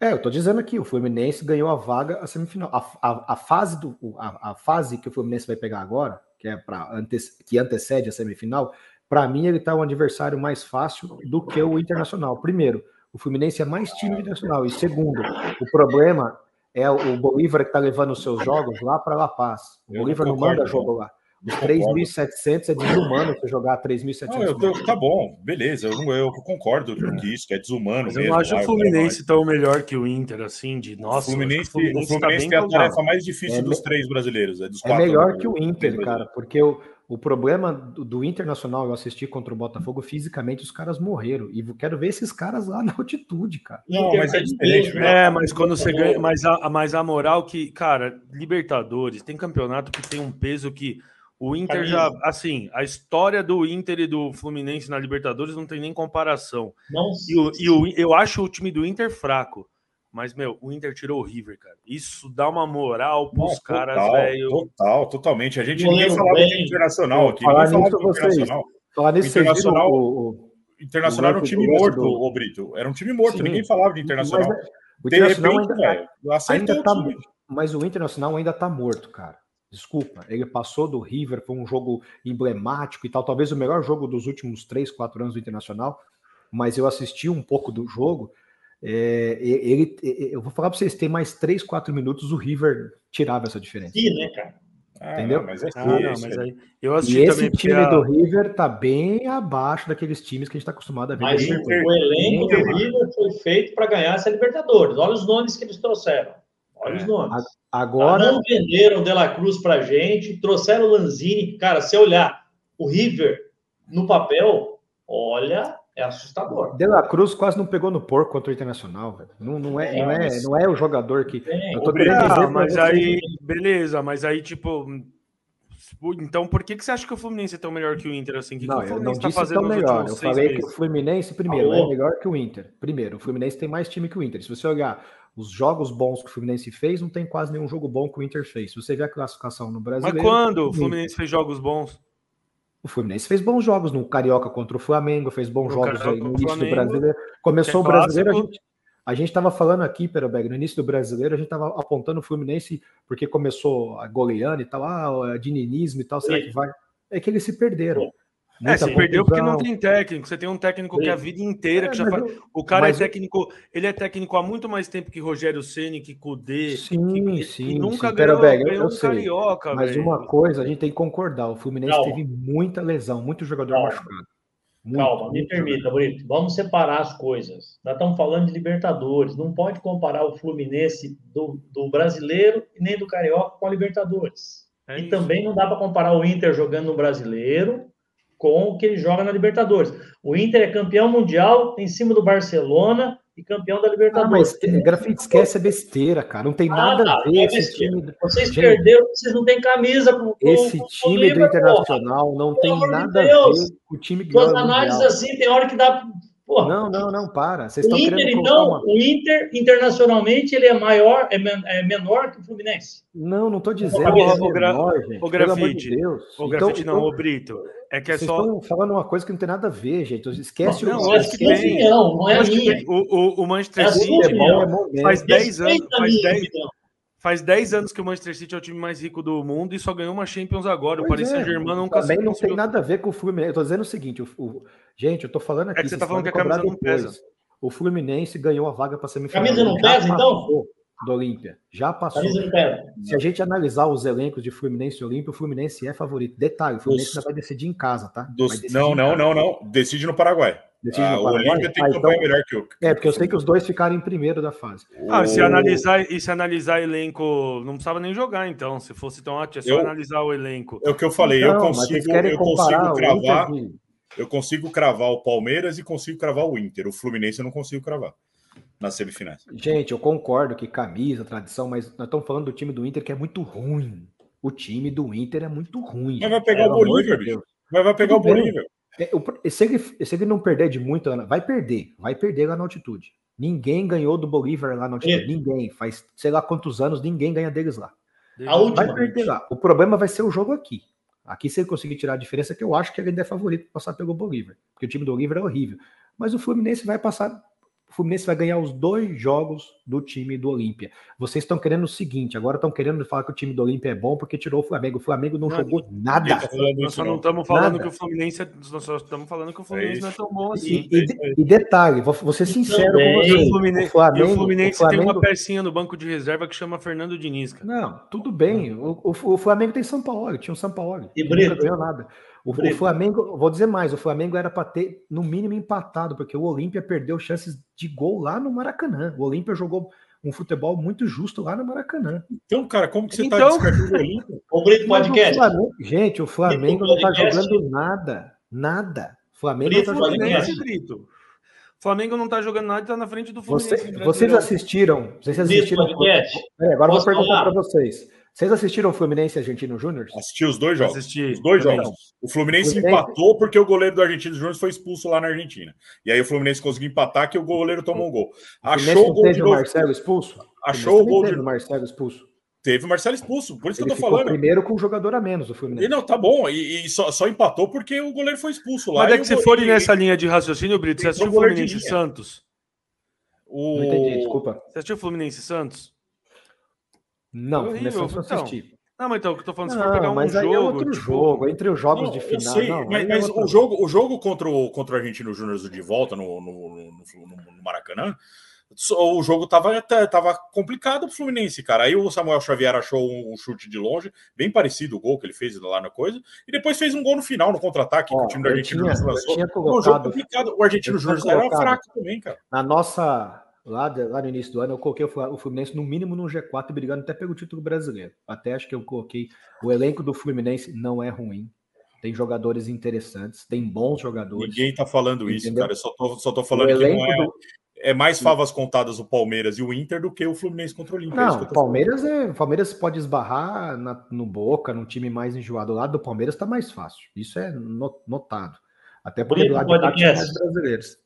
É, eu tô dizendo aqui, o Fluminense ganhou a vaga a semifinal. A, a, a fase do, a, a, fase que o Fluminense vai pegar agora, que é para ante, que antecede a semifinal, para mim ele tá um adversário mais fácil do que o Internacional. Primeiro, o Fluminense é mais time internacional. E segundo, o problema é o Bolívar que está levando os seus jogos lá para La Paz. O eu Bolívar não, não manda jogo lá. Os 3.700 é desumano você jogar 3.700. Tá bom, beleza, eu, eu concordo com isso, que é desumano. Mas mesmo, eu não acho o Fluminense tão melhor que o Inter, assim, de nossa. O Fluminense, o Fluminense, o Fluminense tá tem a tarefa mais difícil é, dos três brasileiros. É, dos é melhor que o Inter, cara, porque o, o problema do, do, Internacional, eu assisti contra o Botafogo, fisicamente os caras morreram. E quero ver esses caras lá na altitude, cara. Não, mas é diferente. É, mas quando você ganha. Mas a, mas a moral que, cara, Libertadores, tem campeonato que tem um peso que. O Inter já, assim, a história do Inter e do Fluminense na Libertadores não tem nem comparação. Não, e, o, e o, eu acho o time do Inter fraco. Mas, meu, o Inter tirou o River, cara. Isso dá uma moral pros Não, caras, velho. Total, totalmente. A gente ninguém falava bem, de internacional aqui. Falar nisso, vocês. Falar nisso, internacional, o, internacional o era um time morto, do... o Brito. Era um time morto, Sim. ninguém falava de internacional. Mas, o internacional repente, ainda, véio, ainda tá, mas o internacional ainda tá morto, cara. Desculpa, ele passou do River, foi um jogo emblemático e tal, talvez o melhor jogo dos últimos 3, 4 anos do Internacional, mas eu assisti um pouco do jogo é, ele, eu vou falar para vocês, tem mais 3, 4 minutos, o River tirava essa diferença. Sim, né, cara? Ah, Entendeu? mas é ah, não, mas aí, eu e esse time a... do River tá bem abaixo daqueles times que a gente está acostumado a ver. Mas o, o elenco do River foi feito para ganhar essa Libertadores. Olha os nomes que eles trouxeram. Olha é. os nomes. Agora. Não venderam De La Cruz pra gente, trouxeram o Lanzini. Cara, se olhar, o River no papel, olha, é assustador. De La Cruz quase não pegou no porco contra o Internacional, velho. Não, não, é, não, é, não é o jogador que. eu tô querendo dizer mas aí, beleza, mas aí, tipo. Então, por que, que você acha que o Fluminense é tão melhor que o Inter? Assim, que não, que o Fluminense eu não tá disse tão melhor. Eu falei meses? que o Fluminense, primeiro, Alô? é melhor que o Inter. Primeiro, o Fluminense tem mais time que o Inter. Se você olhar os jogos bons que o Fluminense fez, não tem quase nenhum jogo bom que o Inter fez. Se você vê a classificação no Brasil. Mas quando o Fluminense fez jogos bons? O Fluminense fez bons jogos no Carioca contra o Flamengo, fez bons no jogos aí no início Flamengo, do brasileiro. Começou é o brasileiro, a gente, a gente estava falando aqui, Perobeg, no início do brasileiro, a gente estava apontando o Fluminense porque começou a goleando e tal, ah, dininismo e tal, será que vai? É que eles se perderam. É, você perdeu porque não tem técnico. Você tem um técnico Sim. que a vida inteira é, que já faz... O cara é técnico, ele é técnico há muito mais tempo que Rogério Ceni, que Cudê, sim, que, sim, que nunca sim. ganhou, Bega, ganhou um carioca. Mas velho. uma coisa a gente tem que concordar: o Fluminense Calma. teve muita lesão, muito jogador Calma. machucado. Muito, Calma, me permita, Brito. Vamos separar as coisas. Nós estamos falando de Libertadores. Não pode comparar o Fluminense do, do brasileiro e nem do carioca com a Libertadores. É e isso. também não dá para comparar o Inter jogando no brasileiro com o que ele joga na Libertadores. O Inter é campeão mundial em cima do Barcelona e campeão da Libertadores. Ah, mas grafite esquece a besteira, cara. Não tem ah, nada tá, a ver é esse time. Vocês Gente, perderam, vocês não têm camisa com, Esse time do Internacional não tem nada de a ver com o time que Suas análises assim, tem hora que dá Porra. Não, não, não, para. Vocês o Inter, então, uma... o Inter, internacionalmente, ele é maior, é, men é menor que o Fluminense. Não, não estou dizendo. O, o, o, menor, gente, o grafite. De o grafite então, não, então, o Brito. É que é vocês só. estão falando uma coisa que não tem nada a ver, gente. Esquece não, o. Não, acho que tem. Não, não é a minha. O, o, o Manchester é City é faz 10 anos. Faz 10 Faz 10 anos que o Manchester City é o time mais rico do mundo e só ganhou uma Champions agora. Pois o Paris é, Saint-Germain nunca Também não tem nada a ver com o Fluminense. Eu tô dizendo o seguinte: o, o... gente, eu tô falando aqui. É que você tá falando que a camisa não pesa. O Fluminense ganhou a vaga para semifinal. Camisa não pesa, então? Do Olímpia. Já passou. Se a gente analisar os elencos de Fluminense e Olímpia, o Fluminense é favorito. Detalhe, o Fluminense ainda vai decidir em casa, tá? Dos... Não, não, não, não. Decide no Paraguai. Decide ah. O Olímpia tem ah, campanha então... melhor que o. É, porque eu sei que os dois ficaram em primeiro da fase. Ah, se analisar, e se analisar elenco, não precisava nem jogar, então. Se fosse tão ótimo, é só eu... analisar o elenco. É o que eu falei, então, eu consigo, eu consigo cravar. Eu consigo cravar o Palmeiras e consigo cravar o Inter. O Fluminense eu não consigo cravar nas semifinais. Gente, eu concordo que camisa, tradição, mas nós estamos falando do time do Inter que é muito ruim. O time do Inter é muito ruim. Mas vai pegar o Bolívar, bicho. Mas vai pegar Tudo o Bolívar. É, se, ele, se ele não perder de muito, vai perder. Vai perder lá na altitude. Ninguém ganhou do Bolívar lá na altitude. É. Ninguém. Faz sei lá quantos anos, ninguém ganha deles lá. A última vai perder lá. O problema vai ser o jogo aqui. Aqui, se ele conseguir tirar a diferença, que eu acho que ele ainda é favorito para passar pelo Bolívar. Porque o time do Bolívar é horrível. Mas o Fluminense vai passar o Fluminense vai ganhar os dois jogos do time do Olímpia. Vocês estão querendo o seguinte, agora estão querendo falar que o time do Olímpia é bom porque tirou o Flamengo. O Flamengo não, não jogou nada. Nós só não estamos falando nada. que o Fluminense, nós só estamos falando que o Fluminense é não é tão bom assim. E, e, e detalhe, vou, vou ser sincero com você. O Fluminense, o Flamengo, o Fluminense o Flamengo... tem uma pecinha no banco de reserva que chama Fernando Diniz. Cara. Não, tudo bem. O, o, o Flamengo tem São Paulo, tinha um São Paulo. E Brito. Não ganhou nada. O, o, Flamengo, vou dizer mais, o Flamengo era para ter no mínimo empatado, porque o Olímpia perdeu chances de gol lá no Maracanã. O Olímpia jogou um futebol muito justo lá no Maracanã. Então, cara, como que você tá então... descartando o Olímpia? [LAUGHS] O Brito Podcast. O Flamengo, gente, o Flamengo não tá jogando nada. Nada. O Flamengo Brito não tá jogando nada. Flamengo não tá jogando nada e tá na frente do Fluminense. Você, vocês assistiram? Vocês assistiram? É, agora Posso vou perguntar para vocês. Vocês assistiram o Fluminense e Argentino Júnior? Assisti os dois jogos. Assisti. Os dois jogos. O Fluminense, Fluminense empatou porque o goleiro do Argentino Júnior foi expulso lá na Argentina. E aí o Fluminense conseguiu empatar que o goleiro tomou um gol. Achou o, o gol de novo. Marcelo expulso? Achou o gol de o Marcelo expulso. Teve o Marcelo expulso, por isso Ele que eu tô falando. primeiro com um jogador a menos, o Fluminense. E não, tá bom, e, e só, só, empatou porque o goleiro foi expulso lá. Mas é que se for nessa linha de raciocínio, Brito, você assistiu o Fluminense Santos? O... Não entendi, desculpa. Você assistiu o Fluminense Santos? Não, não assisti. Então, não, mas então, o que eu tô falando, se for pegar um mas jogo. Aí é outro tipo... jogo, entre os jogos não, de final. Sei, não, mas, mas é o, jogo, o jogo contra o, contra o Argentino Júnior de volta no, no, no, no, Maracanã, o jogo tava, tava complicado pro Fluminense, cara. Aí o Samuel Xavier achou um, chute de longe, bem parecido o gol que ele fez lá na coisa, e depois fez um gol no final, no contra-ataque, que o time do Argentino Júnior lançou. Um jogo complicado. O Argentino Júnior era fraco também, cara. Na nossa Lá, lá no início do ano, eu coloquei o Fluminense no mínimo no G4, brigando até pelo título brasileiro. Até acho que eu coloquei. O elenco do Fluminense não é ruim. Tem jogadores interessantes, tem bons jogadores. Ninguém tá falando isso, entendeu? cara. Eu só tô, só tô falando que não é, do... é mais favas contadas o Palmeiras e o Inter do que o Fluminense contra o Olímpia. É não, é Palmeiras é, Palmeiras pode esbarrar na, no Boca, num time mais enjoado. O lado do Palmeiras tá mais fácil. Isso é notado. Até porque do lado de mais brasileiros.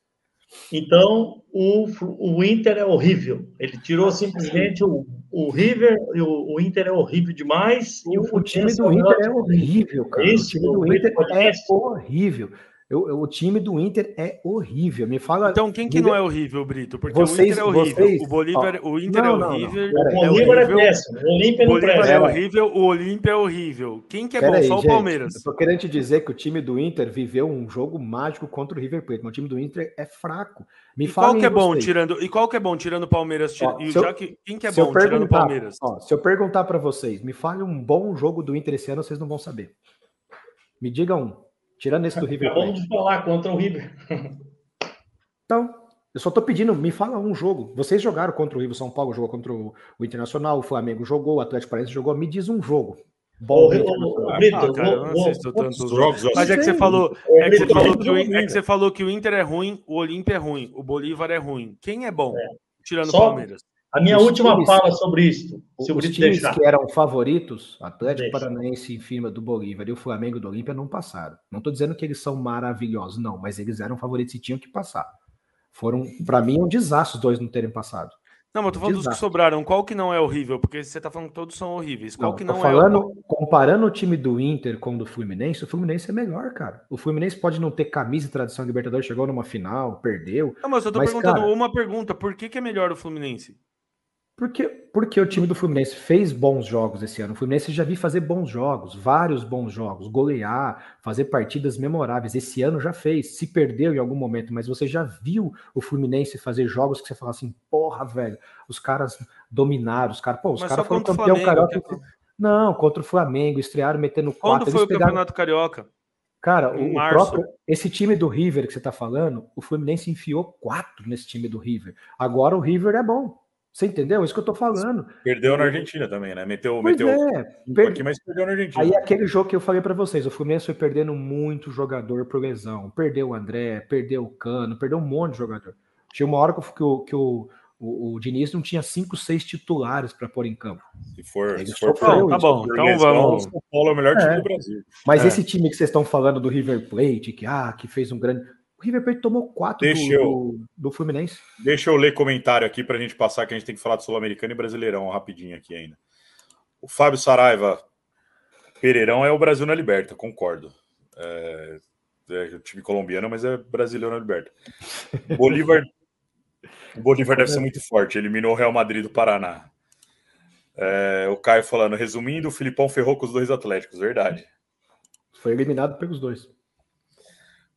Então, o, o Inter é horrível. Ele tirou simplesmente o, o River, o, o Inter é horrível demais. O, o, o time do Inter é horrível, cara. Esse, o time do Inter é horrível. Eu, eu, o time do Inter é horrível. Me fala. Então, quem que não é horrível, Brito? Porque vocês, o Inter é horrível. Vocês, o Bolívar, ó, o Inter não, é horrível. Não, não. O Bolívar é péssimo. O Olímpia não Bolívar é horrível. O Olímpia é horrível. Quem que é Pera bom? Aí, Só o Palmeiras. Eu tô querendo te dizer que o time do Inter viveu um jogo mágico contra o River Plate. Mas o time do Inter é fraco. Me e qual que é bom vocês. tirando? E qual que é bom tirando o Palmeiras? Ó, e já que, quem que é bom tirando o Palmeiras? Ó, se eu perguntar para vocês, me fale um bom jogo do Inter esse ano, vocês não vão saber. Me diga um. Tirando esse do River Plate. Vamos falar contra o River. Então, eu só tô pedindo, me fala um jogo. Vocês jogaram contra o River São Paulo, jogou contra o, o Internacional, o Flamengo jogou, o Atlético Paranaense jogou. Me diz um jogo. Bom, Brito, ah, cara, não assisto tantos jogos. Mas é que você falou, é que você falou que, o, é que você falou que o Inter é ruim, o Olímpia é ruim, o Bolívar é ruim. Quem é bom? É. Tirando o Palmeiras. A minha os última times, fala sobre isso. Se os times deixar. que eram favoritos, Atlético Deixa. Paranaense em cima do Bolívar e o Flamengo do Olímpia não passaram. Não estou dizendo que eles são maravilhosos, não, mas eles eram favoritos e tinham que passar. Foram, para mim, um desastre os dois não terem passado. Não, mas eu tô falando desastre. dos que sobraram. Qual que não é horrível? Porque você tá falando que todos são horríveis. Qual não, que não falando, é Comparando o time do Inter com o do Fluminense, o Fluminense é melhor, cara. O Fluminense pode não ter camisa e tradição Libertadores, chegou numa final, perdeu. Não, mas eu tô mas, perguntando cara, uma pergunta. Por que, que é melhor o Fluminense? Porque, porque o time do Fluminense fez bons jogos esse ano. O Fluminense já vi fazer bons jogos, vários bons jogos, golear, fazer partidas memoráveis. Esse ano já fez, se perdeu em algum momento, mas você já viu o Fluminense fazer jogos que você fala assim, porra, velho, os caras dominaram, os caras, pô, os caras foram campeão carioca. Que... Não, contra o Flamengo, estrearam metendo quatro. Quando foi o pegaram... Campeonato Carioca? Cara, o, o, próprio, esse time do River que você tá falando, o Fluminense enfiou quatro nesse time do River. Agora o River é bom. Você entendeu? Isso que eu tô falando. Perdeu na Argentina também, né? Meteu, pois meteu é, per... aqui, mas perdeu na Argentina. Aí aquele jogo que eu falei para vocês, o Fluminense foi perdendo muito jogador por lesão. Perdeu o André, perdeu o Cano, perdeu um monte de jogador. Tinha uma hora que o, que o, o, o Diniz não tinha cinco, seis titulares para pôr em campo. Se for, se for, tá bom. Então vamos. O Paulo é o melhor time é. do Brasil. Mas é. esse time que vocês estão falando do River Plate, que ah, que fez um grande River Plate tomou quatro do, eu, do, do, Fluminense. Deixa eu ler comentário aqui para a gente passar, que a gente tem que falar do Sul-Americano e Brasileirão rapidinho aqui ainda. O Fábio Saraiva, Pereirão é o Brasil na Liberta, concordo. É, é o time colombiano, mas é brasileiro na Liberta. [LAUGHS] Bolívar, o Bolívar deve ser muito forte, eliminou o Real Madrid do Paraná. É, o Caio falando, resumindo, o Filipão ferrou com os dois Atléticos, verdade. Foi eliminado pelos dois.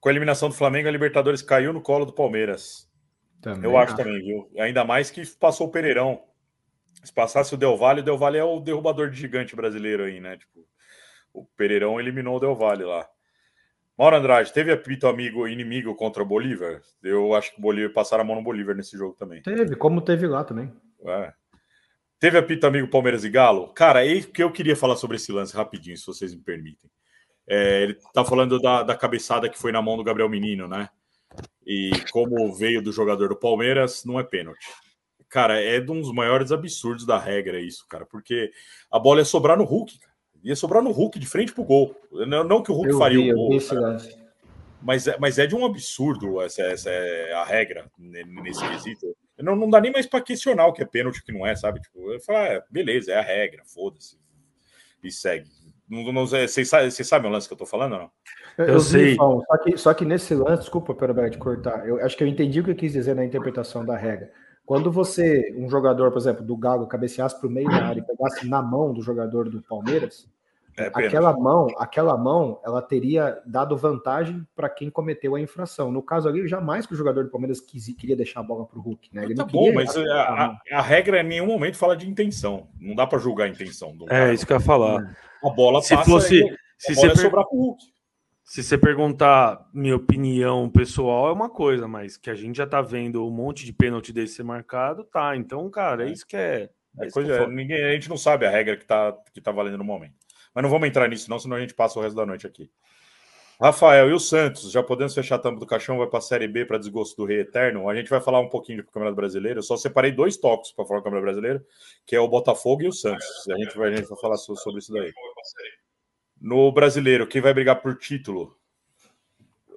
Com a eliminação do Flamengo, a Libertadores caiu no colo do Palmeiras. Também, Eu acho também, viu? Ainda mais que passou o Pereirão. Se passasse o Del Valle, o Del Valle é o derrubador de gigante brasileiro aí, né? Tipo, o Pereirão eliminou o Del Valle lá. Mauro Andrade, teve apito amigo inimigo contra o Bolívar? Eu acho que o Bolívar passaram a mão no Bolívar nesse jogo também. Teve, como teve lá também. É. Teve apito amigo Palmeiras e Galo? Cara, é que eu queria falar sobre esse lance rapidinho, se vocês me permitem. É, ele está falando da, da cabeçada que foi na mão do Gabriel Menino, né? E como veio do jogador do Palmeiras, não é pênalti. Cara, é de um dos maiores absurdos da regra isso, cara, porque a bola ia sobrar no Hulk, cara. ia sobrar no Hulk de frente pro gol. Não, não que o Hulk eu faria vi, o gol, mas, é, mas é de um absurdo essa, essa é a regra nesse quesito. Não, não dá nem mais para questionar o que é pênalti, o que não é, sabe? Tipo, eu falo, ah, beleza, é a regra, foda-se. E segue. Não, não, vocês, vocês sabem o lance que eu tô falando não? Eu, eu sei. só, que, só que nesse lance, desculpa, pelo de cortar, eu acho que eu entendi o que eu quis dizer na interpretação da regra. Quando você, um jogador, por exemplo, do Galo, cabeceasse para o meio da área e pegasse na mão do jogador do Palmeiras, é aquela mão, aquela mão, ela teria dado vantagem para quem cometeu a infração. No caso ali, jamais que o jogador do Palmeiras quis, queria deixar a bola para o Hulk, né? Ele tá bom, mas a, a, a, regra em nenhum momento fala de intenção. Não dá para julgar a intenção. Do é isso que eu ia falar. É. A bola se passa fosse, se você per... Se você perguntar minha opinião pessoal, é uma coisa, mas que a gente já tá vendo um monte de pênalti desse ser marcado, tá. Então, cara, é, é. isso que é. é, é coisa, ninguém, a gente não sabe a regra que tá, que tá valendo no momento. Mas não vamos entrar nisso, não, senão a gente passa o resto da noite aqui. Rafael, e o Santos? Já podemos fechar a tampa do caixão, vai para a Série B para desgosto do Rei Eterno? A gente vai falar um pouquinho do Campeonato Brasileiro. Eu só separei dois tópicos para falar do Campeonato Brasileiro, que é o Botafogo e o Santos. A gente vai, a gente vai falar sobre isso daí. No Brasileiro, quem vai brigar por título?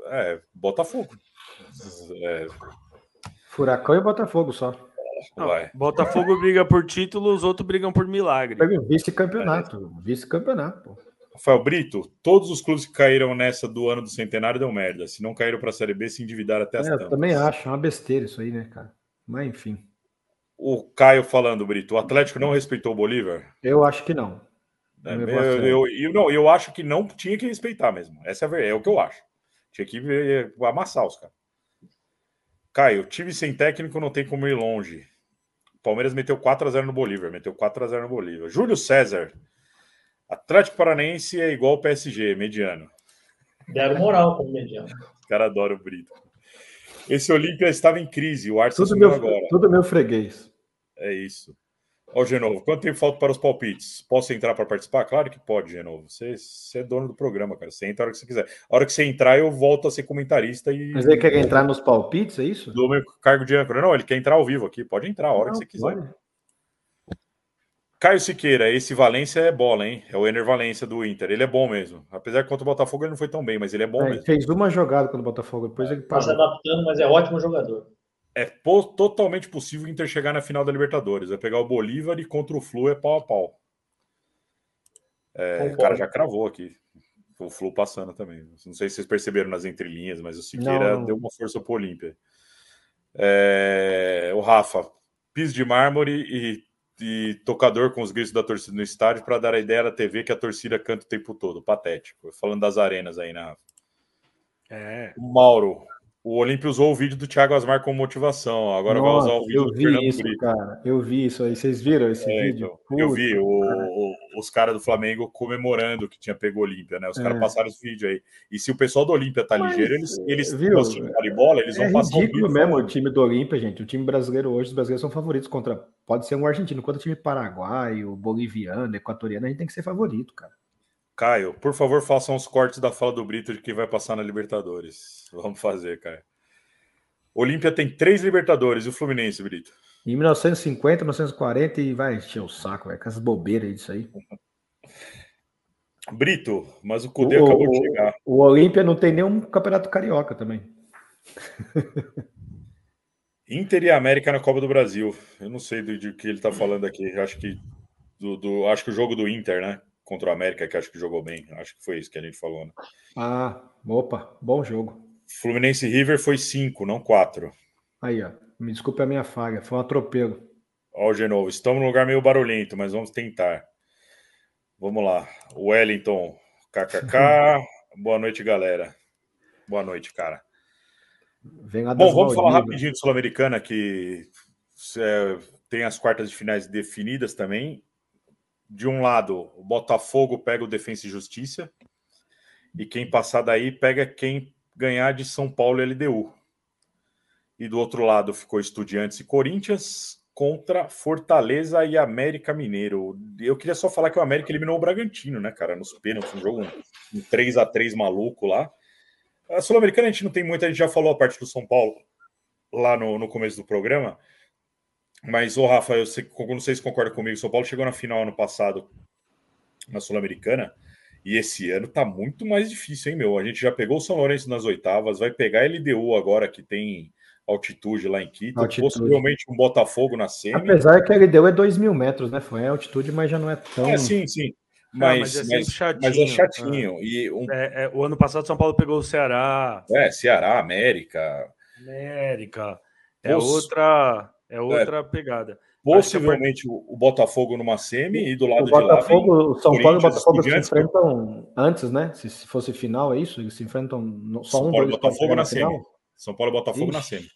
É, Botafogo. É... Furacão e Botafogo só. Vai. Botafogo briga por título, os outros brigam por milagre. Vice-campeonato. Vice-campeonato, Rafael Brito, todos os clubes que caíram nessa do ano do centenário deu merda. Se não caíram para a Série B, se endividaram até as é, Eu também acho, é uma besteira isso aí, né, cara? Mas enfim. O Caio falando, Brito, o Atlético não respeitou o Bolívar? Eu acho que não. É, eu, eu, eu, não, eu acho que não tinha que respeitar mesmo. Essa é, é o que eu acho. Tinha que amassar os caras. Caio, time sem técnico não tem como ir longe. Palmeiras meteu 4x0 no Bolívar, meteu 4x0 no Bolívar. Júlio César, Atlético Paranaense é igual ao PSG, mediano. Deram moral como mediano. Os caras adoram o Brito. Esse Olímpia estava em crise, o Arsenal tudo meu, agora. Tudo meu freguês. É isso. Ó, Genovo, quanto tempo falta para os palpites? Posso entrar para participar? Claro que pode, Genovo. Você, você, é dono do programa, cara. Você entra a hora que você quiser. A hora que você entrar, eu volto a ser comentarista e. Mas ele quer entrar nos palpites, é isso? Do meu cargo de âncora. Não, ele quer entrar ao vivo aqui. Pode entrar a hora Não, que você quiser. Pode. Caio Siqueira, esse Valência é bola, hein? É o Ener Valência do Inter. Ele é bom mesmo. Apesar que contra o Botafogo ele não foi tão bem, mas ele é bom é, mesmo. Fez uma jogada contra o Botafogo, depois é, ele parou. Tá se adaptando, mas é ótimo jogador. É totalmente possível o Inter chegar na final da Libertadores. Vai pegar o Bolívar e contra o Flu é pau a pau. É, o cara já cravou aqui. O Flu passando também. Não sei se vocês perceberam nas entrelinhas, mas o Siqueira não, não. deu uma força pro Olímpia. É, o Rafa, piso de mármore e de tocador com os gritos da torcida no estádio para dar a ideia da TV que a torcida canta o tempo todo. Patético. Falando das arenas aí na. É. O Mauro. O Olímpio usou o vídeo do Thiago Asmar como motivação. Agora Nossa, vai usar o vídeo eu do vi Fernando isso, Brito. Cara. Eu vi isso aí. Vocês viram esse é, vídeo? Então, eu vi o, o, os caras do Flamengo comemorando que tinha pego o Olímpia, né? Os é. caras passaram esse vídeo aí. E se o pessoal do Olímpia tá Mas, ligeiro, eles, eles viu? de bola, eles vão é passar o vídeo. mesmo o time do Olímpia, gente. O time brasileiro hoje, os brasileiros são favoritos contra. Pode ser um argentino. Quanto o time paraguaio, boliviano, equatoriano, a gente tem que ser favorito, cara. Caio, por favor, façam os cortes da fala do Brito de quem vai passar na Libertadores. [LAUGHS] Vamos fazer, Caio. Olímpia tem três Libertadores e o Fluminense, Brito. Em 1950, 1940 e vai encher o saco, vai com essas bobeiras disso aí. [LAUGHS] Brito, mas o Cudê o, acabou de chegar. O, Olímpia não tem nenhum campeonato carioca também. [LAUGHS] Inter e América na Copa do Brasil. Eu não sei do, do que ele está falando aqui. Acho que do, do, acho que o jogo do Inter, né? Contra o América, que acho que jogou bem. Acho que foi isso que a gente falou. Né? Ah, opa, bom jogo. Fluminense River foi 5, não 4. Aí, ó. Me desculpe a minha falha, foi um atropelo. Ó, o Genovo, estamos num lugar meio barulhento, mas vamos tentar. Vamos lá. Wellington, kkk. [LAUGHS] Boa noite, galera. Boa noite, cara. Bom, vamos falar rapidinho do Sul-Americana, que é, tem as quartas de finais definidas também. De um lado, o Botafogo pega o Defensa e Justiça. E quem passar daí pega quem ganhar de São Paulo e LDU. E do outro lado ficou Estudiantes e Corinthians contra Fortaleza e América Mineiro. Eu queria só falar que o América eliminou o Bragantino, né, cara, nos pênaltis, um jogo um, um 3 a 3 maluco lá. A Sul-Americana a gente não tem muita, a gente já falou a parte do São Paulo lá no, no começo do programa. Mas, ô Rafa, eu sei, não sei se concorda comigo, São Paulo chegou na final ano passado na Sul-Americana e esse ano tá muito mais difícil, hein, meu? A gente já pegou o São Lourenço nas oitavas, vai pegar a LDU agora que tem altitude lá em Quito, altitude. possivelmente um Botafogo na semi. Apesar que a LDU é 2 mil metros, né? Foi a altitude, mas já não é tão. É, sim, sim. Mas, mas, é, mas, chatinho, mas é chatinho. Ah. E um... É, é, o ano passado São Paulo pegou o Ceará. É, Ceará, América. América. É outra, é outra é. pegada. Possivelmente o Botafogo numa semi e do lado o Botafogo, de lá. O São Paulo e o Botafogo se enfrentam antes, né? Se, se, fosse final, é isso? Eles se enfrentam só São um Paulo e Botafogo na semi. São Paulo e Botafogo Ixi. na semi.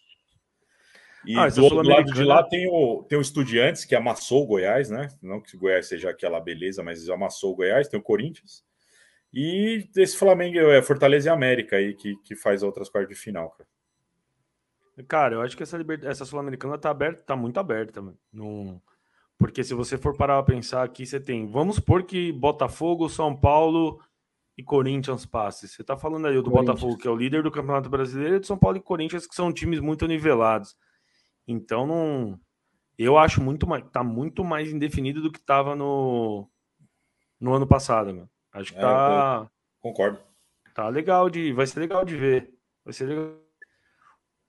E ah, do outro lado de lá tem o, tem o Estudiantes, que amassou o Goiás, né? Não que o Goiás seja aquela beleza, mas amassou o Goiás, tem o Corinthians. E esse Flamengo é Fortaleza e América aí, que, que faz outras quartas de final, cara. Cara, eu acho que essa, liber... essa Sul-Americana tá aberta, tá muito aberta, Num... Porque se você for parar a pensar aqui, você tem. Vamos supor que Botafogo, São Paulo e Corinthians passe. Você tá falando aí do Botafogo, que é o líder do Campeonato Brasileiro, e de São Paulo e Corinthians, que são times muito nivelados. Então não. Eu acho muito mais. Tá muito mais indefinido do que tava no, no ano passado, mano. Acho que é, tá. Concordo. Tá legal de. Vai ser legal de ver. Vai ser legal.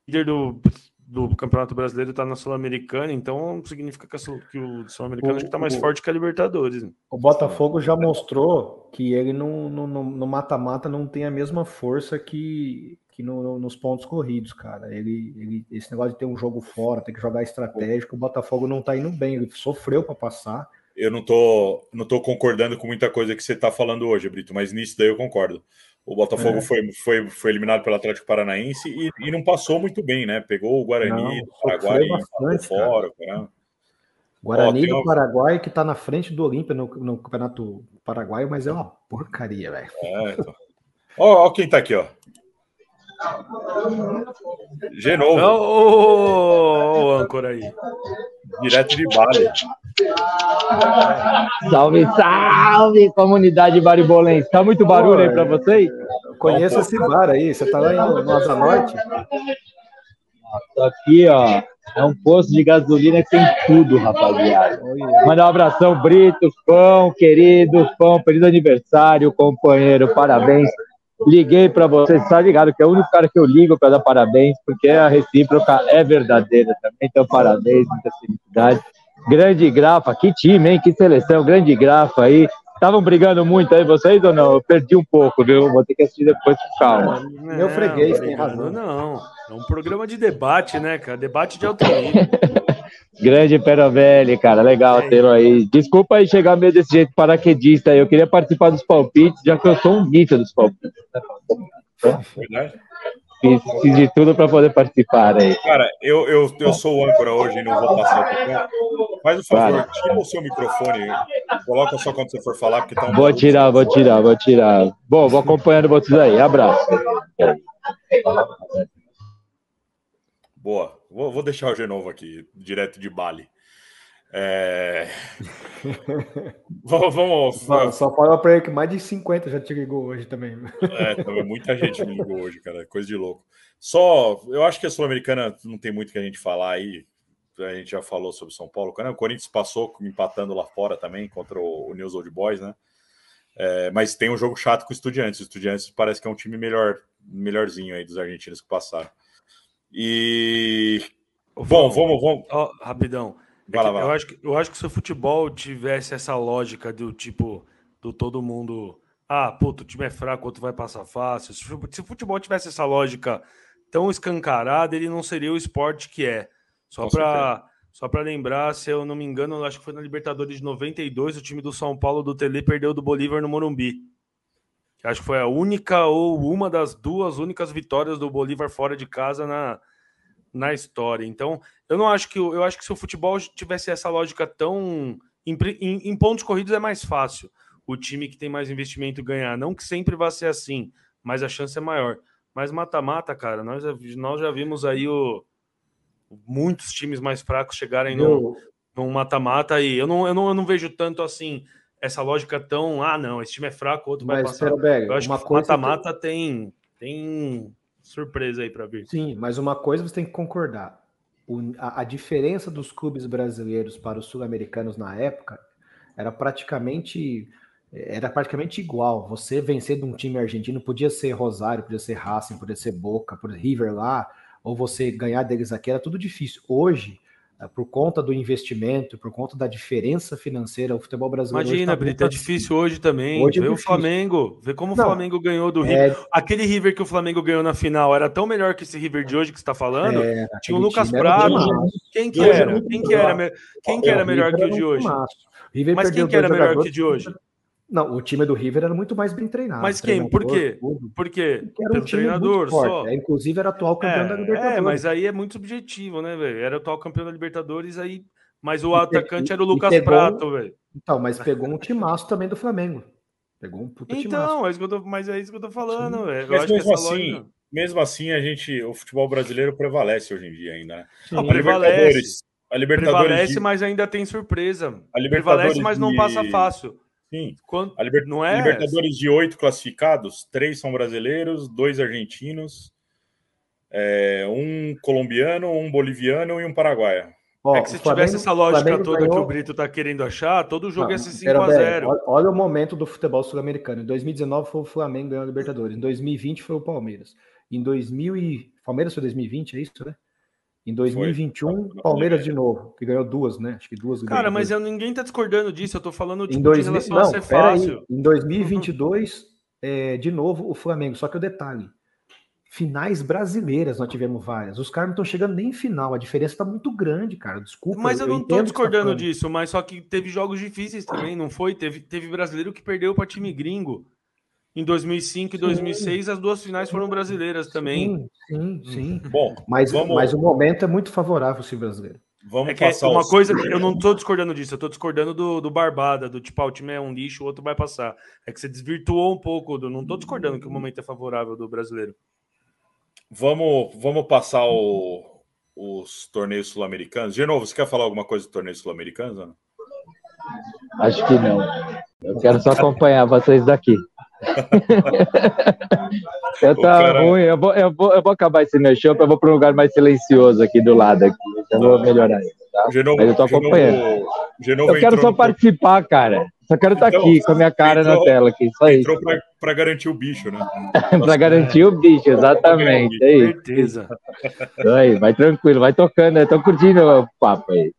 O líder do, do Campeonato Brasileiro tá na Sul-Americana, então significa que, a, que o Sul-Americano está mais o, forte que a Libertadores. Né? O Botafogo já mostrou que ele no mata-mata não tem a mesma força que, que no, nos pontos corridos, cara. Ele, ele, esse negócio de ter um jogo fora, ter que jogar estratégico, o Botafogo não tá indo bem. Ele sofreu para passar. Eu não tô, não tô concordando com muita coisa que você tá falando hoje, Brito, mas nisso daí eu concordo. O Botafogo é. foi, foi, foi eliminado pelo Atlético Paranaense e, e não passou muito bem, né? Pegou o Guarani do Paraguai e fora. Cara. Guarani Ó, do Paraguai que tá na frente do Olímpia no, no Campeonato Paraguaio, mas é uma porcaria, velho. É, então. ó, ó, quem tá aqui, ó. Genovo. Ô, ô, ô, âncora aí. Direto de Bali. Salve, salve, comunidade baribolense. Tá muito barulho aí pra vocês? Conheço esse bar aí. Você tá lá em Nossa Norte? Tô aqui, ó. É um posto de gasolina que tem tudo, rapaziada. Manda um abração, Brito, fã, querido, fã, feliz aniversário, companheiro, parabéns. Liguei para você, tá ligado? Que é o único cara que eu ligo para dar parabéns, porque a recíproca é verdadeira também. Então, parabéns, muita felicidade. Grande grafa, que time, hein? Que seleção, grande grafa aí. Estavam brigando muito aí vocês ou não? Eu perdi um pouco, viu? Vou ter que assistir depois com calma. Meu freguês tem razão. Não, é um programa de debate, né, cara? Debate de alto nível. [LAUGHS] Grande Perovelli, cara, legal é. tê-lo aí. Desculpa aí chegar meio desse jeito paraquedista aí. Eu queria participar dos palpites, já que eu sou um guita dos palpites. Verdade. Fiz, fiz de tudo para poder participar aí. Cara, eu, eu, eu sou o âncora hoje e não vou passar o. Faz o favor, tira o seu microfone, coloca só quando você for falar, porque tá um Vou tirar, vou tirar, vou tirar. Bom, vou acompanhando vocês aí. Abraço. Boa. Vou, vou deixar o Genovo aqui, direto de Bali. É... [LAUGHS] vamos, vamos. Só fala para ele que mais de 50 já te ligou hoje também. É, também muita gente me ligou hoje, cara. Coisa de louco. Só, eu acho que a Sul-Americana não tem muito que a gente falar aí. A gente já falou sobre São Paulo. O Corinthians passou empatando lá fora também contra o News Old Boys, né? É, mas tem um jogo chato com o Estudiantes. O Estudiantes parece que é um time melhor, melhorzinho aí dos argentinos que passaram. E. Bom, vamos. vamos... Oh, rapidão. É lá, eu, acho que, eu acho que se o futebol tivesse essa lógica do tipo, do todo mundo. Ah, puto, o time é fraco, outro vai passar fácil. Se, se o futebol tivesse essa lógica tão escancarada, ele não seria o esporte que é. Só para só para lembrar, se eu não me engano, acho que foi na Libertadores de 92, o time do São Paulo do Tele perdeu do Bolívar no Morumbi. Acho que foi a única ou uma das duas únicas vitórias do Bolívar fora de casa na, na história. Então, eu não acho que eu acho que se o futebol tivesse essa lógica tão em, em, pontos corridos é mais fácil o time que tem mais investimento ganhar. Não que sempre vá ser assim, mas a chance é maior. Mas mata-mata, cara, nós, nós já vimos aí o, muitos times mais fracos chegarem no, no mata-mata e eu não, eu, não, eu não vejo tanto assim essa lógica tão, ah, não, esse time é fraco, outro vai passar. eu acho que mata-mata que... tem, tem surpresa aí para vir. Sim, mas uma coisa você tem que concordar. O, a, a, diferença dos clubes brasileiros para os sul-americanos na época era praticamente era praticamente igual. Você vencer de um time argentino podia ser Rosário, podia ser Racing, podia ser Boca, por River lá, ou você ganhar deles aqui era tudo difícil. Hoje por conta do investimento, por conta da diferença financeira, o futebol brasileiro. Imagina, tá Brito, é difícil hoje também. Hoje é vê o Flamengo, vê como Não, o Flamengo ganhou do River. É... Aquele River que o Flamengo ganhou na final era tão melhor que esse River de hoje que você está falando. É, Tinha o Lucas Prato. Quem que era? Quem que era? Quem que era melhor que o de hoje? Mas quem que era melhor que o de hoje? Não, o time do River era muito mais bem treinado. Mas quem? Por quê? Tudo. Por quê? Era Pelo um treinador só. É, inclusive era atual campeão é, da Libertadores. É, mas aí é muito subjetivo, né, velho? Era atual campeão da Libertadores, aí. Mas o e atacante e, era o Lucas pegou... Prato, velho. Então, mas pegou um timaço também do Flamengo. Pegou um puta então, é tô, mas é isso que eu tô falando, velho. Mas mesmo assim, lógica... mesmo assim, a gente, o futebol brasileiro prevalece hoje em dia ainda, né? Sim, a prevalece. A Libertadores prevalece, de... mas ainda tem surpresa. A Libertadores prevalece, mas não de... passa fácil. Sim. Quando... A Liber- Não é? Libertadores de oito classificados, três são brasileiros, dois argentinos, é, um colombiano, um boliviano e um paraguaio. Ó, É que se Flamengo- tivesse essa lógica Flamengo toda que ganhou- o Brito tá querendo achar, todo jogo ia ser Não, pera, pera, 5x0. olha- Olha o momento do futebol sul-americano. Em 2019 foi o Flamengo que ganhou a Libertadores. Em 2020 foi o Palmeiras. Em 2000 e... Palmeiras foi 2020, é isso, né? Em 2021, Foi. Palmeiras de novo, que ganhou duas, né? Acho que duas. Cara, mas Libertadores. eu, ninguém tá discordando disso. Eu tô falando tipo, em de 2000, relação a não, ser pera aí. fácil. Em 2022, é, de novo o Flamengo. Só que o detalhe, finais brasileiras nós tivemos várias. Os caras não estão chegando nem em final. A diferença tá muito grande, cara. Desculpa. Mas eu não tô tá discordando disso, mas só que teve jogos difíceis também, não foi? Teve, teve brasileiro que perdeu para time gringo. Em 2005 e 2006, as duas finais foram brasileiras também. Sim, sim, sim. Bom, Mas, vamos, mas o momento é muito favorável ao brasileiro. vamos É que é passar uma os- coisa que eu não tô discordando disso, eu tô discordando do, do Barbada, do tipo, ah, o time é um lixo, o outro vai passar. É que você desvirtuou um pouco, do, não tô discordando que o momento é favorável do brasileiro. Vamos, vamos passar o- os torneios sul-americanos. De novo, você quer falar alguma coisa do torneio sul-americano? Acho que não. Eu quero só acompanhar vocês daqui. [LAUGHS] eu tá cara- ruim, eu vou, eu, vou, eu vou acabar esse meu show, eu vou para um lugar mais silencioso aqui do lado. Aqui. Eu vou melhorar. O Genovo, Mas eu tô Genovo- acompanhando. Genovo Eu quero só no- participar, cara. Só quero estar Então, aqui com a minha cara na entrou- tela aqui. Só entrou para garantir o bicho, né? [LAUGHS] para garantir o bicho, exatamente. É isso. Certeza. Aí, vai tranquilo, vai tocando. Eu tô curtindo o papo aí.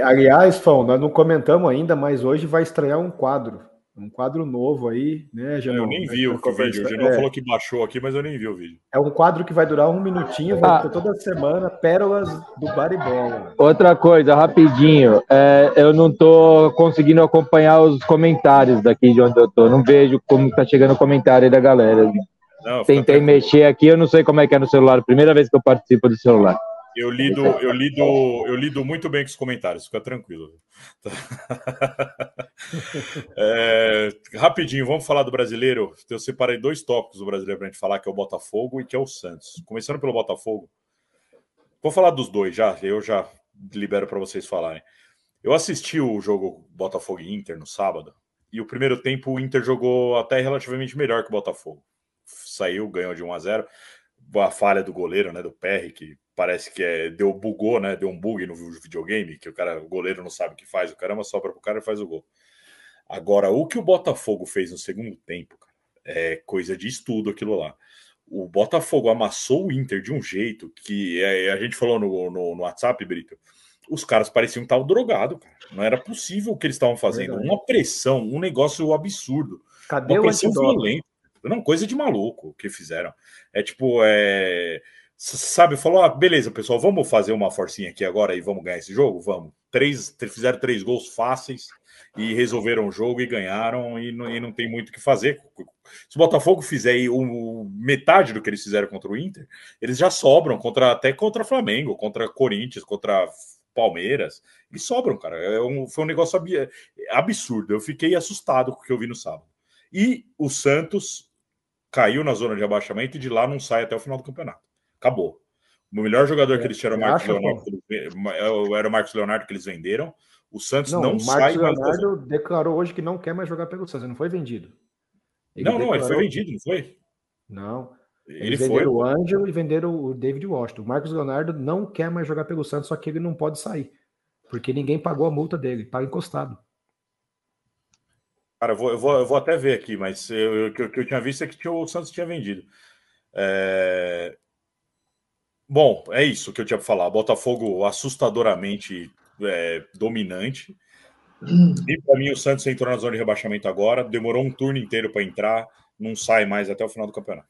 Aliás, Fão, nós não comentamos ainda, mas hoje vai estrear um quadro. Um quadro novo aí, né, Genão? Eu nem vi o Vai vídeo. O Genovo é, falou que baixou aqui, mas eu nem vi o vídeo. é um quadro que vai durar um minutinho, vai Ah. ter toda semana, pérolas do Baribola. Outra coisa, rapidinho, é, eu não tô conseguindo acompanhar os comentários daqui de onde eu tô. Não vejo como tá chegando o comentário aí da galera. Não, Tentei mexer aqui, eu não sei como é que é no celular. Primeira vez que eu participo do celular. Eu lido, eu lido, eu lido muito bem com os comentários, fica tranquilo. [LAUGHS] É, rapidinho, vamos falar do brasileiro. Eu separei dois tópicos do brasileiro para a gente falar, que é o Botafogo e que é o Santos. Começando pelo Botafogo. Vou falar dos dois já, eu já libero para vocês falarem. Eu assisti o jogo Botafogo e Inter no sábado, e o primeiro tempo o Inter jogou até relativamente melhor que o Botafogo. Saiu, ganhou de 1 a 0 a falha do goleiro, né, do PR, que parece que é, deu bugou, né, deu um bug no videogame, que o cara, o goleiro não sabe o que faz, o caramba sobra pro cara e faz o gol. Agora, o que o Botafogo fez no segundo tempo, cara, é coisa de estudo aquilo lá. O Botafogo amassou o Inter de um jeito que é, a gente falou no, no, no WhatsApp, Brito. Os caras pareciam que estavam drogados, cara. Não era possível o que eles estavam fazendo. Verdade. Uma pressão, um negócio absurdo. Cadê Uma pressão violenta. Não, coisa de maluco o que fizeram. É tipo, é. Sabe, falou, ah, beleza, pessoal, vamos fazer uma forcinha aqui agora e vamos ganhar esse jogo? Vamos. Três, fizeram três gols fáceis e resolveram o jogo e ganharam e não, e não tem muito o que fazer. Se o Botafogo fizer o, metade do que eles fizeram contra o Inter, eles já sobram contra até contra Flamengo, contra Corinthians, contra Palmeiras. Eles sobram, cara. É um- foi um negócio abi- absurdo. Eu fiquei assustado com o que eu vi no sábado. E o Santos caiu na zona de abaixamento e de lá não sai até o final do campeonato. Acabou. O melhor jogador que eles tinham era o Marcos Leonardo. que Era o Marcos Leonardo que eles venderam. O Santos Não, não, o sai Marcos mais. Leonardo declarou hoje que não quer mais jogar pelo Santos, ele não foi vendido. Não, não, ele foi declarou- vendido, não foi? Não, Ele eles foi. venderam o Ângelo e venderam o David Washington. O Marcos Leonardo não quer mais jogar pelo Santos, só que ele não pode sair. Porque ninguém pagou a multa dele, paga encostado. Cara, eu vou, eu vou, eu vou até ver aqui, mas eu- o que eu, que eu tinha visto é que tinha- o Santos tinha vendido. É, Bom, é isso que eu tinha para falar. Botafogo assustadoramente é, dominante. E para mim, o Santos entrou na zona de rebaixamento agora. Demorou um turno inteiro para entrar, não sai mais até o final do campeonato.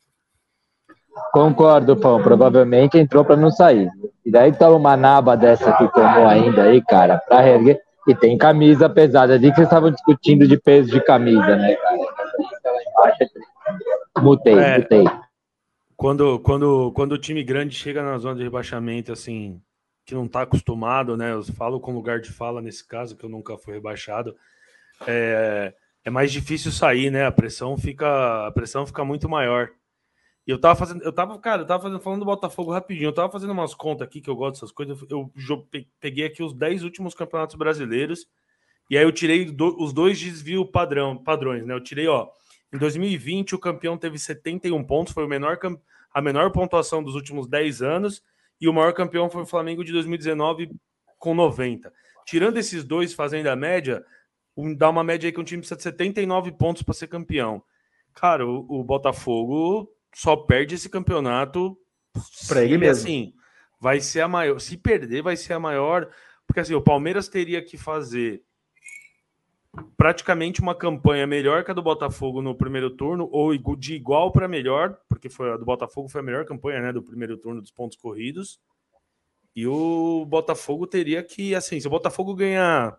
Concordo, Pão. Provavelmente entrou para não sair. E daí toma uma naba dessa que tomou ainda aí, cara, para reerguer. E tem camisa pesada. De que vocês estavam discutindo de peso de camisa, né, cara? Mutei, É. mutei. Quando, quando, quando o time grande chega na zona de rebaixamento, assim, que não tá acostumado, né? Eu falo com lugar de fala nesse caso, que eu nunca fui rebaixado, é, é mais difícil sair, né? A pressão fica, a pressão fica muito maior. E eu tava fazendo, eu tava, cara, eu tava fazendo, falando do Botafogo rapidinho, eu tava fazendo umas contas aqui que eu gosto dessas coisas. Eu pe- peguei aqui os 10 últimos campeonatos brasileiros E aí eu tirei do, os dois desvio padrão, padrões, né? Eu tirei, ó, em 2020 o campeão teve 71 pontos, foi menor, a menor pontuação dos últimos 10 anos, e o maior campeão foi o Flamengo de 2019 com 90. Tirando esses dois, fazendo a média, um, dá uma média aí que um time precisa de 79 pontos para ser campeão. Cara, o, o, Botafogo só perde esse campeonato para ele mesmo. Assim, vai ser a maior. Se perder, vai ser a maior. Porque assim, o Palmeiras teria que fazer praticamente uma campanha melhor que a do Botafogo no primeiro turno, ou de igual para melhor, porque foi a do Botafogo foi a melhor campanha né, do primeiro turno dos pontos corridos. E o Botafogo teria que, assim, se o Botafogo ganhar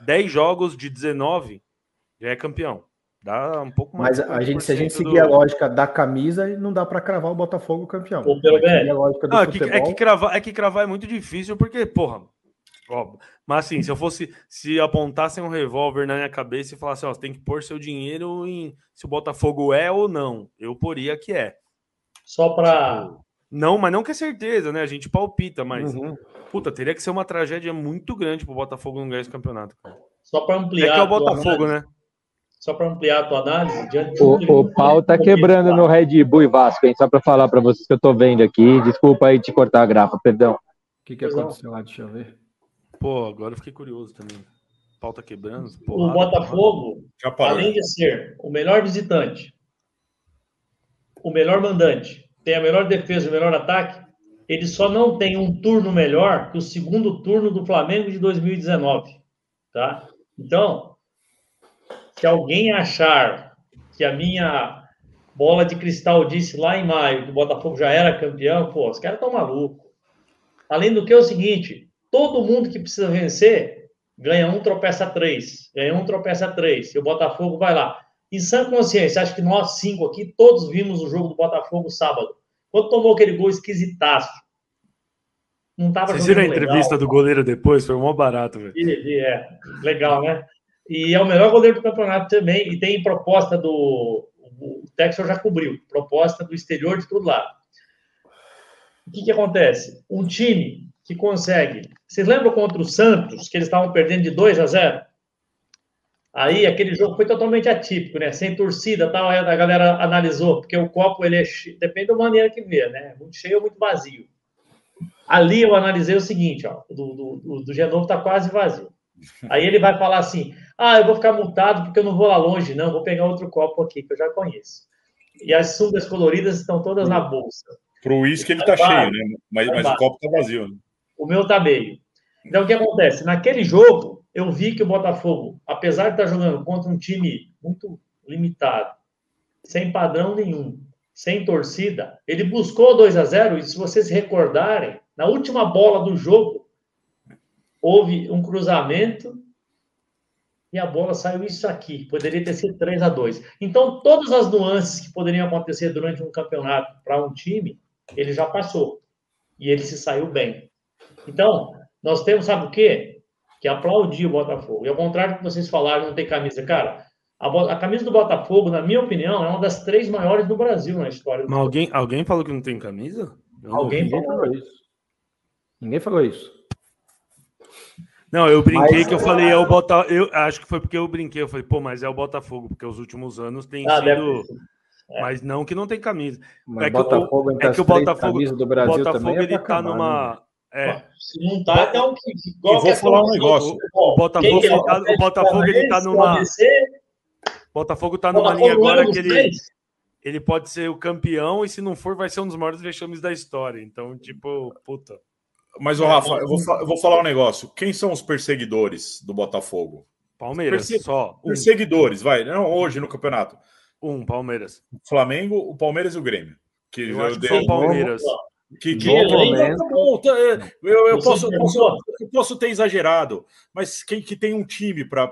10 jogos de 19, já é campeão. Dá um pouco mais. Mas a gente, se a gente seguir do... a lógica da camisa, não dá para cravar o Botafogo campeão. Pô, pelo a lógica do ah, futebol... é, que cravar, é que cravar é muito difícil, porque, porra, Mas assim, se eu fosse, se apontassem um revólver na minha cabeça e falassem, ó, você tem que pôr seu dinheiro em se o Botafogo é ou não, eu poria que é. Só para não, mas não que é certeza, né? A gente palpita, mas uhum. puta, teria que ser uma tragédia muito grande pro Botafogo não ganhar esse campeonato. Cara. Só para ampliar. É que é o Botafogo, né? Só para ampliar a tua análise, o, o pau tá quebrando no Red Bull e Vasco, hein? Só para falar para vocês que eu tô vendo aqui. Desculpa aí te cortar a grafa, perdão. O que, que aconteceu lá? Deixa eu ver. Pô, agora eu fiquei curioso também. O pau tá quebrando. o Botafogo, além de ser o melhor visitante, o melhor mandante, tem a melhor defesa, o melhor ataque, ele só não tem um turno melhor que o segundo turno do Flamengo de 2019, tá? Então, se alguém achar que a minha bola de cristal disse lá em maio que o Botafogo já era campeão, pô, os caras estão malucos. Além do que é o seguinte, todo mundo que precisa vencer ganha um, tropeça três, ganha um, tropeça três, e o Botafogo vai lá. Em sã consciência, acho que nós cinco aqui, todos vimos o jogo do Botafogo sábado. Quando tomou aquele gol esquisitaço, não tava Vocês viram a entrevista legal. do goleiro depois? Foi mó barato, velho. É, legal, né? E é o melhor goleiro do campeonato também. E tem proposta do. O Texas já cobriu proposta do exterior de todo lado. O que, que acontece? Um time que consegue. Vocês lembram contra o Santos, que eles estavam perdendo de 2 a 0? Aí aquele jogo foi totalmente atípico, né? Sem torcida, tal, a galera analisou, porque o copo ele é depende da maneira que vê, né? Muito cheio ou muito vazio. Ali eu analisei o seguinte, ó, do, do, do Genovo tá quase vazio. Aí ele vai falar assim: ah, eu vou ficar multado porque eu não vou lá longe, não, vou pegar outro copo aqui que eu já conheço. E as sungas coloridas estão todas na bolsa. Pro uísque ele tá cheio, né? Mas, mas o copo tá vazio. Né? O meu tá meio. Então o que acontece? Naquele jogo, eu vi que o Botafogo, apesar de estar jogando contra um time muito limitado, sem padrão nenhum, sem torcida, ele buscou 2 a 0 e se vocês recordarem, na última bola do jogo, houve um cruzamento e a bola saiu isso aqui. Poderia ter sido 3 a 2 Então, todas as nuances que poderiam acontecer durante um campeonato para um time, ele já passou. E ele se saiu bem. Então, nós temos, sabe o quê? que aplaudia o Botafogo. E ao contrário do que vocês falaram, não tem camisa. Cara, a, a, camisa do Botafogo, na minha opinião, é uma das três maiores do Brasil na história. Mas alguém, alguém falou que não tem camisa? Eu alguém falou, falou isso. Ninguém falou isso. Não, eu brinquei mas, que eu falei, é o Botafogo. Eu acho que foi porque eu brinquei. Eu falei, pô, mas é o Botafogo, porque os últimos anos tem ah, sido. É. Mas não que não tem camisa. Mas é que, Botafogo, o, é que o Botafogo, do Brasil Botafogo é ele tá numa. Né? É. Se não tá, então que. Eu vou falar um negócio. O, o Botafogo, é o Botafogo ele tá numa. Botafogo tá numa linha agora que ele, ele pode ser o campeão e se não for, vai ser um dos maiores vexames da história. Então, tipo, puta. Mas, o Rafa, eu vou, eu vou falar um negócio. Quem são os perseguidores do Botafogo? Palmeiras, só. Um. Perseguidores, vai. Não, hoje no campeonato. Um, Palmeiras. O Flamengo, o Palmeiras e o Grêmio. Que eu, eu acho que Palmeiras. Que, que momento... tá bom, tá, é, eu, eu, posso, eu, posso, eu posso ter exagerado, mas quem que tem um time para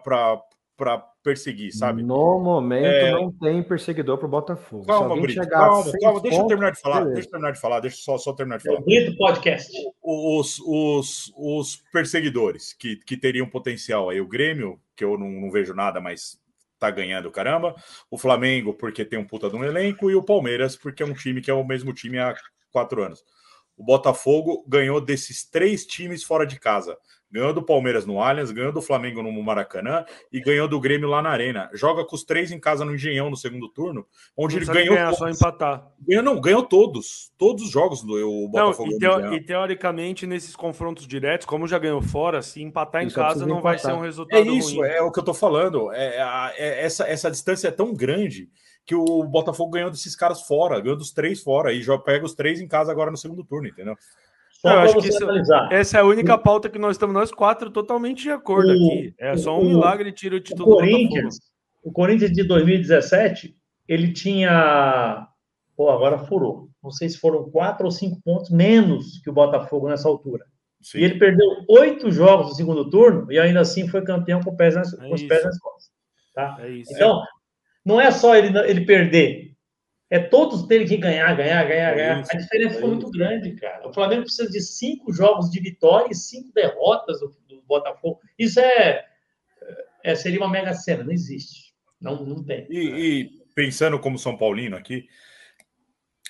perseguir, sabe? No momento é... não tem perseguidor para o Botafogo. Calma, Brito, calma, calma, deixa eu terminar de falar, deixa eu terminar de falar, deixa só, só terminar de falar. Brito Podcast. Os, os, os perseguidores que, que teriam potencial aí, o Grêmio, que eu não, não vejo nada, mas tá ganhando caramba, o Flamengo, porque tem um puta de um elenco, e o Palmeiras, porque é um time que é o mesmo time há quatro anos. O Botafogo ganhou desses três times fora de casa. ganhou do Palmeiras no Allianz, ganhou do Flamengo no Maracanã e ganhou do Grêmio lá na Arena. Joga com os três em casa no Engenhão no segundo turno, onde Não ele ganhou. ganhar, todos. só empatar. Ganhou, não, ganhou todos. Todos os jogos do o Não, Botafogo. e, no teo- e teoricamente, nesses confrontos diretos, como já ganhou fora, se empatar em casa não vai empatar. ser um resultado É isso, ruim. é o que eu tô falando. É, a- é- essa, essa distância é tão grande que o Botafogo ganhou desses caras fora, ganhou dos três fora e já pega os três em casa agora no segundo turno, entendeu? Só Eu acho que isso-. Essa é a única pauta que nós estamos nós quatro totalmente de acordo O- aqui. É só um o- milagre tira o O título do Botafogo. Corinthians, o Corinthians de 2017, ele tinha. Pô, agora furou. Não sei se foram quatro ou cinco pontos menos que o Botafogo nessa altura. Sim. E ele perdeu oito jogos no segundo turno e ainda assim foi campeão com, o pés nas- É com os isso. pés nas costas. Tá? É isso. Então, não é só ele, ele perder. É todos terem que ganhar, ganhar, ganhar, É ganhar. isso, A diferença é foi muito grande, cara. O Flamengo precisa de cinco jogos de vitória e cinco derrotas do, do Botafogo. Isso é, é seria uma mega cena, não existe. Não, não tem. E, e pensando como São Paulino aqui,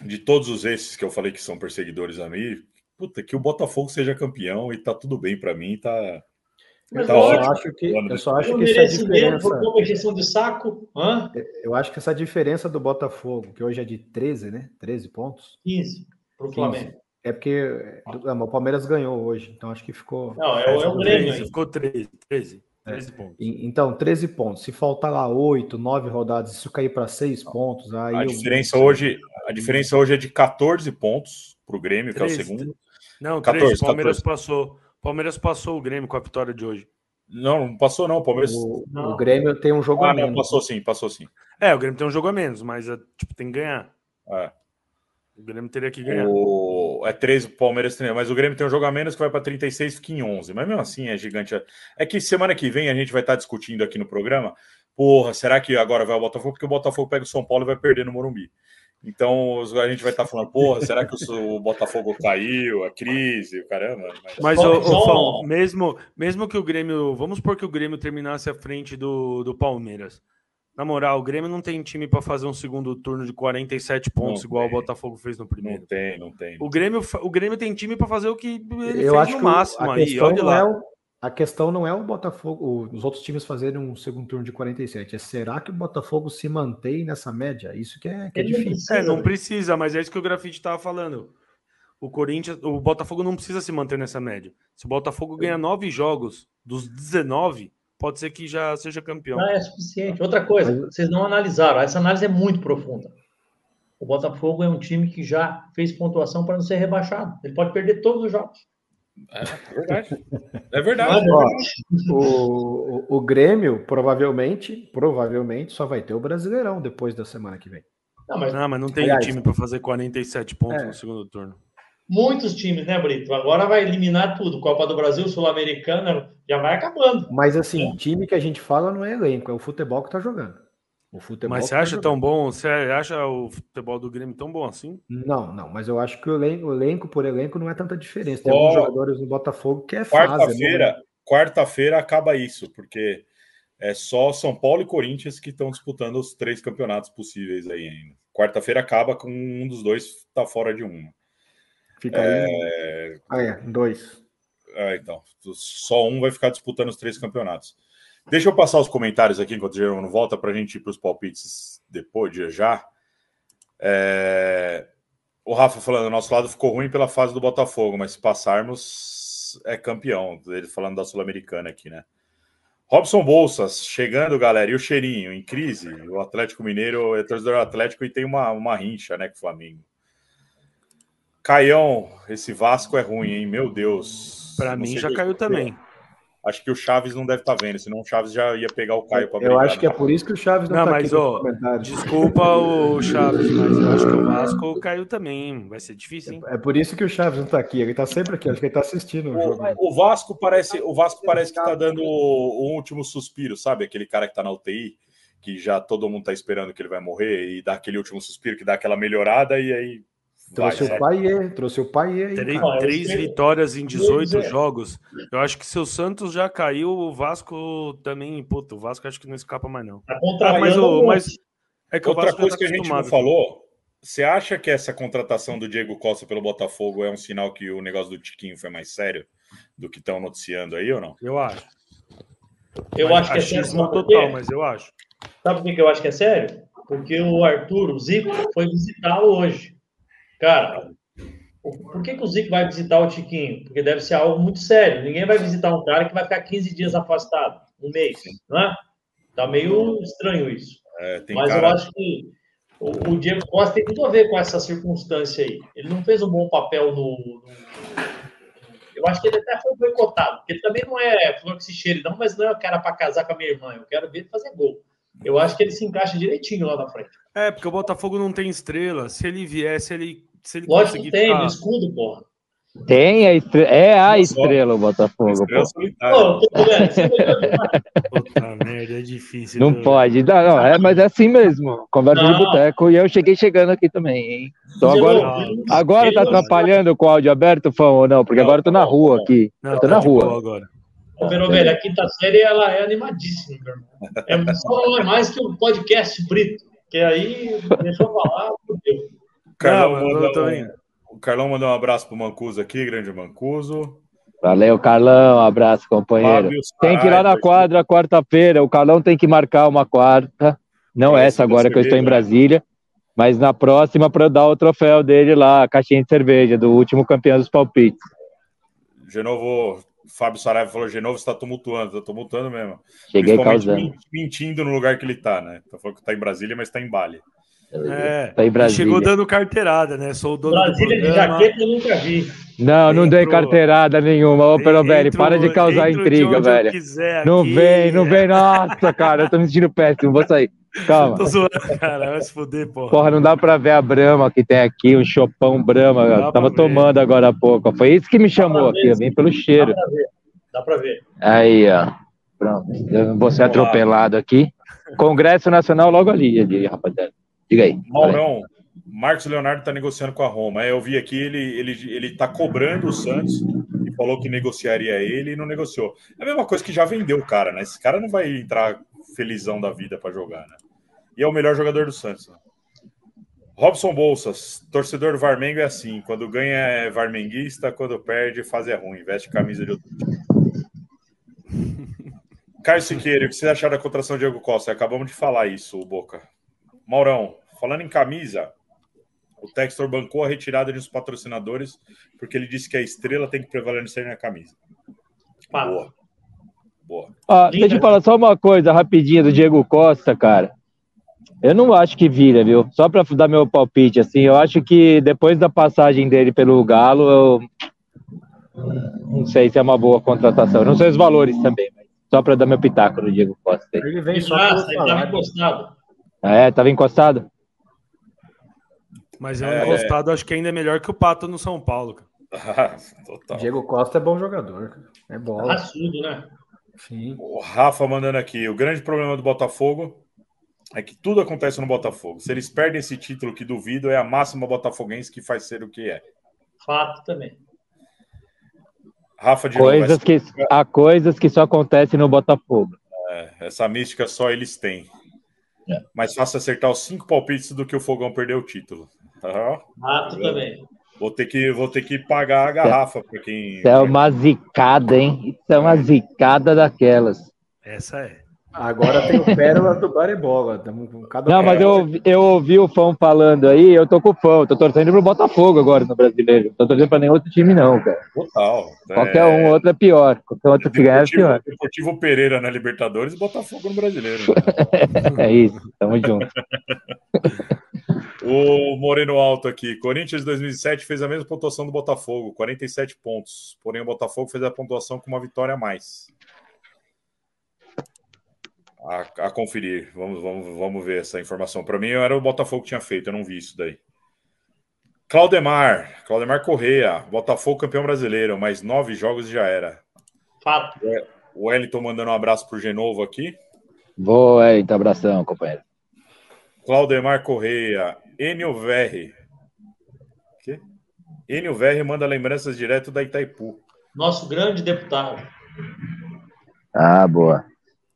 de todos os esses que eu falei que são perseguidores a mim, puta, que o Botafogo seja campeão e tá tudo bem pra mim, tá. Mas tá Eu só acho que, eu só acho que essa é diferença. por de saco, hã? Eu acho que essa diferença do Botafogo, que hoje é de 13, né? 13 pontos. 15 para o 15. Flamengo. É porque ah, mas o Palmeiras ganhou hoje, então acho que ficou. Não, é, o- é o Grêmio 13, ficou 13, 13, 13 pontos. Então, 13 pontos. Se faltar lá 8, 9 rodadas, isso cair para 6 pontos, aí. A eu- diferença hoje, a diferença hoje é de 14 pontos pro Grêmio, que é o 13. segundo. Não, 14, 13, Palmeiras passou. Palmeiras passou o Grêmio com a vitória de hoje. Não, não passou não, o Palmeiras. O, Não. o Grêmio tem um jogo Ah, a não, menos. passou sim, passou sim. É, o Grêmio tem um jogo a menos, mas é, tipo, tem que ganhar. É. O Grêmio teria que ganhar. O... É 13 o Palmeiras tem, mas o Grêmio tem um jogo a menos que vai para 36, fica em 11. Mas mesmo assim é gigante. É que semana que vem a gente vai estar discutindo aqui no programa. Porra, será que agora vai o Botafogo? Porque o Botafogo pega o São Paulo e vai perder no Morumbi. Então a gente vai estar falando, porra, será que o, o Botafogo caiu? A crise, o caramba. Mas... Mas, só- Fão, mesmo, mesmo que o Grêmio. Vamos supor que o Grêmio terminasse à frente do, do Palmeiras. Na moral, o Grêmio não tem time para fazer um segundo turno de 47 pontos, Não igual tem. o Botafogo fez no Não primeiro. tem, não tem. O Grêmio, o Grêmio tem time para fazer o que ele Eu fez acho no que o- máximo a aí. Olha não lá. é o, a questão não é o Botafogo, os outros times fazerem um segundo turno de 47. É será que o Botafogo se mantém nessa média? Isso que é, que é difícil. É, não precisa, mas é isso que o Grafite estava falando. O Corinthians, o Botafogo não precisa se manter nessa média. Se o Botafogo ganhar nove jogos dos 19, pode ser que já seja campeão. Não é suficiente. Outra coisa, Mas- vocês não analisaram. Essa análise é muito profunda. O Botafogo é um time que já fez pontuação para não ser rebaixado. Ele pode perder todos os jogos. É verdade. É verdade. É Ó, o, o, o Grêmio provavelmente, provavelmente só vai ter o Brasileirão depois da semana que vem. Não, mas Não, mas não tem Aliás, time para fazer 47 pontos é. no segundo turno. muitos times, né, Brito? Agora vai eliminar tudo. Copa do Brasil, Sul-Americana, já vai acabando. Mas assim, time que a gente fala não é elenco, é o futebol que tá jogando. O futebol Mas você tá acha jogando. tão bom? Você acha o futebol do Grêmio tão bom assim? Não, não, mas eu acho que o elenco, o elenco por elenco não é tanta diferença. Tem Só- alguns jogadores no Botafogo que é fase. é Quarta-feira, quarta-feira acaba isso, porque é só São Paulo e Corinthians que estão disputando os três campeonatos possíveis aí ainda. Quarta-feira acaba com um dos dois tá fora de um. Fica aí. Ah, é, dois. Ah, então, só um vai ficar disputando os três campeonatos. Deixa eu passar os comentários aqui enquanto o não volta para a gente ir para os palpites depois, de já. É, O Rafa falando, nosso lado ficou ruim pela fase do Botafogo, mas se passarmos é campeão. Ele falando da Sul-Americana aqui, né? Robson Bolsas, chegando, galera, e o cheirinho, em crise. O Atlético Mineiro é torcedor do Atlético e tem uma, uma rincha, né, com o Flamengo. Caião, esse Vasco é ruim, hein? Meu Deus. Para mim já caiu também. Acho que o Chaves não deve estar vendo, senão o Chaves já ia pegar o Caio para Eu acho que é por isso que o Chaves não, Não, tá mas, ó. Desculpa o Chaves, mas eu acho que o Vasco caiu também. hein? Vai ser difícil, hein? É por isso que o Chaves não tá aqui. Ele tá sempre aqui. Acho que ele tá assistindo o jogo. O, o Vasco parece, o Vasco parece que tá dando o, o último suspiro, sabe? Aquele cara que tá na UTI, que já todo mundo tá esperando que ele vai morrer e dá aquele último suspiro que dá aquela melhorada e aí vai, Trouxe o sabe? Paiê, trouxe o Paiê aí. Três, três vitórias em eu 18 dizer- jogos. Eu acho que se o Santos já caiu, o Vasco também. Puta, o Vasco acho que não escapa mais, não. Tá Ah, mas, o, mas é que o Outra Vasco já coisa tá que a gente não falou, você acha que essa contratação do Diego Costa pelo Botafogo é um sinal que o negócio do Tiquinho foi mais sério? do que estão noticiando aí ou não? Eu acho. Eu Mas acho que é sério. achismo sabe por total, mas eu acho. Sabe por que eu acho que é sério? Porque o Arthur, o Zico, foi visitá-lo hoje. Cara, por que, que o Zico vai visitar o Tiquinho? Porque deve ser algo muito sério. Ninguém vai visitar um cara que vai ficar 15 dias afastado, um mês, né? Tá meio estranho isso. É, Mas cara... eu acho que o, o Diego Costa tem tudo a ver com essa circunstância aí. Ele não fez um bom papel no. no- eu acho que ele até foi boicotado, porque ele também não é flor que se cheire, não, mas não é o cara para casar com a minha irmã. Eu quero ver ele fazer gol. Eu acho que ele se encaixa direitinho lá na frente. É, porque o Botafogo não tem estrela. Se ele vier, se ele, se ele Lógico que conseguir tem, ficar- no escudo, porra. Tem a estrela, é a estrela o Botafogo, Estrela. Puta merda, é difícil. Não pode, não, não, é, mas é assim mesmo. Conversa de Não. boteco e eu cheguei chegando aqui também, hein? Então agora, agora tá atrapalhando com o áudio aberto, Fão, ou não? Porque Não, agora eu tô na rua aqui. Não, Eu tô tá na de rua. agora. Ô, Pero velho, a quinta série ela é animadíssima, meu irmão. É só é mais que um podcast Brito, que aí deixa eu falar, meu Deus. O Carlão, Não, mandou também- um, o Carlão mandou um abraço pro Mancuso aqui, grande Mancuso. Valeu, Carlão. Abraço, companheiro. Fábio Tem que ir lá na quadra quarta-feira. O Carlão tem que marcar uma quarta. Não Vai essa agora que eu estou em? Brasília, mas na próxima para eu dar o troféu dele lá, a caixinha de cerveja do último campeão dos palpites. Genovo, Fábio Saraiva falou: Genovo está tumultuando, está tumultuando mesmo. Cheguei causando. men- mentindo no lugar que ele tá, né? Tá falando que tá em Brasília, mas tá em Bali. É, Tá em Brasília. chegou dando carteirada, né? Sou o dono Brasília do de jaqueta eu nunca vi. Não, não dei carteirada nenhuma. Ô, Perobelli, para de causar de intriga, eu velho. quiser Não aqui. vem, não vem. Nossa, cara, eu tô me sentindo péssimo. Vou sair. Calma. Tô zoando, cara. Vai se fuder, porra. Porra, não dá pra ver a Brama que tem aqui, um chopão Eu pra tava ver. tomando agora há pouco. Foi isso que me chamou ver, aqui. Eu vim pelo cheiro. Dá pra ver. Dá pra ver. Aí, ó. Pronto. Eu não vou ser Vamos lá. atropelado aqui. Congresso Nacional logo ali, ali, rapaziada. Diga aí. Maurão, Marcos Leonardo tá negociando com a Roma. É, Eu vi aqui, ele, ele, ele tá cobrando o Santos e falou que negociaria ele e não negociou. É a mesma coisa que já vendeu o cara, né? Esse cara não vai entrar felizão da vida para jogar, né? E é o melhor jogador do Santos. Robson Bolsas, torcedor do Varmengo é assim: quando ganha é varmenguista, quando perde, faz é ruim, veste camisa de outro. Caio Siqueira, o que você achar da contratação de Diego Costa? Acabamos de falar isso, o Boca. Maurão, falando em camisa, o Textor bancou a retirada de uns patrocinadores porque ele disse que a estrela tem que prevalecer na camisa. Boa. Boa. Ó, deixa eu falar só uma coisa rapidinha do Diego Costa, cara. Eu não acho que vira, viu? Só pra dar meu palpite, assim, eu acho que depois da passagem dele pelo Galo, eu não sei se é uma boa contratação. Não sei os valores também, mas só pra dar meu pitaco no Diego Costa. Ele vem só pelo ele tava salário. encostado. Ah, É, tava encostado? Mas é É. encostado, acho que ainda é melhor que o Pato no São Paulo, cara. Total. Diego Costa é bom jogador. cara. É bola. Raçudo, né? Sim. O Rafa mandando aqui. O grande problema do Botafogo é que tudo acontece no Botafogo. Se eles perdem esse título, que duvido, é a máxima botafoguense que faz ser o que é. Fato também. Rafa de novo, Coisas que, há coisas que só acontecem no Botafogo. essa mística só eles têm. É. Mais fácil acertar os cinco palpites do que o Fogão perder o título. Ah, Fato também. Vou ter que, vou ter que pagar a garrafa para quem. Isso é uma zicada, hein? Isso é uma zicada daquelas. Essa é. Agora tem o Pérola do com cada Não, mas eu, ouvi- eu ouvi o Fão falando aí, eu tô com o Fão, tô torcendo pro Botafogo agora no brasileiro. Não tô torcendo pra nenhum outro time, não, cara. Total. Qualquer um, outro é pior. Qualquer outro que ganhar é pior. Deportivo Pereira na Libertadores e Botafogo no Brasileiro. né? [LAUGHS] É isso, tamo junto. O Moreno Alto aqui. Corinthians 2007 fez a mesma pontuação do Botafogo, 47 pontos. Porém, o Botafogo fez a pontuação com uma vitória a mais. A, a conferir. Vamos, vamos, vamos ver essa informação. Para mim, era o Botafogo que tinha feito, eu não vi isso daí. Claudemar. Claudemar Correia. Botafogo campeão brasileiro, mais nove jogos e já era. Fato. O Wellington mandando um abraço pro Genovo aqui. Boa, Wellington, abração, companheiro. Claudemar Correia, Enio Verri. Que? Enio Verri manda lembranças direto da Itaipu. Nosso grande deputado. Ah, boa.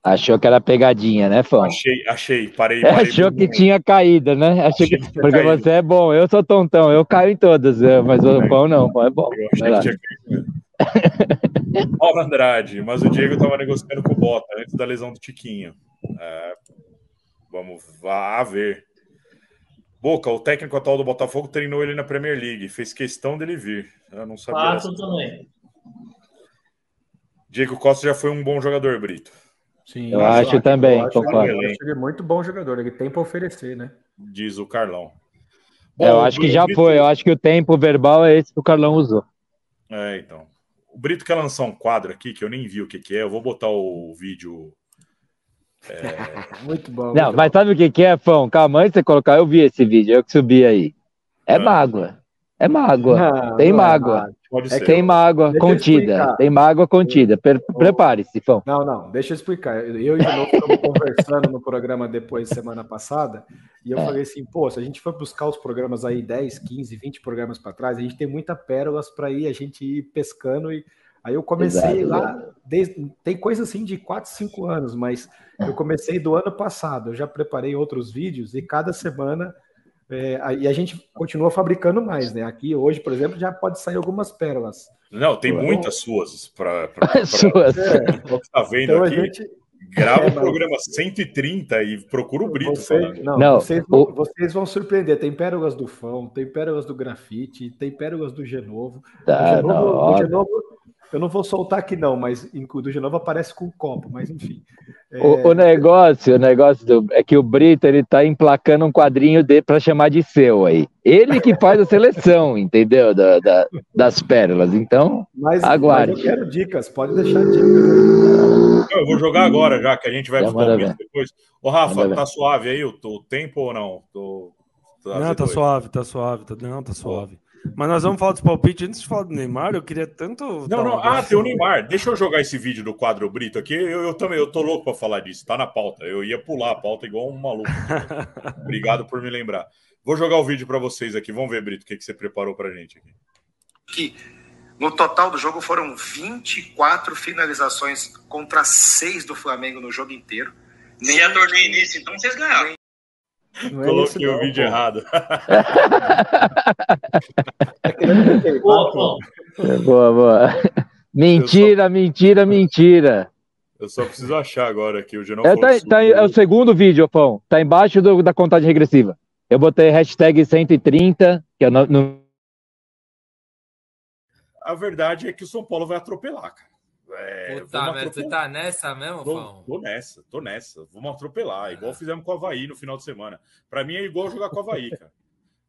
Achou que era pegadinha, né, Fão? Achei, achei, parei. [LAUGHS] parei Achou que tinha caído, né? Achei que... que Porque caído. você é bom, eu sou tontão, eu caio em todas, é, mas o Fão não, o Fão é bom. Eu Vai lá. achei que tinha caído. Paulo Andrade, mas o Diego estava negociando com o Bota antes da lesão do Tiquinho. É, vamos vá ver. Boca, o técnico atual do Botafogo treinou ele na Premier League, fez questão dele vir. Eu não sabia. Fato também. Diego Costa já foi um bom jogador, Brito. Sim, eu acho, também. Eu acho, concordo. Eu acho ele muito bom jogador, ele tem para oferecer, né? Diz o Carlão. Bom, eu acho que já Brito... foi, eu acho que o tempo verbal é esse que o Carlão usou. É, então. O Brito quer lançar um quadro aqui que eu nem vi o que, que é, eu vou botar o vídeo. É... [LAUGHS] muito bom. Não, muito mas bom. sabe o que, que é, Fão? Calma, antes de você colocar, eu vi esse vídeo, eu que subi aí. É ah. mágoa. É mágoa. Não, tem não mágoa. É Pode é ser. Tem mágoa deixa contida. Tem mágoa contida. Prepare-se, Fão. Não, não, deixa eu explicar. Eu e o Novo estamos [LAUGHS] conversando no programa depois, semana passada, e eu é. falei assim: pô, se a gente for buscar os programas aí, 10, 15, 20 programas para trás, a gente tem muita pérolas para ir, a gente ir pescando e. Aí eu comecei Exato, lá, desde, tem coisa assim de 4, 5 anos, mas eu comecei do ano passado. Eu já preparei outros vídeos e cada semana é, e a gente continua fabricando mais, né? Aqui hoje, por exemplo, já pode sair algumas pérolas. Não, tem muitas suas para [LAUGHS] suas. É, tá vendo então aqui. Gente... Grava é, o programa 130 e procura o Brito. Você, não, não vocês, vão, o... vocês, vão, surpreender. Tem pérolas do Fão, tem pérolas do grafite, tem pérolas do Genovo. Tá, o Genovo, não, o Genovo eu não vou soltar aqui, não, mas do de novo aparece com o copo, mas enfim. É... O, o, negócio, o negócio do, é que o Brito ele tá emplacando um quadrinho dele para chamar de seu aí. Ele que faz a seleção, [LAUGHS] entendeu? Da, da, das pérolas. Então, mas, aguarde. Mas eu quero dicas, pode deixar dicas. Eu vou jogar agora, já que a gente vai os depois. Ô, Rafa, tá suave aí o, o tempo ou não? Tô, tô não, tá suave, tá suave. Tá, não, tá suave. Mas nós vamos falar dos palpites. Antes de falar do Neymar, eu queria tanto. Não, não. Ah, tem o Neymar. Deixa eu jogar esse vídeo do quadro Brito aqui. Eu, eu também, eu tô louco para falar disso. Tá na pauta. Eu ia pular a pauta igual um maluco. [LAUGHS] Obrigado por me lembrar. Vou jogar o vídeo para vocês aqui. Vamos ver, Brito, o que, que você preparou pra gente aqui. Que no total do jogo foram 24 finalizações contra 6 do Flamengo no jogo inteiro. Nem Se é torneio início, então vocês ganharam. Não é Coloquei o vídeo pô. errado. [LAUGHS] boa, boa. Mentira, só... mentira, mentira. Eu só preciso achar agora aqui. O é, tá, tá, é o segundo vídeo, Pão. Tá embaixo do, da contagem regressiva. Eu botei hashtag 130, que é no, no... A verdade é que o São Paulo vai atropelar, cara. É, Puta merda, você tá nessa mesmo, tô, tô, nessa, tô nessa. Vamos atropelar, é. igual fizemos com o Havaí no final de semana. Para mim é igual jogar com o Havaí, cara.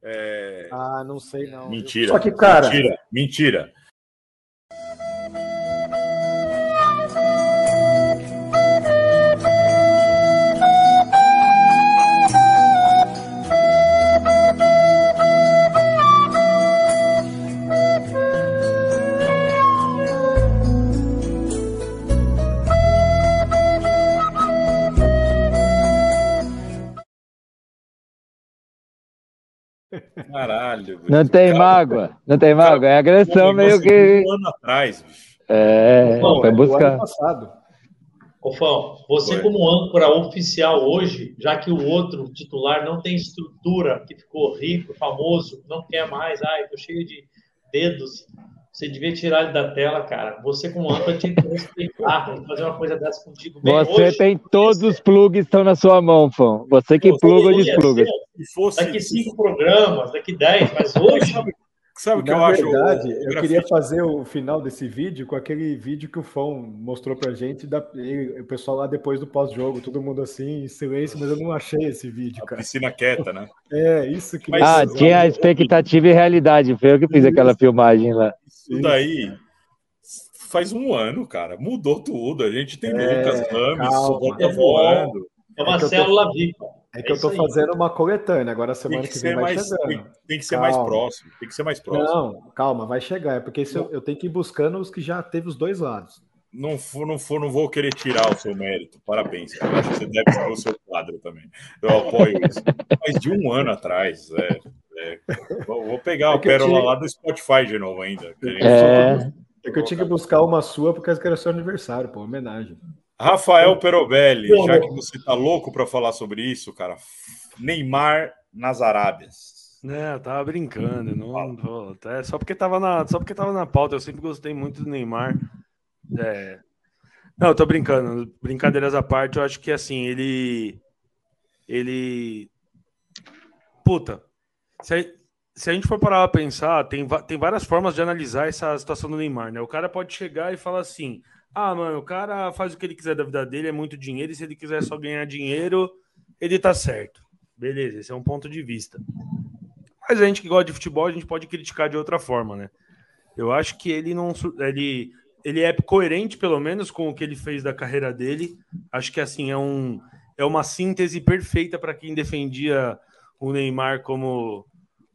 É... Ah, não sei não. Mentira. Só que, cara... Mentira, mentira. Caralho. Não tem cara, mágoa. Não tem mágoa. É agressão meio que. Um ano atrás, bicho. É, Bom, foi buscar. Ô, Fão, você foi. como âncora oficial hoje, já que o outro titular não tem estrutura, que ficou rico, famoso, não quer mais, ai, tô cheio de dedos, você devia tirar ele da tela, cara. Você, como âncora, tinha que respeitar, fazer uma coisa dessa contigo. Bem, você hoje, tem todos os plugs estão na sua mão, Fão. Você que pluga ou despluga. Fosse... Daqui cinco programas, daqui dez, mas hoje. [LAUGHS] Sabe o que eu acho? verdade, eu grafite. queria fazer o final desse vídeo com aquele vídeo que o Fão mostrou pra gente, da, e, o pessoal lá depois do pós-jogo, todo mundo assim, em silêncio, mas eu não achei esse vídeo, cara. A piscina quieta, né? [LAUGHS] É, isso que... Mas, ah, tinha a expectativa e realidade, foi eu que fiz isso. aquela filmagem lá. Isso daí faz um ano, cara, mudou tudo, a gente tem é, Lucas Rames, volta voando. É uma é célula tô... viva. É que é eu tô fazendo uma coletânea, agora semana que, que, vem vai mais, chegando. Tem, tem que ser calma. mais próximo, tem que ser mais próximo. Não, calma, vai chegar, é porque eu, eu, tenho que ir buscando os que já teve os dois lados. Não for, não for, não vou querer tirar o seu mérito. Parabéns, cara. Acho que você deve ter o seu quadro também. Eu apoio isso. Mas de um ano atrás, é, é, vou pegar é a pérola tinha... lá do Spotify de novo ainda. É... é que eu tinha que buscar uma sua porque era seu aniversário, pô, homenagem. Rafael Perobelli, já que você tá louco para falar sobre isso, cara. Neymar nas Arábias. É, eu tava brincando, não, até só porque tava na, só porque tava na pauta. Eu sempre gostei muito do Neymar. É, não, eu tô brincando. Brincadeiras à parte, eu acho que assim, ele ele puta. Se a, se a gente for parar pra pensar, tem, tem várias formas de analisar essa situação do Neymar, né? O cara pode chegar e falar assim: "Ah, mano, o cara faz o que ele quiser da vida dele, é muito dinheiro e se ele quiser só ganhar dinheiro, ele tá certo". Beleza, esse é um ponto de vista. Mas a gente que gosta de futebol, a gente pode criticar de outra forma, né? Eu acho que ele não. Ele, ele é coerente, pelo menos, com o que ele fez da carreira dele. Acho que assim é um é uma síntese perfeita para quem defendia o Neymar como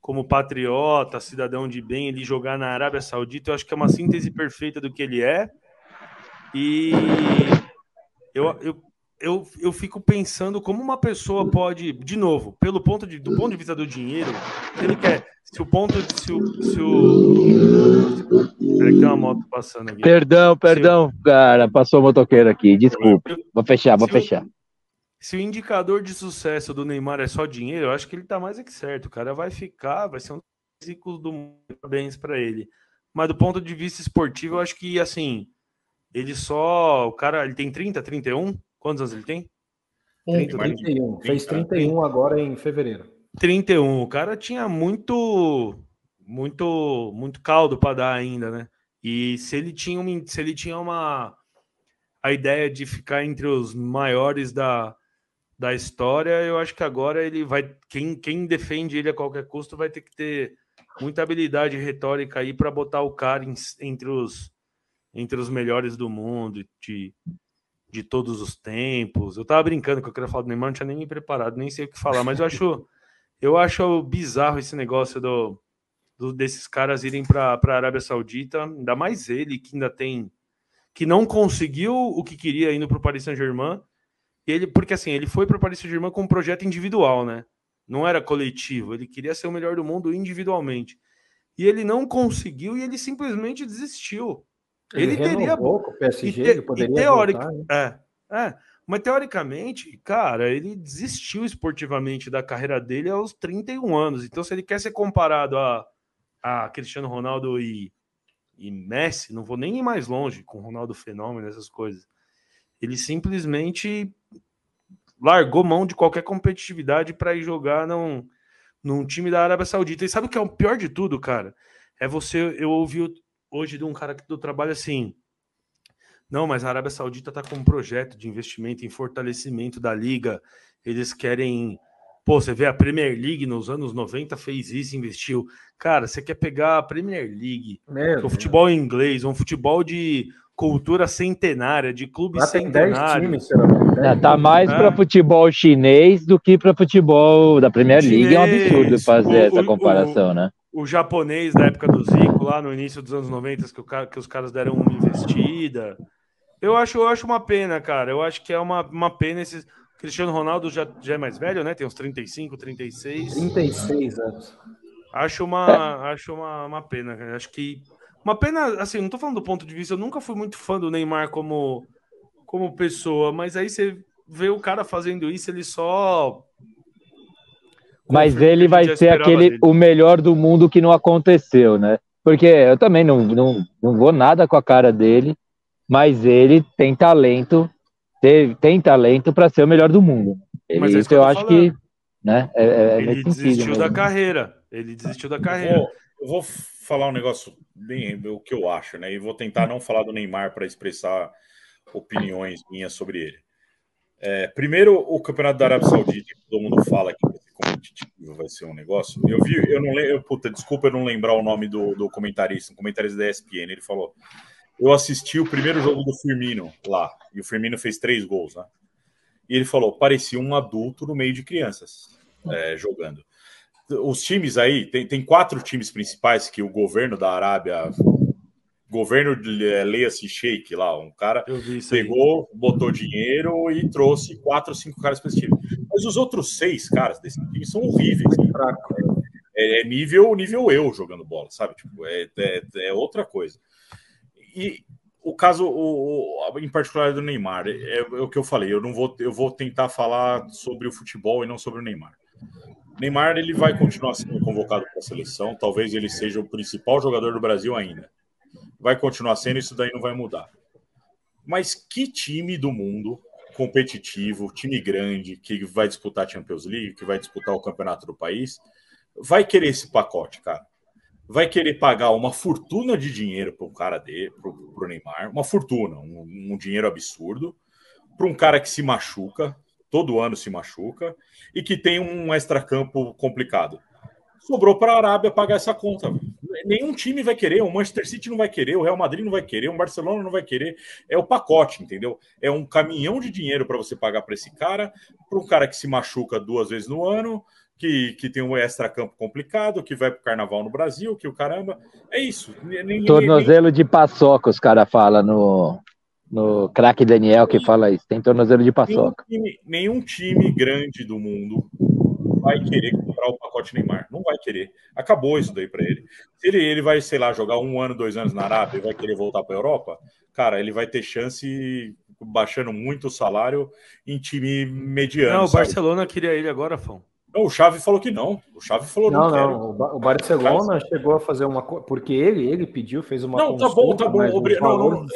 como patriota, cidadão de bem, ele jogar na Arábia Saudita. Eu acho que é uma síntese perfeita do que ele é. E eu, eu eu, eu fico pensando como uma pessoa pode, de novo, pelo ponto de, do ponto de vista do dinheiro, se ele quer, se o ponto, se o, se o, Peraí que tem uma moto passando aqui. Perdão, perdão, se cara, passou o motoqueiro aqui, desculpa. Vou fechar, vou fechar. O, se o indicador de sucesso do Neymar é só dinheiro, eu acho que ele tá mais é que certo. O cara vai ficar, vai ser um ciclo do mundo, parabéns para ele. Mas do ponto de vista esportivo, eu acho que assim, ele só, o cara, ele tem 30, 31, Quantos anos ele tem? 30, 31. Fez 31 agora em fevereiro. 31. O cara tinha muito, muito, muito caldo para dar ainda, né? E se ele tinha uma, se ele tinha uma a ideia de ficar entre os maiores da, da história, eu acho que agora ele vai quem, quem defende ele a qualquer custo vai ter que ter muita habilidade retórica aí para botar o cara em, entre os entre os melhores do mundo, de de todos os tempos. Eu tava brincando que eu queria falar do Neymar, não tinha nem me preparado, nem sei o que falar, mas eu acho, [LAUGHS] eu acho bizarro esse negócio do, do desses caras irem para a Arábia Saudita, ainda mais ele que ainda tem que não conseguiu o que queria indo para o Paris Saint-Germain. Ele, porque assim, ele foi para o Paris Saint-Germain com um projeto individual, né? Não era coletivo, ele queria ser o melhor do mundo individualmente. E ele não conseguiu e ele simplesmente desistiu. Ele, ele teria. Com o PSG, te... ele poderia. Teórico... Voltar, né? é, é. Mas teoricamente, cara, ele desistiu esportivamente da carreira dele aos 31 anos. Então, se ele quer ser comparado a, a Cristiano Ronaldo e, e Messi, não vou nem ir mais longe com Ronaldo Fenômeno, essas coisas. Ele simplesmente largou mão de qualquer competitividade para ir jogar num, num time da Arábia Saudita. E sabe o que é o pior de tudo, cara? É você. Eu ouvi hoje de um cara do trabalho assim. Não, mas a Arábia Saudita está com um projeto de investimento em fortalecimento da liga. Eles querem. Pô, você vê a Premier League nos anos 90 fez isso, investiu. Cara, você quer pegar a Premier League, Meu o futebol inglês, um futebol de cultura centenária, de clube centenário. É, tá mais é. para futebol chinês do que para futebol da Premier League. É um absurdo fazer o, essa comparação, o, né? O japonês da época do Zico, lá no início dos anos 90, que, o, que os caras deram uma investida. Eu acho, eu acho uma pena, cara. Eu acho que é uma, uma pena esses. Cristiano Ronaldo já, já é mais velho, né? Tem uns 35, 36. 36 anos. Acho uma, acho uma, uma pena, cara. Acho que. Uma pena, assim, não tô falando do ponto de vista, eu nunca fui muito fã do Neymar como, como pessoa, mas aí você vê o cara fazendo isso, ele só mas ele vai ser aquele dele. o melhor do mundo que não aconteceu, né? Porque eu também não, não, não vou nada com a cara dele, mas ele tem talento, tem, tem talento para ser o melhor do mundo. Ele, mas é isso eu, eu acho falando. que né, é, é ele desistiu da carreira. Ele desistiu da carreira. Eu vou, eu vou falar um negócio bem o que eu acho, né? E vou tentar não falar do Neymar para expressar opiniões minhas sobre ele. É, primeiro, o campeonato da Arábia Saudita, que todo mundo fala que competitivo vai ser um negócio. Eu vi, eu não lembro, puta, desculpa eu não lembrar o nome do, do comentarista, um comentarista da ESPN, ele falou: Eu assisti o primeiro jogo do Firmino lá, e o Firmino fez três gols, né? E ele falou: parecia um adulto no meio de crianças é, jogando. Os times aí, tem, tem quatro times principais que o governo da Arábia governo é, leia-se Sheik lá, um cara pegou, botou dinheiro e trouxe quatro cinco caras para esse time. Mas os outros seis caras desse time são horríveis. É, é, nível nível eu jogando bola, sabe? Tipo, é, é, é outra coisa. E o caso, o, o, em particular do Neymar, é, é, o que eu falei. Eu não vou, eu vou tentar falar sobre o futebol e não sobre o Neymar. Neymar ele vai continuar sendo convocado para a seleção, talvez ele seja o principal jogador do Brasil ainda. Vai continuar sendo, isso daí não vai mudar. Mas que time do mundo competitivo, time grande, que vai disputar a Champions League, que vai disputar o campeonato do país, vai querer esse pacote, cara. Vai querer pagar uma fortuna de dinheiro para um cara dele, para o Neymar, uma fortuna, um, um dinheiro absurdo, para um cara que se machuca, todo ano se machuca, e que tem um extracampo complicado. Sobrou para a Arábia pagar essa conta. Nenhum time vai querer, o Manchester City não vai querer, o Real Madrid não vai querer, o Barcelona não vai querer. É o pacote, entendeu? É um caminhão de dinheiro para você pagar para esse cara, para um cara que se machuca duas vezes no ano, que, que tem um extra-campo complicado, que vai para o carnaval no Brasil, que o caramba. É isso. Ninguém, tornozelo nem... de paçoca, os caras falam no, no craque Daniel que fala isso. Tem tornozelo de paçoca. Nenhum time, nenhum time grande do mundo vai querer comprar o pacote Neymar. Não vai querer. Acabou isso daí para ele. Se ele, ele vai, sei lá, jogar um ano, dois anos na Arábia e vai querer voltar para a Europa, cara, ele vai ter chance baixando muito o salário em time mediano. Não, o sabe? Barcelona queria ele agora, Fão. Não, o Chave falou que não. O Chave falou não. Não, não. O Barcelona chegou a fazer uma porque ele ele pediu, fez uma Não, tá bom, tá bom. Obri... Não, não,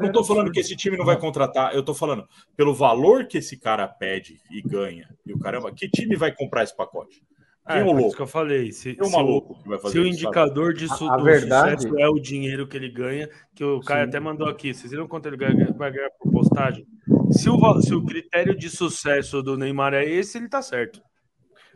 não tô falando que esse time não vai contratar. Eu tô falando pelo valor que esse cara pede e ganha. E o caramba, que time vai comprar esse pacote? Quem é, o louco? Isso que eu falei. Se, o maluco que vai fazer se o indicador disso a, a verdade é o dinheiro que ele ganha, que o Caio até mandou aqui. Vocês viram quanto ele ganha, vai ganhar por postagem? Se o, se o critério de sucesso do Neymar é esse, ele tá certo.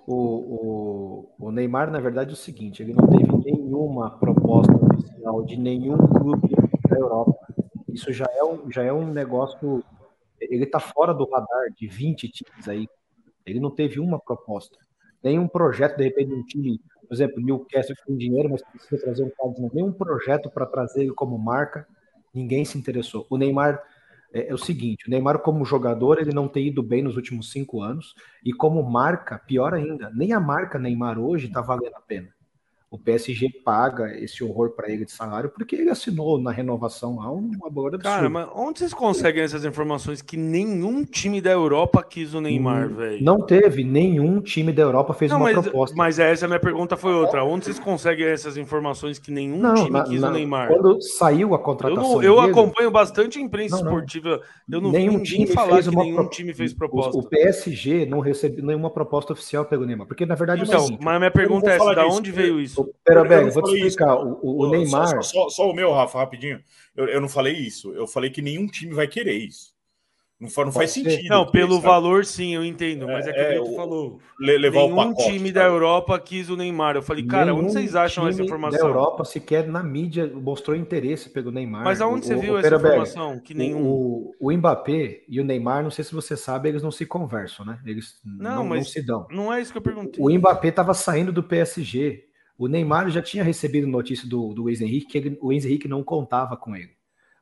O, o, o, Neymar, na verdade, é o seguinte: ele não teve nenhuma proposta oficial de nenhum clube da Europa. Isso já é um, já é um negócio. Ele está fora do radar de 20 times aí. Ele não teve uma proposta. Nenhum projeto, de repente, um time, por exemplo, Newcastle tem dinheiro, mas precisa trazer um cara. Nenhum projeto para trazer ele como marca. Ninguém se interessou. O Neymar é, é, o seguinte: o Neymar, como jogador, ele não tem ido bem nos últimos cinco anos, e como marca, pior ainda, nem a marca Neymar hoje está valendo a pena o PSG paga esse horror para ele de salário porque ele assinou na renovação lá um valor Cara, mas onde vocês conseguem essas informações que nenhum time da Europa quis o Neymar, hum, velho? Não teve, nenhum time da Europa fez não, uma mas, proposta. Mas essa minha pergunta foi outra. Onde vocês conseguem essas informações que nenhum não, time na, quis na, o Neymar? Quando saiu a contratação Eu, não, eu dele, acompanho bastante a imprensa esportiva. Eu não nenhum vi ninguém falar que nenhum pro... time fez proposta. O, o, PSG não recebeu nenhuma proposta oficial pelo Neymar, porque na verdade então, seguinte, mas a minha pergunta é essa, da onde veio isso? Pera, vou te explicar. Isso. O, o Neymar. Só, só, só, o meu, Rafa, rapidinho. Eu, eu não falei isso. Eu falei que nenhum time vai querer isso. Não, não faz sentido. Não, pelo valor sim, eu entendo. Mas é, é que é, o falou. Levar nenhum o pacote, time da Europa quis o Neymar. Eu falei, cara, nenhum onde vocês acham essa informação? Da Europa sequer na mídia mostrou interesse pelo Neymar. Mas aonde o, você viu essa informação? que nenhum. O, o Mbappé e o Neymar, não sei se você sabe, eles não se conversam, né? Eles não, não, mas não se dão. Não é isso que eu perguntei. O Mbappé estava saindo do PSG. O Neymar já tinha recebido notícia do, do Luiz Henrique que ele, o Luiz Henrique não contava com ele.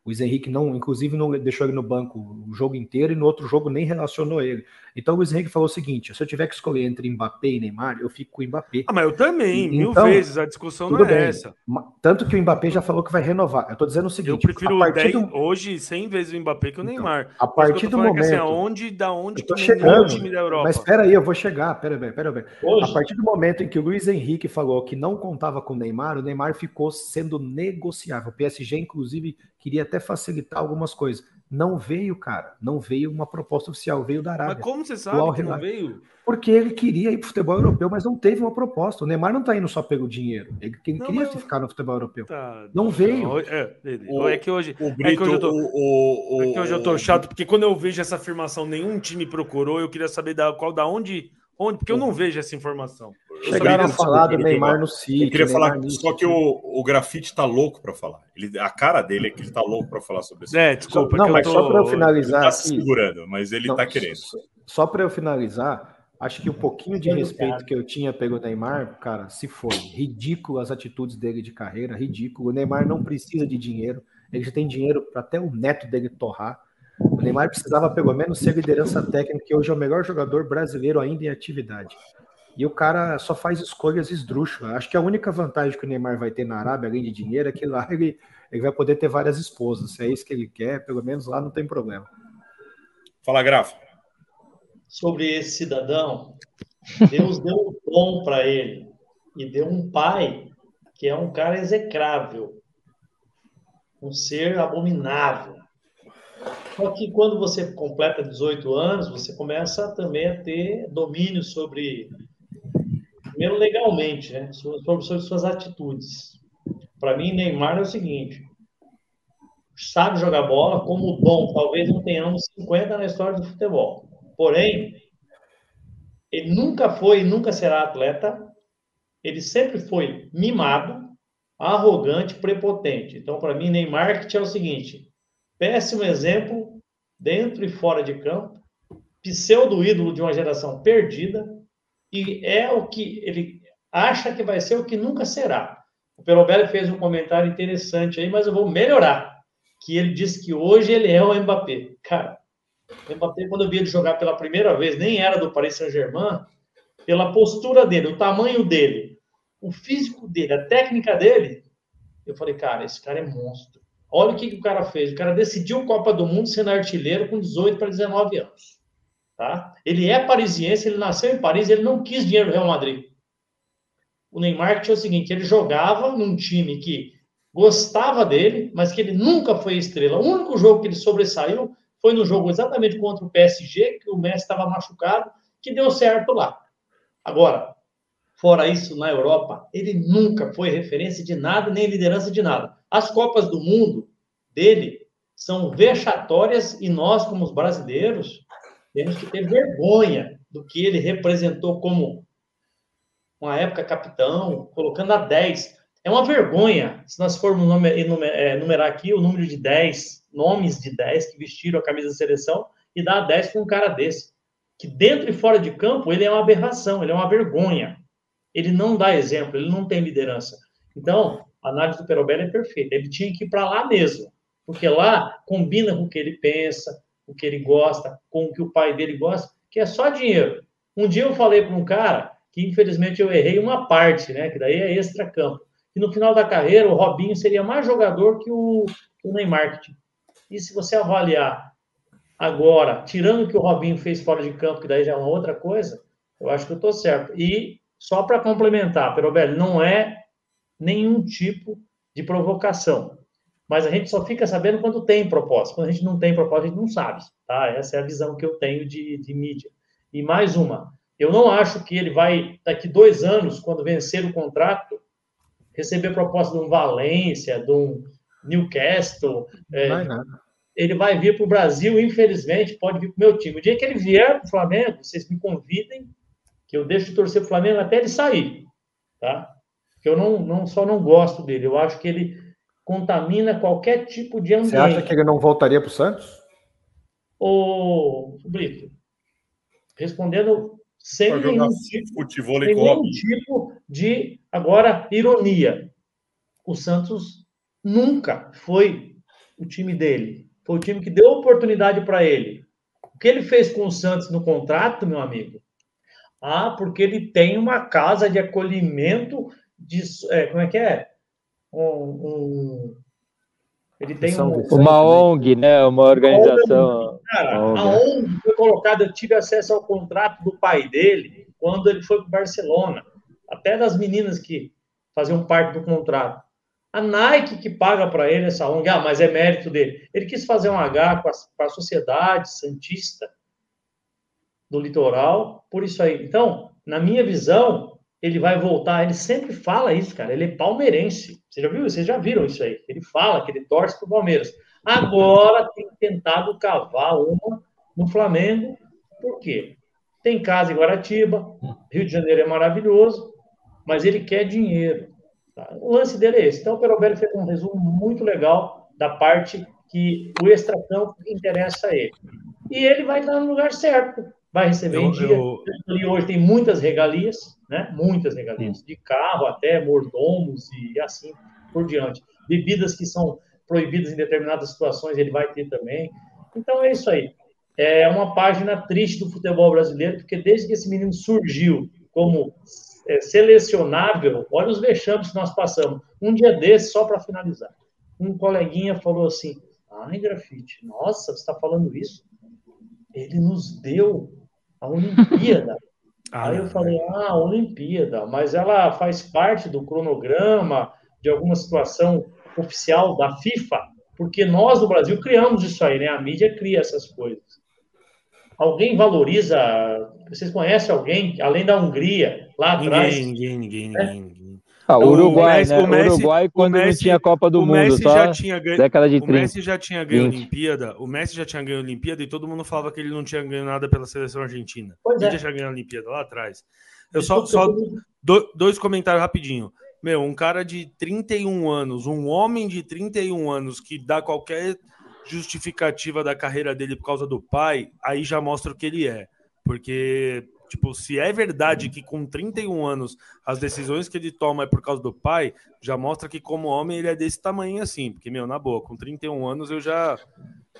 O Luiz Henrique não, inclusive, não deixou ele no banco o jogo inteiro e no outro jogo nem relacionou ele. Então o Luiz Henrique falou o seguinte: se eu tiver que escolher entre Mbappé e Neymar, eu fico com o Mbappé. Ah, mas eu também, mil então, vezes. A discussão não é bem. essa. Tanto que o Mbappé já falou que vai renovar. Eu tô dizendo o seguinte: eu prefiro do... hoje 100 vezes o Mbappé que o então, Neymar. Então, a partir do momento. Que, assim, aonde, da onde eu tô chegando, time da Europa. Mas espera aí, eu vou chegar. Pera bem, pera bem. Hoje? A partir do momento em que o Luiz Henrique falou que não contava com o Neymar, o Neymar ficou sendo negociável. O PSG, inclusive, queria até facilitar algumas coisas. Não veio, cara. Não veio uma proposta oficial, veio da Arábia. Mas como você sabe que não veio? Porque ele queria ir para o futebol europeu, mas não teve uma proposta. O Neymar não está indo só pelo dinheiro. Ele, ele não, queria ficar no futebol europeu. Tá, não veio. Não, é, o, é, que hoje. O Brito, é que hoje eu tô, o, o, é que hoje eu tô chato, porque quando eu vejo essa afirmação, nenhum time procurou, eu queria saber da, qual, da onde Onde? Porque eu não vejo essa informação. Chegaram a falar do Neymar no City. Eu queria falar, só que o, o grafite tá louco para falar. Ele, a cara dele é que ele tá louco para falar sobre isso. É, desculpa. Não, mas tô... só para eu finalizar. Ele tá se segurando, mas ele não, tá querendo. Só, só para eu finalizar, acho que o pouquinho de respeito que eu tinha pelo Neymar, cara, se foi. Ridículo as atitudes dele de carreira, ridículo. O Neymar não precisa de dinheiro. Ele já tem dinheiro para até o neto dele torrar. O Neymar precisava pelo menos ser liderança técnica, que hoje é o melhor jogador brasileiro ainda em atividade. E o cara só faz escolhas esdrúxulas. Acho que a única vantagem que o Neymar vai ter na Arábia, além de dinheiro, é que lá ele, ele vai poder ter várias esposas. Se é isso que ele quer, pelo menos lá não tem problema. Fala, Grafa. Sobre esse cidadão, Deus deu um dom para ele e deu um pai que é um cara execrável, um ser abominável. Só que quando você completa 18 anos, você começa também a ter domínio sobre, primeiro legalmente, né? sobre, sobre suas atitudes. Para mim, Neymar é o seguinte: sabe jogar bola, como dom, talvez não tenhamos 50 na história do futebol. Porém, ele nunca foi e nunca será atleta, ele sempre foi mimado, arrogante, prepotente. Então, para mim, Neymar é o seguinte: péssimo exemplo dentro e fora de campo, pseudo ídolo de uma geração perdida, e é o que ele acha que vai ser o que nunca será. O Perobelli fez um comentário interessante aí, mas eu vou melhorar, que ele disse que hoje ele é o Mbappé. Cara, o Mbappé, quando eu vi ele jogar pela primeira vez, nem era do Paris Saint-Germain, pela postura dele, o tamanho dele, o físico dele, a técnica dele, eu falei, cara, esse cara é monstro. Olha o que, que o cara fez. O cara decidiu Copa do Mundo sendo artilheiro com 18 para 19 anos. Tá? Ele é parisiense, ele nasceu em Paris, ele não quis dinheiro do Real Madrid. O Neymar tinha o seguinte, ele jogava num time que gostava dele, mas que ele nunca foi estrela. O único jogo que ele sobressaiu foi no jogo exatamente contra o PSG, que o Messi estava machucado, que deu certo lá. Agora, fora isso, na Europa, ele nunca foi referência de nada, nem liderança de nada. As Copas do Mundo dele são vexatórias e nós, como os brasileiros, temos que ter vergonha do que ele representou como uma época capitão, colocando a 10. É uma vergonha se nós formos é, numerar aqui o número de 10 nomes de 10 que vestiram a camisa da seleção e dar 10 para um cara desse. Que dentro e fora de campo ele é uma aberração, ele é uma vergonha. Ele não dá exemplo, ele não tem liderança. Então, a análise do Perobelli é perfeita. Ele tinha que ir para lá mesmo, porque lá combina com o que ele pensa, o que ele gosta, com o que o pai dele gosta, que é só dinheiro. Um dia eu falei para um cara que infelizmente eu errei uma parte, né? Que daí é extra-campo. Que no final da carreira o Robinho seria mais jogador que o, que o Neymar. E se você avaliar agora, tirando o que o Robinho fez fora de campo, que daí já é uma outra coisa, eu acho que eu estou certo. E só para complementar, Perobelli, não é nenhum tipo de provocação. Mas a gente só fica sabendo quando tem proposta. Quando a gente não tem proposta, a gente não sabe. Tá? Essa é a visão que eu tenho de, de mídia. E mais uma, eu não acho que ele vai, daqui dois anos, quando vencer o contrato, receber proposta de um Valência, de um Newcastle. É, ele vai vir para o Brasil, infelizmente, pode vir para o meu time. O dia que ele vier para o Flamengo, vocês me convidem, que eu deixo de torcer para o Flamengo até ele sair, tá? Porque eu não, não, só não gosto dele, eu acho que ele contamina qualquer tipo de ambiente. Você acha que ele não voltaria para o Santos? Ô, Brito, respondendo sem nenhum, tipo, sem nenhum tipo de, agora, ironia. O Santos nunca foi o time dele. Foi o time que deu oportunidade para ele. O que ele fez com o Santos no contrato, meu amigo? Ah, porque ele tem uma casa de acolhimento de. É, como é que é? Um, um, ele tem um, uma ONG, né? Uma organização. Cara, ONG. a ONG foi colocada, eu tive acesso ao contrato do pai dele quando ele foi para Barcelona. Até das meninas que faziam parte do contrato. A Nike que paga para ele essa ONG, ah, mas é mérito dele. Ele quis fazer um H com a, com a sociedade santista do litoral, por isso aí. Então, na minha visão, ele vai voltar. Ele sempre fala isso, cara. Ele é palmeirense. Você já viu? Vocês já viram isso aí? Ele fala que ele torce para o Palmeiras. Agora tem tentado cavar uma no Flamengo. Por quê? Tem casa em Guaratiba, Rio de Janeiro é maravilhoso, mas ele quer dinheiro. Tá? O lance dele é esse. Então, o Perobelli fez um resumo muito legal da parte que o extracampo interessa a ele. E ele vai estar no lugar certo. Vai receber eu, em dia. Eu... E hoje tem muitas regalias, né? Muitas regalias. De carro até mordomos e assim por diante. Bebidas que são proibidas em determinadas situações, ele vai ter também. Então é isso aí. É uma página triste do futebol brasileiro, porque desde que esse menino surgiu como é, selecionável, olha os vexames que nós passamos. Um dia desse, só para finalizar, um coleguinha falou assim: ai, grafite, nossa, você está falando isso? Ele nos deu a Olimpíada. [LAUGHS] Ah, Aí eu falei, ah, Olimpíada, mas ela faz parte do cronograma de alguma situação oficial da FIFA, porque nós no Brasil criamos isso aí, né? A mídia cria essas coisas. Alguém valoriza? Vocês conhecem alguém, além da Hungria, lá ninguém, atrás? Ninguém, ninguém, ninguém, é? ninguém. Ah, o Uruguai, Messi, né? O Messi, Uruguai quando Messi, não tinha Copa do Mundo, só já tinha ganho, década de 30. O Messi já tinha ganho a Olimpíada, o Messi já tinha ganho Olimpíada e todo mundo falava que ele não tinha ganho nada pela seleção argentina. Pois ele é. já tinha ganho a Olimpíada lá atrás. Eu só, só do, dois comentários rapidinho. Meu, um cara de 31 anos, um homem de 31 anos que dá qualquer justificativa da carreira dele por causa do pai, aí já mostra o que ele é. Porque Tipo, se é verdade que com 31 anos as decisões que ele toma é por causa do pai, já mostra que como homem ele é desse tamanho assim. Porque, meu, na boa, com 31 anos eu já.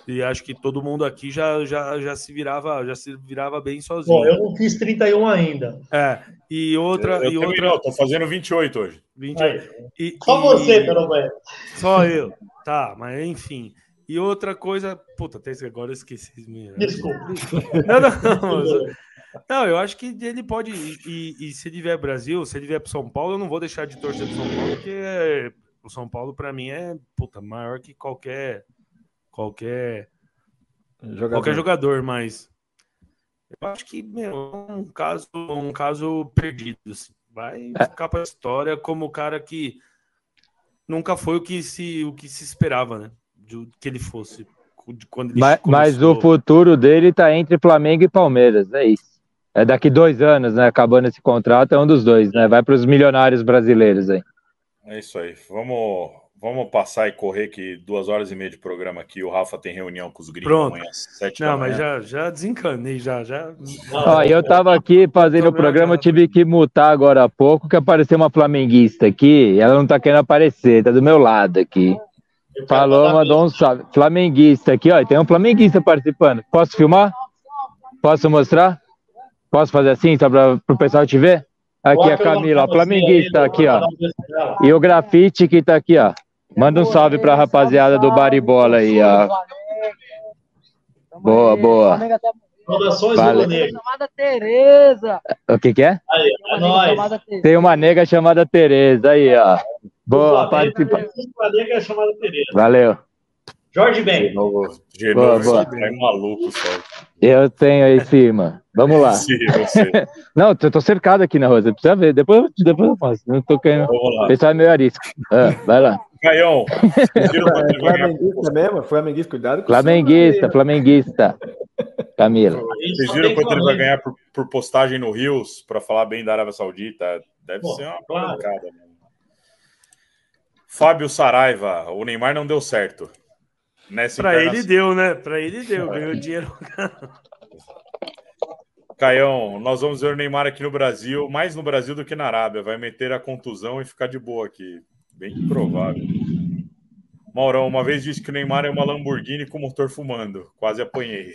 E acho que todo mundo aqui já, já, já se virava, já se virava bem sozinho. Bom, eu não fiz 31 ainda. É. E outra. Eu, eu e outra... não, tô fazendo 28 hoje. 28. E, Só e... você, pelo menos. Só eu. Tá, mas enfim. E outra coisa, puta, até agora eu esqueci. Desculpa. [LAUGHS] Não, não, não. Não, eu acho que ele pode. E, e, se ele vier Brasil, se ele vier para São Paulo, eu não vou deixar de torcer para São Paulo, porque o São Paulo, para mim, é puta, maior que qualquer. Qualquer. Jogador. Qualquer jogador, mas. Eu acho que, meu, é um caso, um caso perdido. Assim. Vai é. ficar para a história como o cara que nunca foi o que se, o que se esperava, né? De, que ele fosse. Mas, mas o futuro dele está entre Flamengo e Palmeiras, é isso é daqui dois anos, né? Acabando esse contrato, é um dos dois, né? Vai para os milionários brasileiros aí. É isso aí. Vamos, vamos passar e correr que duas horas e meia de programa aqui. O Rafa tem reunião com os gringos Pronto. amanhã, sete Não, mas já, já desencanei, já. já... Ó, eu tava aqui fazendo o programa, eu tive que mutar agora há pouco, que apareceu uma flamenguista aqui, ela não tá querendo aparecer, tá do meu lado aqui. Falou, mandou um salve. Flamenguista aqui, ó, tem um flamenguista participando. Posso filmar? Posso mostrar? Posso fazer assim, só para o pessoal te ver? Aqui a Camila, a flamenguista aqui, ó. E o grafite que tá aqui, ó. Manda um salve para a rapaziada do Baribola aí, ó. Boa, boa. Saudações, vale. chamada Tereza. O que que é? Aí, é nóis. Tem uma nega chamada Tereza aí, ó. Boa, participa. Valeu. Jorge Ben. De novo, de boa, novo boa. é maluco só. Eu tenho aí em cima. Vamos lá. Sim, você. [LAUGHS] Não, eu tô cercado aqui na rua, você precisa ver. Depois, depois eu faço. Não tô querendo. Vamos lá. Pessoal é meio arisco. Ah, vai lá. Caião. [LAUGHS] Flamenguista mesmo? Flamenguista, cuidado. Flamenguista, flamenguista. Camila. Vocês viram quanto ele vai ganhar por, por postagem no Rios para falar bem da Arábia Saudita? Deve Pô, ser uma claro. pancada. Fábio Saraiva, o Neymar não deu certo. Para ele deu, né? Para ele deu, ganhou dinheiro. Caião, nós vamos ver o Neymar aqui no Brasil, mais no Brasil do que na Arábia. Vai meter a contusão e ficar de boa aqui. Bem provável. Maurão, uma vez disse que o Neymar é uma Lamborghini com motor fumando. Quase apanhei.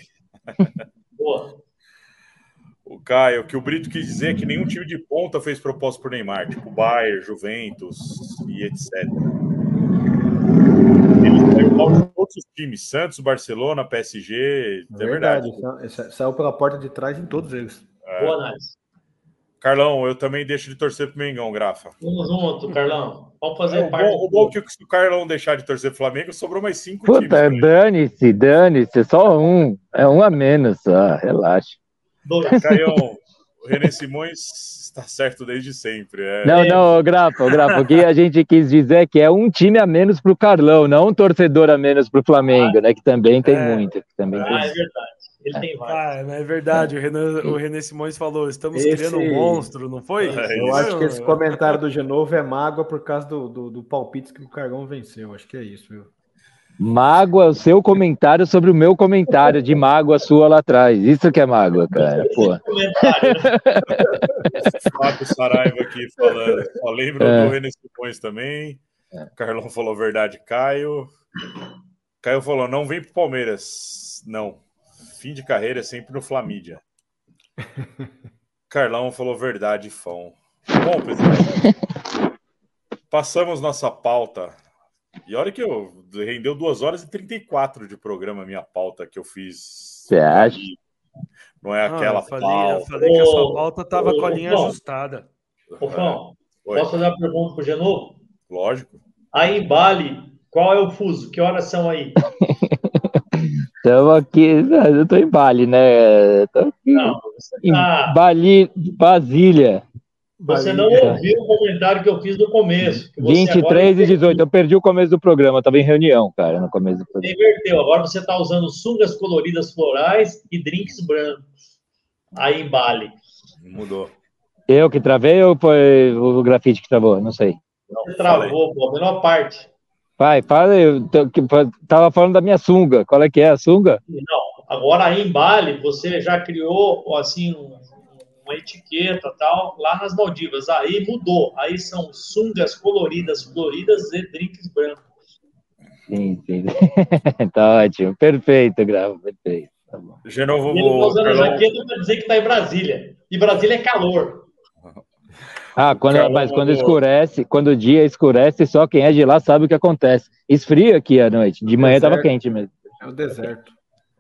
Boa. O Caio, que o Brito quis dizer é que nenhum time de ponta fez proposta por Neymar, tipo Bayern, Juventus e etc. De todos os times: Santos, Barcelona, PSG. É, é verdade. verdade. Saiu pela porta de trás em todos eles. É. Boa análise. Carlão, eu também deixo de torcer pro Mengão, Grafa. Vamos junto, Carlão. Vamos fazer é, parte. Bom, o bom é que se o Carlão deixar de torcer pro Flamengo, sobrou mais cinco Puta, times. Dane-se, dane-se, só um. É um a menos, só, relaxa. Caião, o René Simões está certo desde sempre. É... Não, não, Grafa, Grafa, o que a gente quis dizer é que é um time a menos para o Carlão, não um torcedor a menos para o Flamengo, ah, né? Que também tem é... muito. também ah, tem... é verdade. Ele é. tem vários. Ah, é verdade, o René, o René Simões falou: estamos esse... criando um monstro, não foi? É, eu acho que esse comentário do Genovo é mágoa por causa do, do, do palpite que o Cargão venceu. Acho que é isso, viu? Mágoa, o seu comentário sobre o meu comentário de mágoa sua lá atrás. Isso que é mágoa, cara. Pô. Fábio Saraiva aqui falando. Só lembro é. do René Simões também. É. Carlão falou verdade, Caio. Caio falou: não vem pro Palmeiras. Não. Fim de carreira é sempre no Flamídia. Carlão falou verdade, Fão. Bom, pessoal. [LAUGHS] Passamos nossa pauta e olha que eu rendeu 2 horas e 34 de programa minha pauta que eu fiz. Você acha? Não é aquela ah, eu falei, pauta. Eu falei que a sua pauta estava com a linha ajustada. Ô, Fão, é. posso fazer uma pergunta para o Genovo? Lógico. Aí em Bali, qual é o fuso? Que horas são aí? [LAUGHS] Estamos aqui, eu estou em Bali, né? Tô aqui não, em tá... Bali, Brasília. Você não ouviu o comentário que eu fiz no começo. 23 e 18. Eu perdi o começo do programa, eu estava em reunião, cara, no começo do programa. Inverteu. Agora você está usando sungas coloridas florais e drinks brancos. Aí em Bali. Mudou. Eu que travei ou foi o grafite que travou? Não sei. Não, você travou, pô, a menor parte. Vai, fala eu tava falando da minha sunga. Qual é que é a sunga? Não, agora aí em Bali você já criou assim uma etiqueta tal lá nas Maldivas. Aí mudou. Aí são sungas coloridas, floridas e drinks brancos. Sim, [LAUGHS] sim. tá ótimo. Perfeito, Gravo, perfeito. Tá bom. De novo, Ele tá usando a jaqueta para dizer que está em Brasília. E Brasília é calor. Ah, quando, mas quando escurece, quando o dia escurece, só quem é de lá sabe o que acontece. Esfria aqui à noite. De manhã estava quente mesmo. É o deserto.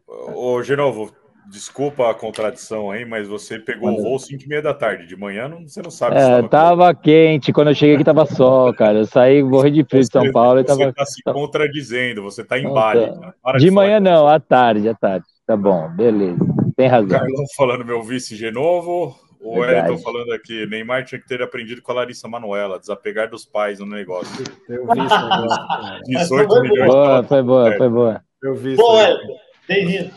Ô, Genovo, desculpa a contradição aí, mas você pegou o voo 5 e meia da tarde. De manhã não, você não sabe. É, tava quente. Quando eu cheguei aqui tava sol, cara. Eu saí, morri de frio de São Paulo e tava. Você tá se contradizendo, você tá em Bali. De manhã não, à tarde, à tarde. Tá bom, beleza. Tem razão. Carlão falando meu vice Genovo. O Wellington falando aqui, Neymar tinha que ter aprendido com a Larissa Manuela, desapegar dos pais no negócio. Eu vi isso. 18 milhões boa, Foi boa, foi boa. Eu vi isso. Boa, tem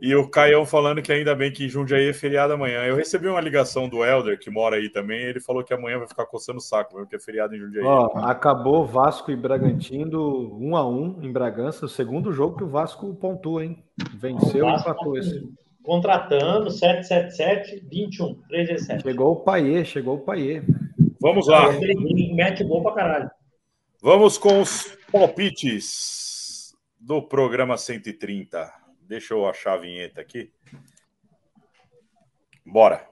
E o Caião falando que ainda bem que Jundiaí é feriado amanhã. Eu recebi uma ligação do Helder, que mora aí também, ele falou que amanhã vai ficar coçando o saco, porque é feriado em Jundiaí. Ó, acabou Vasco e Bragantino 1 um a 1 um, em Bragança, o segundo jogo que o Vasco pontua, hein? Venceu e empatou esse contratando 777 21 317. Chegou o Paiê, chegou o Paiê. Vamos lá. Mete gol pra caralho. Vamos com os palpites do programa 130. Deixa eu achar a vinheta aqui. Bora.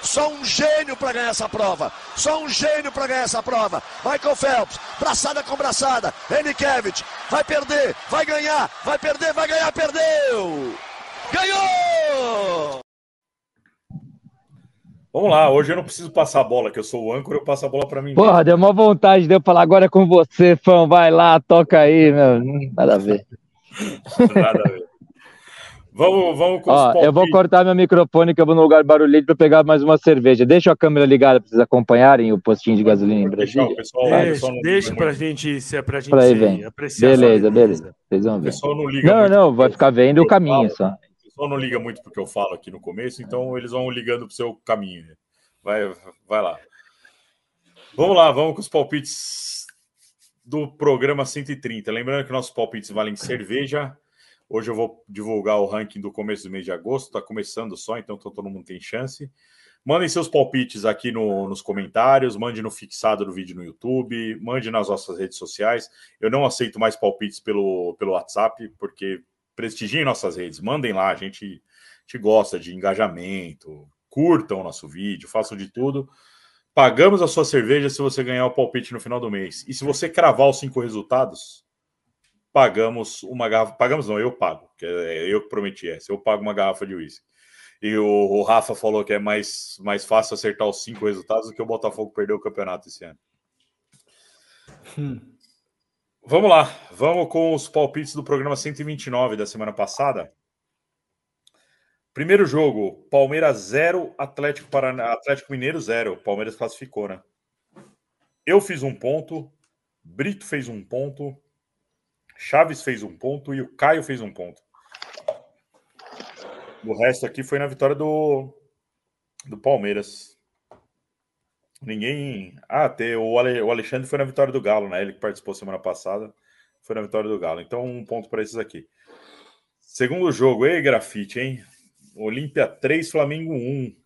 Só um gênio para ganhar essa prova. Só um gênio para ganhar essa prova. Michael Phelps, braçada com braçada. Enikevich, vai perder, vai ganhar, vai perder, vai ganhar, perdeu. Ganhou! Vamos lá, hoje eu não preciso passar a bola, que eu sou o âncora, eu passo a bola para mim. Porra, deu uma vontade de eu falar agora é com você, fã. Vai lá, toca aí, meu. Nada a ver. [LAUGHS] Nada a ver. Vamos, vamos com Ó, Eu vou cortar meu microfone que eu vou no lugar barulhento para pegar mais uma cerveja. Deixa a câmera ligada para vocês acompanharem o postinho de gasolina em Brasília. Pessoal, deixa, deixa para gente, se é para gente aí, vem. apreciar. Beleza, beleza. Vocês vão ver. Não, não, não, vai ficar vendo o caminho só pessoal não liga muito porque eu falo aqui no começo, então eles vão ligando para o seu caminho. Vai, vai lá. Vamos lá, vamos com os palpites do programa 130. Lembrando que nossos palpites valem cerveja. Hoje eu vou divulgar o ranking do começo do mês de agosto. Está começando só, então todo mundo tem chance. Mandem seus palpites aqui no, nos comentários, mande no fixado do vídeo no YouTube, mande nas nossas redes sociais. Eu não aceito mais palpites pelo, pelo WhatsApp, porque prestigiem nossas redes, mandem lá, a gente, a gente gosta de engajamento, curtam o nosso vídeo, façam de tudo. Pagamos a sua cerveja se você ganhar o palpite no final do mês. E se você cravar os cinco resultados, pagamos uma garrafa. Pagamos não, eu pago, que é eu que prometi essa. Eu pago uma garrafa de uísque. E o, o, Rafa falou que é mais, mais fácil acertar os cinco resultados do que o Botafogo perder o campeonato esse ano. Hum. Vamos lá, vamos com os palpites do programa 129 da semana passada. Primeiro jogo, Palmeiras 0, Atlético, Paraná, Atlético Mineiro 0. Palmeiras classificou, né? Eu fiz um ponto, Brito fez um ponto, Chaves fez um ponto e o Caio fez um ponto. O resto aqui foi na vitória do, do Palmeiras. Ninguém. Ah, o, o Alexandre foi na vitória do Galo, né? Ele que participou semana passada. Foi na vitória do Galo. Então, um ponto para esses aqui. Segundo jogo, ei, grafite, hein? Olímpia 3, Flamengo 1.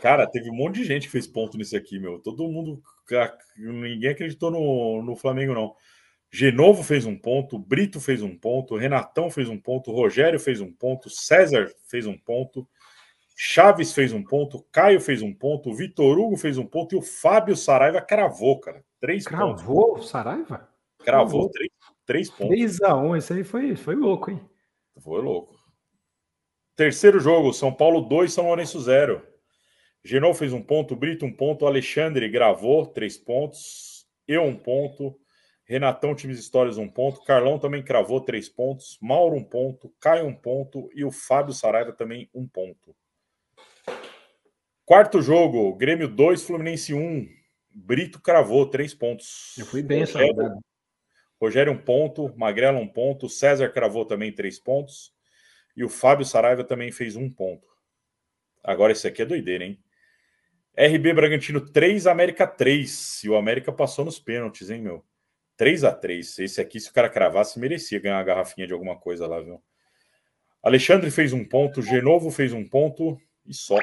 Cara, teve um monte de gente que fez ponto nisso aqui, meu. Todo mundo. Ninguém acreditou no, no Flamengo, não. Genovo fez um ponto, Brito fez um ponto, Renatão fez um ponto, Rogério fez um ponto, César fez um ponto, Chaves fez um ponto, Caio fez um ponto, Vitor Hugo fez um ponto e o Fábio Saraiva cravou, cara. Três cravou pontos. Cravou o Saraiva? Cravou três, três pontos. 3x1, esse aí foi, foi louco, hein? Foi louco. Terceiro jogo, São Paulo 2, São Lourenço 0. Genô fez um ponto, Brito um ponto, Alexandre gravou três pontos, eu um ponto, Renatão Times Histórias um ponto, Carlão também cravou três pontos, Mauro um ponto, Caio um ponto e o Fábio Saraiva também um ponto. Quarto jogo, Grêmio 2, Fluminense 1. Brito cravou três pontos. Eu fui bem essa Rogério, Rogério um ponto, Magrela um ponto, César cravou também três pontos e o Fábio Saraiva também fez um ponto. Agora esse aqui é doideira, hein? RB Bragantino 3, América 3. E o América passou nos pênaltis, hein, meu? 3 a 3 Esse aqui, se o cara cravasse, merecia ganhar uma garrafinha de alguma coisa lá, viu? Alexandre fez um ponto, Genovo fez um ponto e só.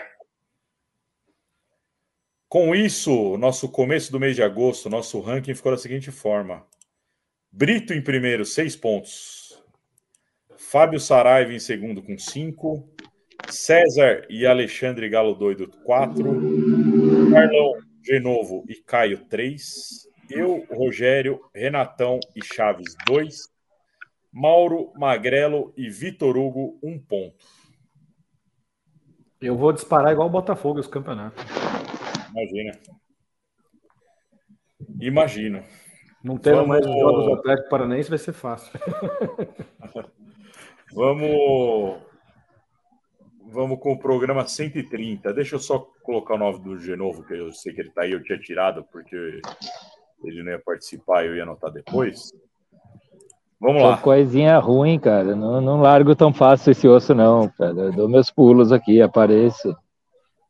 Com isso, nosso começo do mês de agosto, nosso ranking ficou da seguinte forma: Brito em primeiro, seis pontos. Fábio Saraiva em segundo, com cinco. César e Alexandre Galo Doido, quatro. Carlão, Genovo e Caio, três. Eu, Rogério, Renatão e Chaves, dois. Mauro, Magrelo e Vitor Hugo, um ponto. Eu vou disparar igual o Botafogo os campeonatos. Imagina. Imagina. Não tendo Vamos... mais jogos do Atlético Paranaense vai ser fácil. [LAUGHS] Vamos. Vamos com o programa 130. Deixa eu só colocar o nome do Genovo, que eu sei que ele está aí, eu tinha tirado, porque ele não ia participar, eu ia anotar depois. Vamos lá. Coisinha ruim, cara. Não, não largo tão fácil esse osso, não, cara. Eu dou meus pulos aqui, apareço.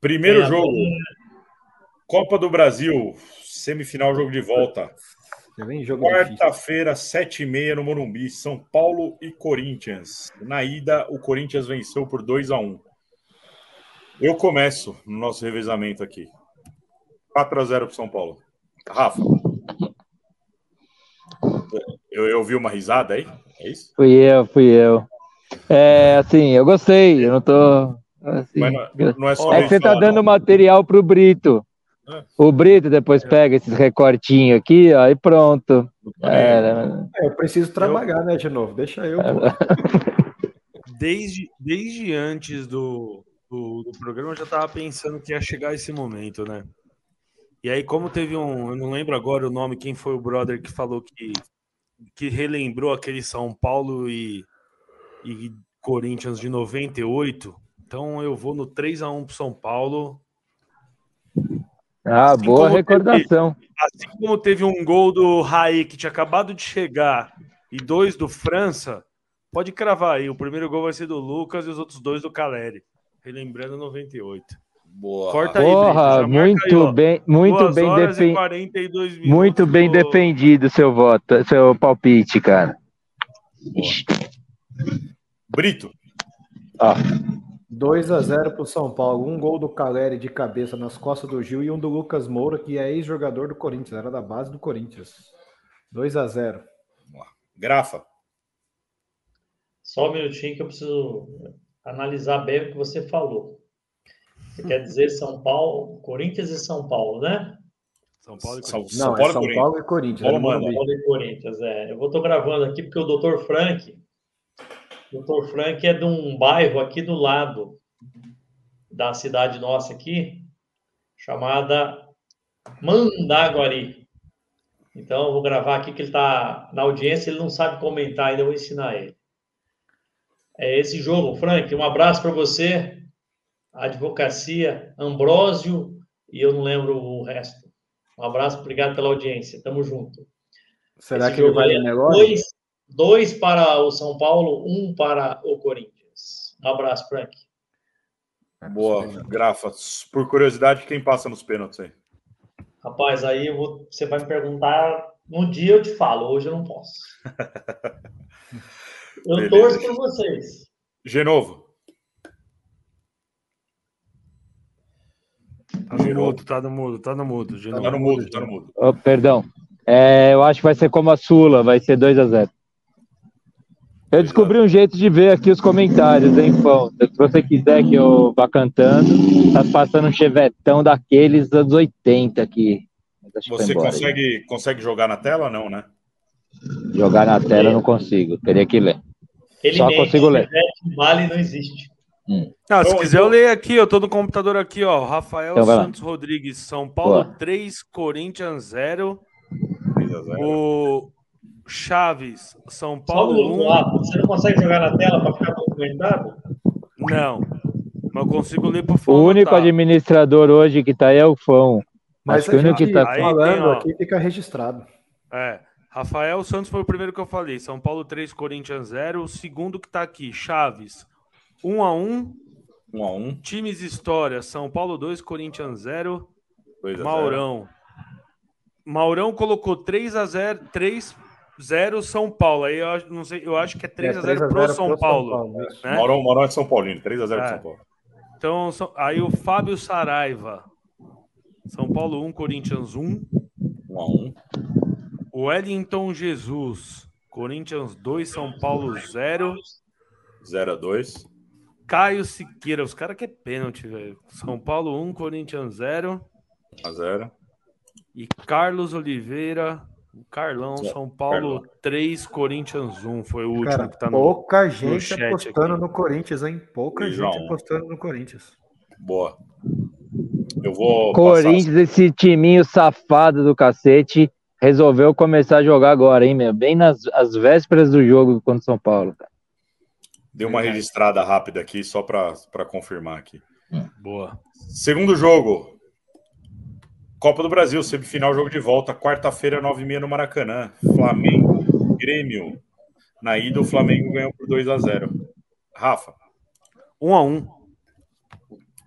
Primeiro é, jogo. Copa do Brasil, semifinal, jogo de volta. Quarta-feira, sete e meia no Morumbi, São Paulo e Corinthians. Na ida, o Corinthians venceu por 2 a 1 um. Eu começo no nosso revezamento aqui. 4 a 0 para São Paulo. Rafa. Eu, eu ouvi uma risada aí? É isso? Fui eu, fui eu. É, assim, eu gostei. Eu não tô. Assim, não, não é, só é que você tá dando não. material pro Brito. O Brito depois pega esses recortinhos aqui, ó, e pronto. É, né? é, eu preciso trabalhar, eu... né, de novo? Deixa eu. [LAUGHS] Desde, desde antes do, do, do, programa, eu já estava pensando que ia chegar esse momento, né? E aí, como teve um. Eu não lembro agora o nome, quem foi o brother que falou que, que relembrou aquele São Paulo e, e Corinthians de 98. Então eu vou no 3 a 1 pro São Paulo ah, assim boa recordação. Teve, assim como teve um gol do Raí que tinha acabado de chegar e dois do França, pode cravar aí. O primeiro gol vai ser do Lucas e os outros dois do Caleri. Relembrando 98. Boa. Corta Porra, aí, muito aí, bem, muito bem defendido. Muito bem do... defendido seu voto, seu palpite, cara. Boa. Brito. Ah. 2 a 0 para o São Paulo. Um gol do Caleri de cabeça nas costas do Gil e um do Lucas Moura, que é ex-jogador do Corinthians, era da base do Corinthians. 2 a 0 Grafa. Só um minutinho que eu preciso analisar bem o que você falou. Você quer dizer São Paulo, Corinthians e São Paulo, né? São Paulo e Corinthians. Não, São Paulo, é São Paulo e Corinthians. Paulo, São Paulo e Corinthians, é. Eu vou estou gravando aqui porque o Dr. Frank Doutor Frank é de um bairro aqui do lado da cidade nossa aqui, chamada Mandaguari. Então, eu vou gravar aqui que ele está na audiência, ele não sabe comentar ainda, eu vou ensinar ele. É esse jogo, Frank. Um abraço para você, Advocacia Ambrósio, e eu não lembro o resto. Um abraço, obrigado pela audiência. Tamo junto. Será esse que ele vai é negócio? Dois, Dois para o São Paulo, um para o Corinthians. Um abraço, Frank. Boa, Grafa. Por curiosidade, quem passa nos pênaltis aí? Rapaz, aí vou, você vai me perguntar. No dia eu te falo, hoje eu não posso. [LAUGHS] eu Beleza. torço por vocês. Genovo. Tá no mudo, tá no mudo, tá no mudo. Tá no mudo, tá no mudo. Oh, perdão. É, eu acho que vai ser como a Sula, vai ser 2 a 0 eu descobri um jeito de ver aqui os comentários, hein, Pão? Se você quiser que eu vá cantando, tá passando um chevetão daqueles anos 80 aqui. Você consegue, consegue jogar na tela não, né? Jogar na tela eu não consigo, teria que ler. Ele Só consigo ler. Vale não existe. Hum. Ah, se então, quiser, eu leio aqui, eu tô no computador aqui, ó. Rafael então, Santos Rodrigues, São Paulo Boa. 3, Corinthians 0. O Chaves, São Paulo Só 1. Lá, você não consegue jogar na tela para ficar documentado? Não. Mas eu consigo ler por favor. O único administrador hoje que tá aí é o Fão. Mas o único que tá falando tem, aqui fica registrado. É. Rafael Santos foi o primeiro que eu falei. São Paulo 3, Corinthians 0. O segundo que tá aqui, Chaves 1 a 1 1 a 1 Times História, São Paulo 2, Corinthians 0. Maurão. 0. Maurão colocou 3 a 0 3 0 São Paulo. Aí eu não sei, eu acho que é 3 é, a 0 pro São, pro Paulo. São Paulo né? Maurão, Maurão é São Paulino, 3 a 0 é. São Paulo. Então, aí o Fábio Saraiva. São Paulo 1, Corinthians 1. 1 a 1. O Wellington Jesus, Corinthians 2, São Paulo 0. 0 a 2. Caio Siqueira, os caras que é pênalti, velho. São Paulo 1, Corinthians 0. A 0. E Carlos Oliveira, Carlão, São Paulo Carlão. 3, Corinthians 1. Foi o último Cara, que tá no. Pouca gente no apostando aqui. no Corinthians, hein? Pouca gente apostando no Corinthians. Boa. Eu vou. Corinthians, passar... esse timinho safado do cacete, resolveu começar a jogar agora, hein, meu? Bem nas as vésperas do jogo contra o São Paulo, cara. Deu uma registrada rápida aqui, só para confirmar aqui. Boa. Segundo jogo. Copa do Brasil, semifinal, jogo de volta, quarta-feira, 9h30 no Maracanã. Flamengo, Grêmio. Na ida, o Flamengo ganhou por 2 a 0 Rafa. 1 a 1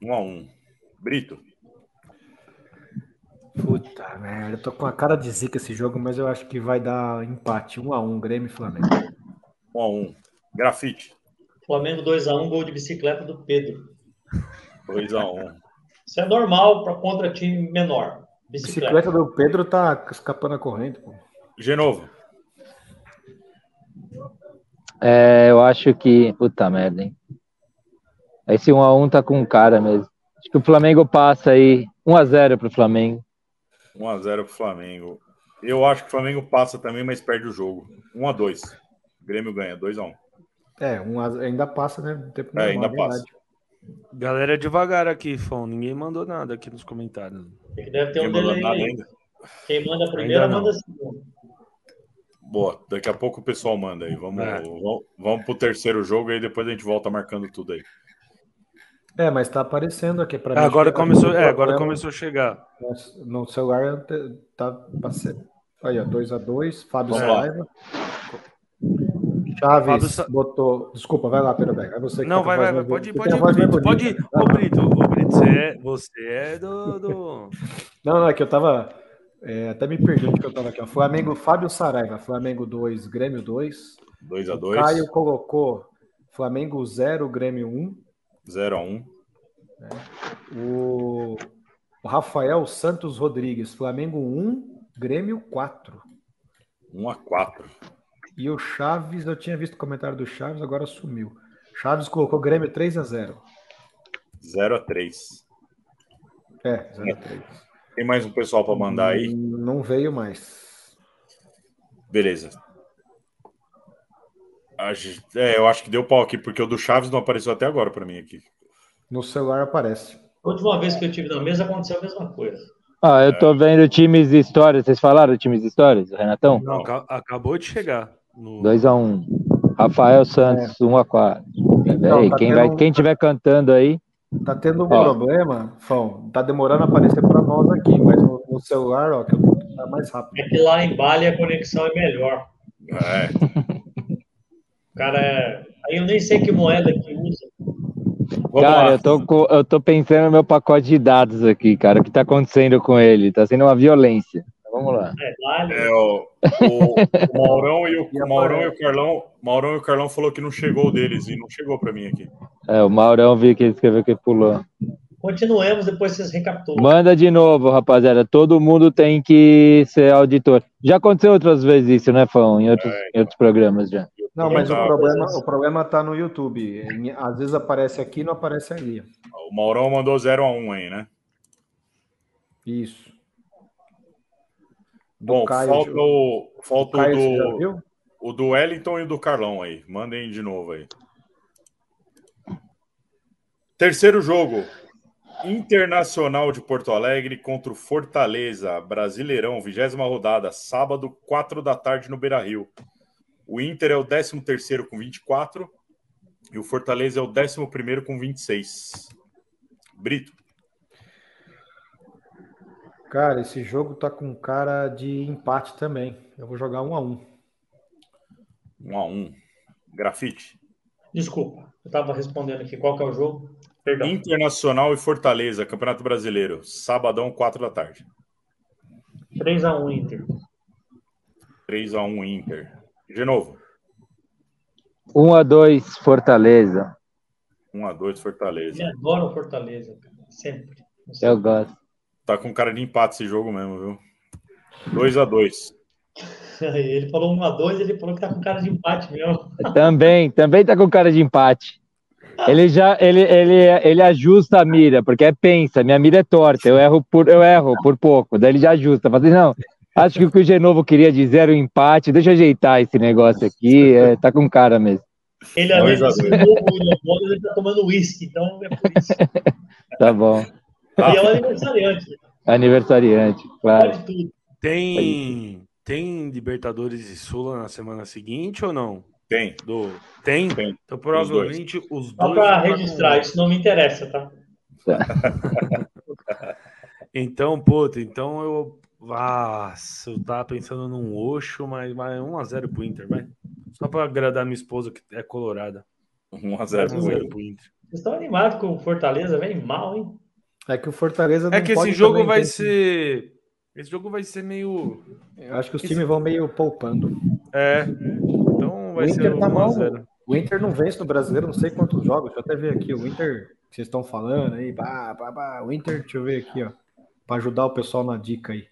1 a 1 Brito. Puta merda, eu tô com a cara de zica esse jogo, mas eu acho que vai dar empate. 1 a 1 Grêmio e Flamengo. 1 a 1 Grafite. Flamengo 2x1, gol de bicicleta do Pedro. 2x1. Isso é normal para contra time menor. Bicicleta. bicicleta do Pedro tá escapando a corrente. Pô. Genovo. É, eu acho que. Puta merda, hein? Esse 1x1 tá com cara mesmo. Acho que o Flamengo passa aí. 1x0 pro Flamengo. 1x0 pro Flamengo. Eu acho que o Flamengo passa também, mas perde o jogo. 1x2. Grêmio ganha, 2x1. É, um, ainda passa, né? Tempo é, ainda passa. Galera, é devagar aqui, Fão. Ninguém mandou nada aqui nos comentários. Deve ter um delay ainda. Quem manda primeiro, manda segundo. Boa, daqui a pouco o pessoal manda aí. Vamos, é. vamos, vamos pro terceiro jogo e depois a gente volta marcando tudo aí. É, mas tá aparecendo aqui para mim. Agora começou, é, agora começou a chegar. No celular tá passando. Aí, ó, 2x2, Fábio Saraiva. Chaves botou. Desculpa, vai lá, Pedro Beck. É você que Não, tá vai, vai, Pode ir, pode ir, Brito. Pode ir. Ô, Brito, ô, Brito, você é, você é do, do. [LAUGHS] Não, não, é que eu tava. É, até me perdi onde que eu tava aqui. Ó. Flamengo, Fábio Saraiva, Flamengo 2, Grêmio 2. 2 a 2 Caio colocou Flamengo 0, Grêmio 1. 0 a 1 é. o... o Rafael Santos Rodrigues, Flamengo 1, Grêmio 4. 1 a 4 e o Chaves, eu tinha visto o comentário do Chaves, agora sumiu. Chaves colocou Grêmio 3 a 0 0 a 3 É, 0 a 3 Tem mais um pessoal para mandar aí? Não veio mais. Beleza. É, eu acho que deu pau aqui, porque o do Chaves não apareceu até agora para mim aqui. No celular aparece. A última vez que eu tive na mesa aconteceu a mesma coisa. Ah, eu tô vendo times de histórias. Vocês falaram times de histórias, Renatão? Não, acabou de chegar. 2x1. Um. Rafael Santos, 1x4. Um 4. Então, tá quem, tendo... vai, quem tiver cantando aí. Tá tendo um ó. problema, Fão. Tá demorando a aparecer para nós aqui, mas no, no, celular, ó, que tá mais rápido. É que lá em Bali a conexão é melhor. É. Cara, é... aí eu nem sei que moeda que usa. Vamos cara, eu tô, eu tô pensando no meu pacote de dados aqui, cara. O que tá acontecendo com ele? Tá sendo uma violência. Vamos lá. É, o, o, o, Maurão e o, [LAUGHS] o Maurão e o Carlão, Maurão e o Carlão falou que não chegou deles e não chegou para mim aqui. É, o Maurão vi que ele escreveu que pulou. Continuemos, depois vocês recapitulam. Manda de novo, rapaziada. Todo mundo tem que ser auditor. Já aconteceu outras vezes isso, né, Fão? Em outros, é, em outros programas já. Não, mas o problema, o problema tá no YouTube. Às vezes aparece aqui não aparece ali. O Maurão mandou 0 a 1 aí, né? Isso. Bom, Caio, falta o, falta o do, o do Wellington e o do Carlão aí. Mandem de novo aí. Terceiro jogo. Internacional de Porto Alegre contra o Fortaleza, Brasileirão, vigésima rodada, sábado, 4 da tarde no Beira Rio. O Inter é o 13 terceiro com 24 e o Fortaleza é o 11 primeiro com 26. Brito. Cara, esse jogo tá com cara de empate também. Eu vou jogar um a um. Um a um. Grafite. Desculpa, eu estava respondendo aqui. Qual que é o jogo? Perdão. Internacional e Fortaleza, Campeonato Brasileiro. Sabadão, 4 da tarde. 3x1 Inter. 3x1 Inter. De novo. 1x2 Fortaleza. 1x2 Fortaleza. Eu adoro Fortaleza, sempre. Eu gosto. Tá com cara de empate esse jogo mesmo, viu? 2x2. [LAUGHS] Ele falou 1 a 2 ele falou que tá com cara de empate mesmo. Também, também tá com cara de empate. Ele já ele, ele, ele ajusta a mira, porque é pensa, minha mira é torta, eu erro por eu erro por pouco. Daí ele já ajusta, fala assim, não, acho que o que o Genovo queria dizer era o empate, deixa eu ajeitar esse negócio aqui, é, tá com cara mesmo. Ele além de novo, ele tá tomando uísque, então é por isso. [LAUGHS] tá bom. E é um aniversariante. Aniversariante, claro. Tem tem Libertadores e Sula na semana seguinte ou não? Tem. Do... Tem? Tem. Então provavelmente os dois. Só para registrar, isso não me interessa, tá? [LAUGHS] então, puta, então eu. Nossa, eu tava pensando num Oxo, mas vai 1x0 pro Inter, vai. Só para agradar minha esposa que é colorada. 1x0 pro Inter. Vocês estão animados com o Fortaleza, vem mal, hein? É que o Fortaleza É que esse jogo vai ser esse jogo vai ser meio. Eu acho que os Esse... times vão meio poupando. É. Então vai o Inter ser tá mal. O Inter não vence no brasileiro, não sei quantos jogos. Deixa eu até ver aqui. O Inter, que vocês estão falando aí, bah, bah, bah. o Inter, deixa eu ver aqui, ó. Para ajudar o pessoal na dica aí.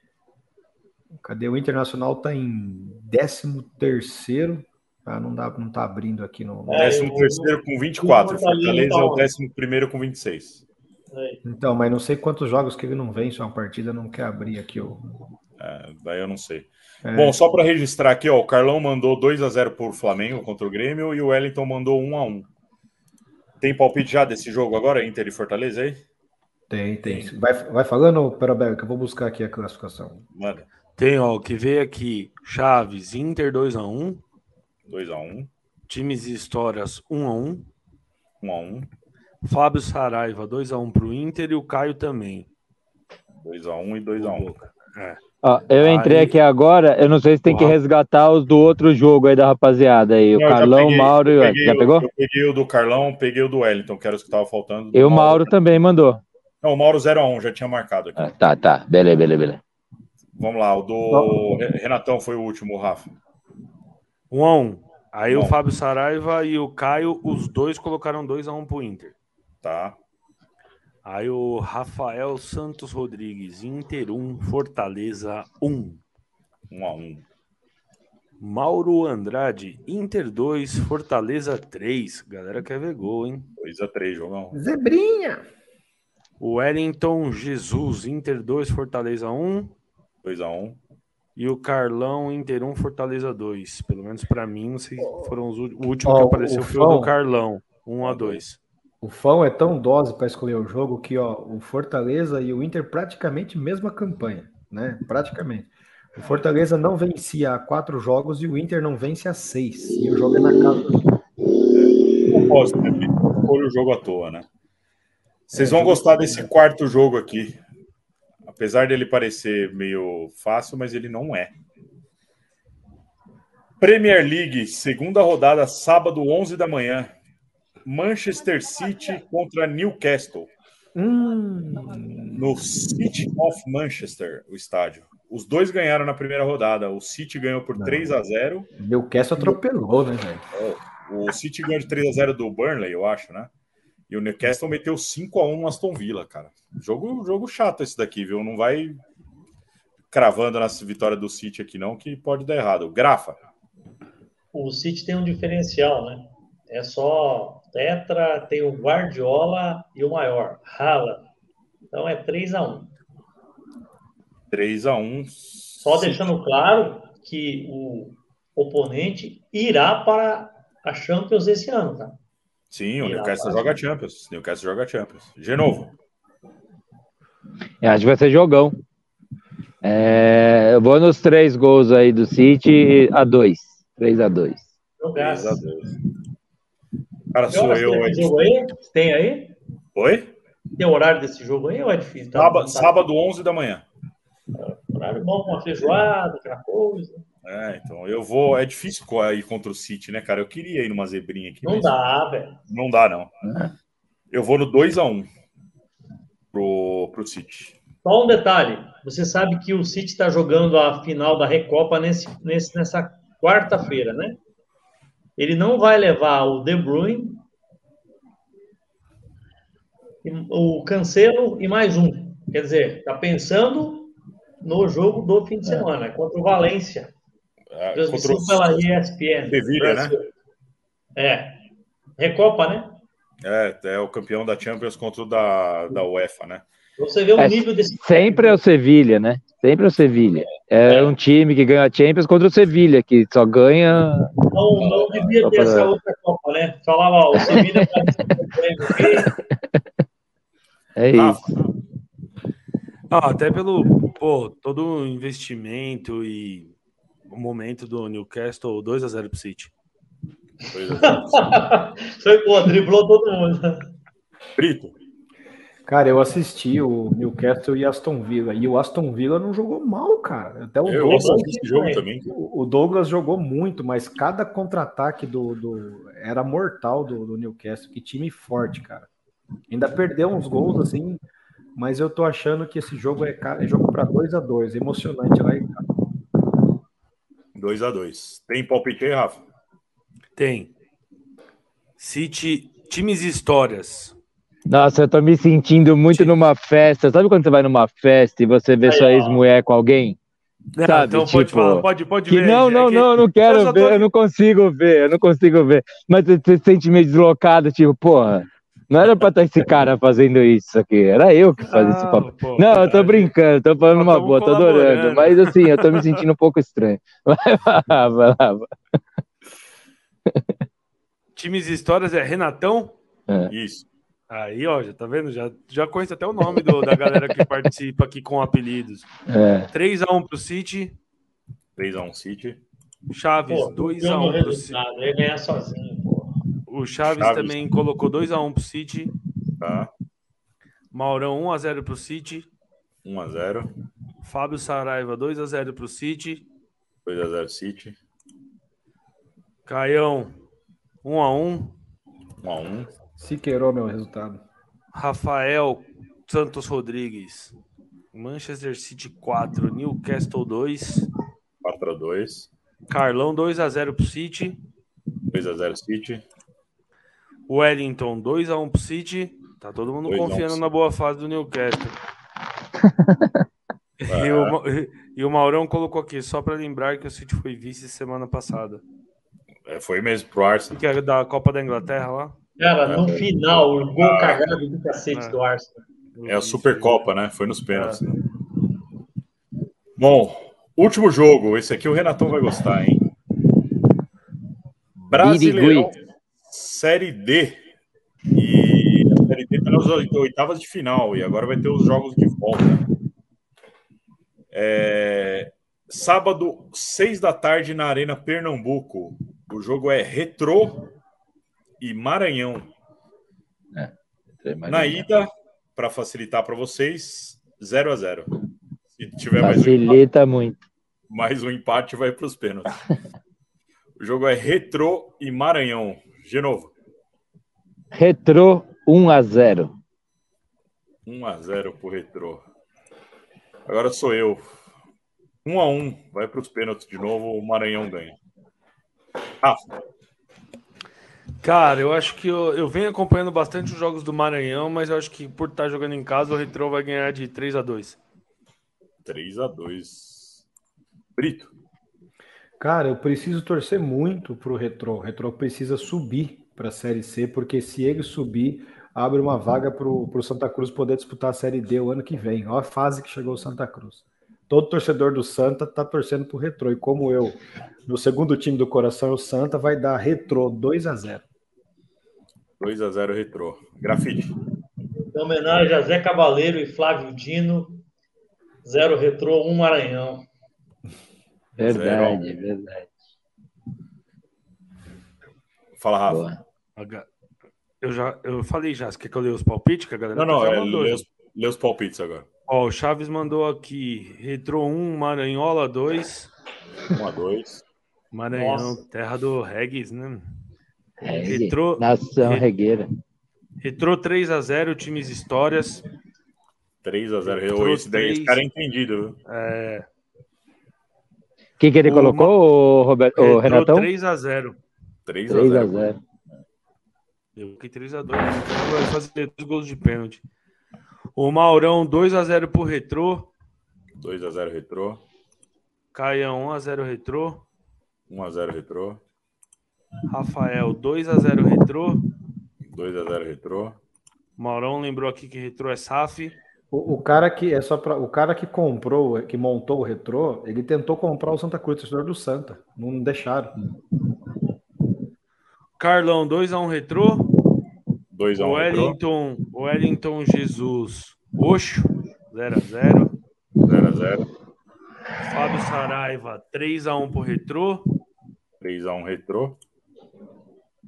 Cadê? O Internacional tá em 13 terceiro. Ah, não dá, não tá abrindo aqui no. É, 13 terceiro com 24. Fortaleza é o 11 primeiro com 26. Então, mas não sei quantos jogos que ele não vence uma partida, não quer abrir aqui o. É, daí eu não sei. É. Bom, só para registrar aqui, ó, o Carlão mandou 2 a 0 por Flamengo contra o Grêmio e o Wellington mandou 1 a 1. Tem palpite já desse jogo agora, Inter e Fortaleza aí? Tem, tem. tem. Vai, vai falando, Perabel, que eu vou buscar aqui a classificação. Manda. Tem, ó, que veio aqui Chaves, Inter 2 a 1. 2 a 1. Times e histórias 1 a 1. 1 a 1. Fábio Saraiva, 2x1 pro Inter e o Caio também. 2x1 e 2x1. É. Ó, eu entrei aí... aqui agora, eu não sei se tem que resgatar os do outro jogo aí da rapaziada aí. O não, Carlão, o Mauro e o Wellington. Já pegou? Eu peguei o do Carlão, peguei o do Wellington, que era os que estavam faltando. E o Mauro, Mauro também mandou. Não, o Mauro 0x1, já tinha marcado aqui. Ah, tá, tá. Beleza, beleza, beleza. Vamos lá, o do Renatão foi o último, Rafa. 1x1. Aí Bom. o Fábio Saraiva e o Caio, os dois colocaram 2x1 pro Inter. Tá. Aí o Rafael Santos Rodrigues, Inter 1, Fortaleza 1. 1 a 1. Mauro Andrade, Inter 2, Fortaleza 3. Galera quer ver gol, hein? 2 a 3, jogão. Zebrinha. O Wellington Jesus, Inter 2, Fortaleza 1. 2 a 1. E o Carlão, Inter 1, Fortaleza 2. Pelo menos para mim, não sei, foram os últimos. O último oh, que apareceu foi o do Carlão, 1 a 2. O Fão é tão dose para escolher o jogo que ó, o Fortaleza e o Inter praticamente mesma campanha, né? Praticamente. O Fortaleza não vencia há quatro jogos e o Inter não vence há seis. E o jogo é na casa. Não posso, né? o jogo à toa, né? Vocês vão gostar desse quarto jogo aqui. Apesar dele parecer meio fácil, mas ele não é. Premier League, segunda rodada, sábado, 11 da manhã. Manchester City contra Newcastle. Hum. No City of Manchester, o estádio. Os dois ganharam na primeira rodada. O City ganhou por Não. 3 a 0 Newcastle atropelou, né, velho? O City ganhou de 3 a 0 do Burnley, eu acho, né? E o Newcastle meteu 5 a 1 no Aston Villa, cara. Jogo, jogo chato esse daqui, viu? Não vai cravando nessa vitória do City aqui, não, que pode dar errado. Grafa. O City tem um diferencial, né? É só Tetra, tem o Guardiola e o maior, Haaland. Então é 3 a 1 3 a 1 Só deixando claro que o oponente irá para a Champions esse ano, tá? Sim, o Newcastle joga Champions. Newcastle joga Champions. De novo. É, acho que vai ser jogão. É, eu vou nos três gols aí do City a dois. 3 a 2 3 a 2 Cara, sou eu. Tem, jogo aí? tem aí? Oi? Tem horário desse jogo aí ou é difícil? Tá, sábado, tá... sábado 11 da manhã. horário bom, uma feijoada, aquela coisa. É, então eu vou. É difícil ir contra o City, né, cara? Eu queria ir numa zebrinha aqui. Não dá, velho. Não dá, não. É. Eu vou no 2x1 pro, pro City. Só um detalhe: você sabe que o City está jogando a final da Recopa nesse, nesse, nessa quarta-feira, né? Ele não vai levar o De Bruyne, o Cancelo e mais um. Quer dizer, está pensando no jogo do fim de é. semana, contra o Valência. É, Transmissão pela ESPN. Sevilha, né? É. Recopa, né? É, é o campeão da Champions contra o da, da UEFA, né? Você vê o é, nível desse. Sempre é o Sevilha, né? Sempre é o Sevilha. É, é, um time que ganha a Champions contra o Sevilha, que só ganha. Não, não devia ter essa outra Copa, né? Falava, o Sevilha [LAUGHS] É isso. Ah, até pelo pô, todo o investimento e o momento do Newcastle 2 a 0 [LAUGHS] pro City. Foi pô, driblou todo mundo. Brito. Cara, eu assisti o Newcastle e Aston Villa. E o Aston Villa não jogou mal, cara. Até o eu Douglas. Jogo também. O Douglas jogou muito, mas cada contra-ataque do, do, era mortal do, do Newcastle. Que time forte, cara. Ainda perdeu uns gols assim, mas eu tô achando que esse jogo é, é jogo para 2 a 2 emocionante lá em casa. 2 a 2 Tem palpite aí, Rafa? Tem. City, times e histórias. Nossa, eu tô me sentindo muito Sim. numa festa. Sabe quando você vai numa festa e você vê Aí, sua ex-mulher com alguém? Não, Sabe, então tipo, pode falar, pode, pode que ver. Não, não, é que... não, eu não quero eu ver, tô... eu não consigo ver, eu não consigo ver. Mas você se sente meio deslocado, tipo, porra, não era pra estar esse cara fazendo isso aqui, era eu que fazia esse papo. Pô, não, eu tô brincando, tô falando uma boa, tô adorando, mas assim, eu tô me sentindo um pouco estranho. [LAUGHS] Vai lá, vai lá. Times e histórias é Renatão? É. Isso. Aí, ó, já tá vendo? Já, já conheço até o nome do, da galera que participa aqui com apelidos. É. 3x1 pro City. 3x1 City. Chaves, 2x1 pro City. Ele ganha sozinho, pô. O Chaves, Chaves. também colocou 2x1 pro City. Tá. Maurão 1x0 pro City. 1x0. Fábio Saraiva 2x0 pro City. 2x0 City. Caião 1x1. 1x1. Se queirou meu resultado. Rafael Santos Rodrigues. Manchester City 4, Newcastle 2. 4 a 2. Carlão 2 a 0 pro City. 2 a 0 City. Wellington 2 a 1 pro City. Tá todo mundo confiando na boa fase do Newcastle. [LAUGHS] e, o, e o Maurão colocou aqui, só para lembrar que o City foi vice semana passada. É, foi mesmo pro Arsenal. Que é da Copa da Inglaterra lá? Cara, no final, o gol cagado do cacete é. do Arsenal. É a Supercopa, né? Foi nos pênaltis. É. Né? Bom, último jogo. Esse aqui o Renatão vai gostar, hein? Brasileirão Série D. E a Série D está nas oitavas de final. E agora vai ter os jogos de volta. É... Sábado, seis da tarde, na Arena Pernambuco. O jogo é Retrô e Maranhão. É, Na ida, para facilitar para vocês, 0 a 0 Se tiver Facilita mais um empate, muito. Mais um empate vai para os pênaltis. [LAUGHS] o jogo é Retrô e Maranhão. De novo. Retrô 1 a 0 1 a 0 pro Retrô. Agora sou eu. 1 a 1 vai para os pênaltis de novo, o Maranhão ganha. Rafa. Ah, Cara, eu acho que eu, eu venho acompanhando bastante os jogos do Maranhão, mas eu acho que por estar jogando em casa, o Retrô vai ganhar de 3 a 2 3 a 2 Brito. Cara, eu preciso torcer muito pro Retrô. O Retrô precisa subir para a Série C, porque se ele subir, abre uma vaga para o Santa Cruz poder disputar a Série D o ano que vem. Olha a fase que chegou o Santa Cruz. Todo torcedor do Santa tá torcendo pro Retrô. E como eu, no segundo time do coração é o Santa, vai dar Retrô 2 a 0 2 a 0 Retrô. Grafite. Em homenagem a Zé Cavaleiro e Flávio Dino, 0 Retrô, 1 um Maranhão. Verdade, Zero. verdade. Fala, Rafa. Eu já eu falei já, você quer que eu leia os palpites que a galera Não, não, é, lê, os, lê os palpites agora. Ó, o Chaves mandou aqui, Retro 1, Maranhola 2. 1 a 2. Maranhão, Nossa. terra do Regis, né? Retro, Nação Re... Regueira. Retrô 3 a 0 times histórias. 3 a 0 Retrô Esse daí 3... esse cara é entendido. É. O que, que ele o colocou, o, Roberto, o Renatão? 3 a 0 3 a 0 3 a 0 Eu fiquei 3 a 2 Então vai fazer dois gols de pênalti. O Maurão 2 a 0 pro Retrô. 2 a 0 Retrô. Caião 1 a 0 Retrô. 1 a 0 Retrô. Rafael 2 a 0 Retrô. 2 a 0 Retrô. Maurão lembrou aqui que Retrô é SAF. O, o, cara que é só pra, o cara que comprou, que montou o Retrô, ele tentou comprar o Santa Cruz, o do Santa, não deixaram. Carlão 2 a 1 Retrô. 2 a 1 Wellington. Wellington Jesus Oxo 0 a 0. 0 a 0. Fábio Saraiva 3 a 1 pro Retrô. 3 a 1 Retrô.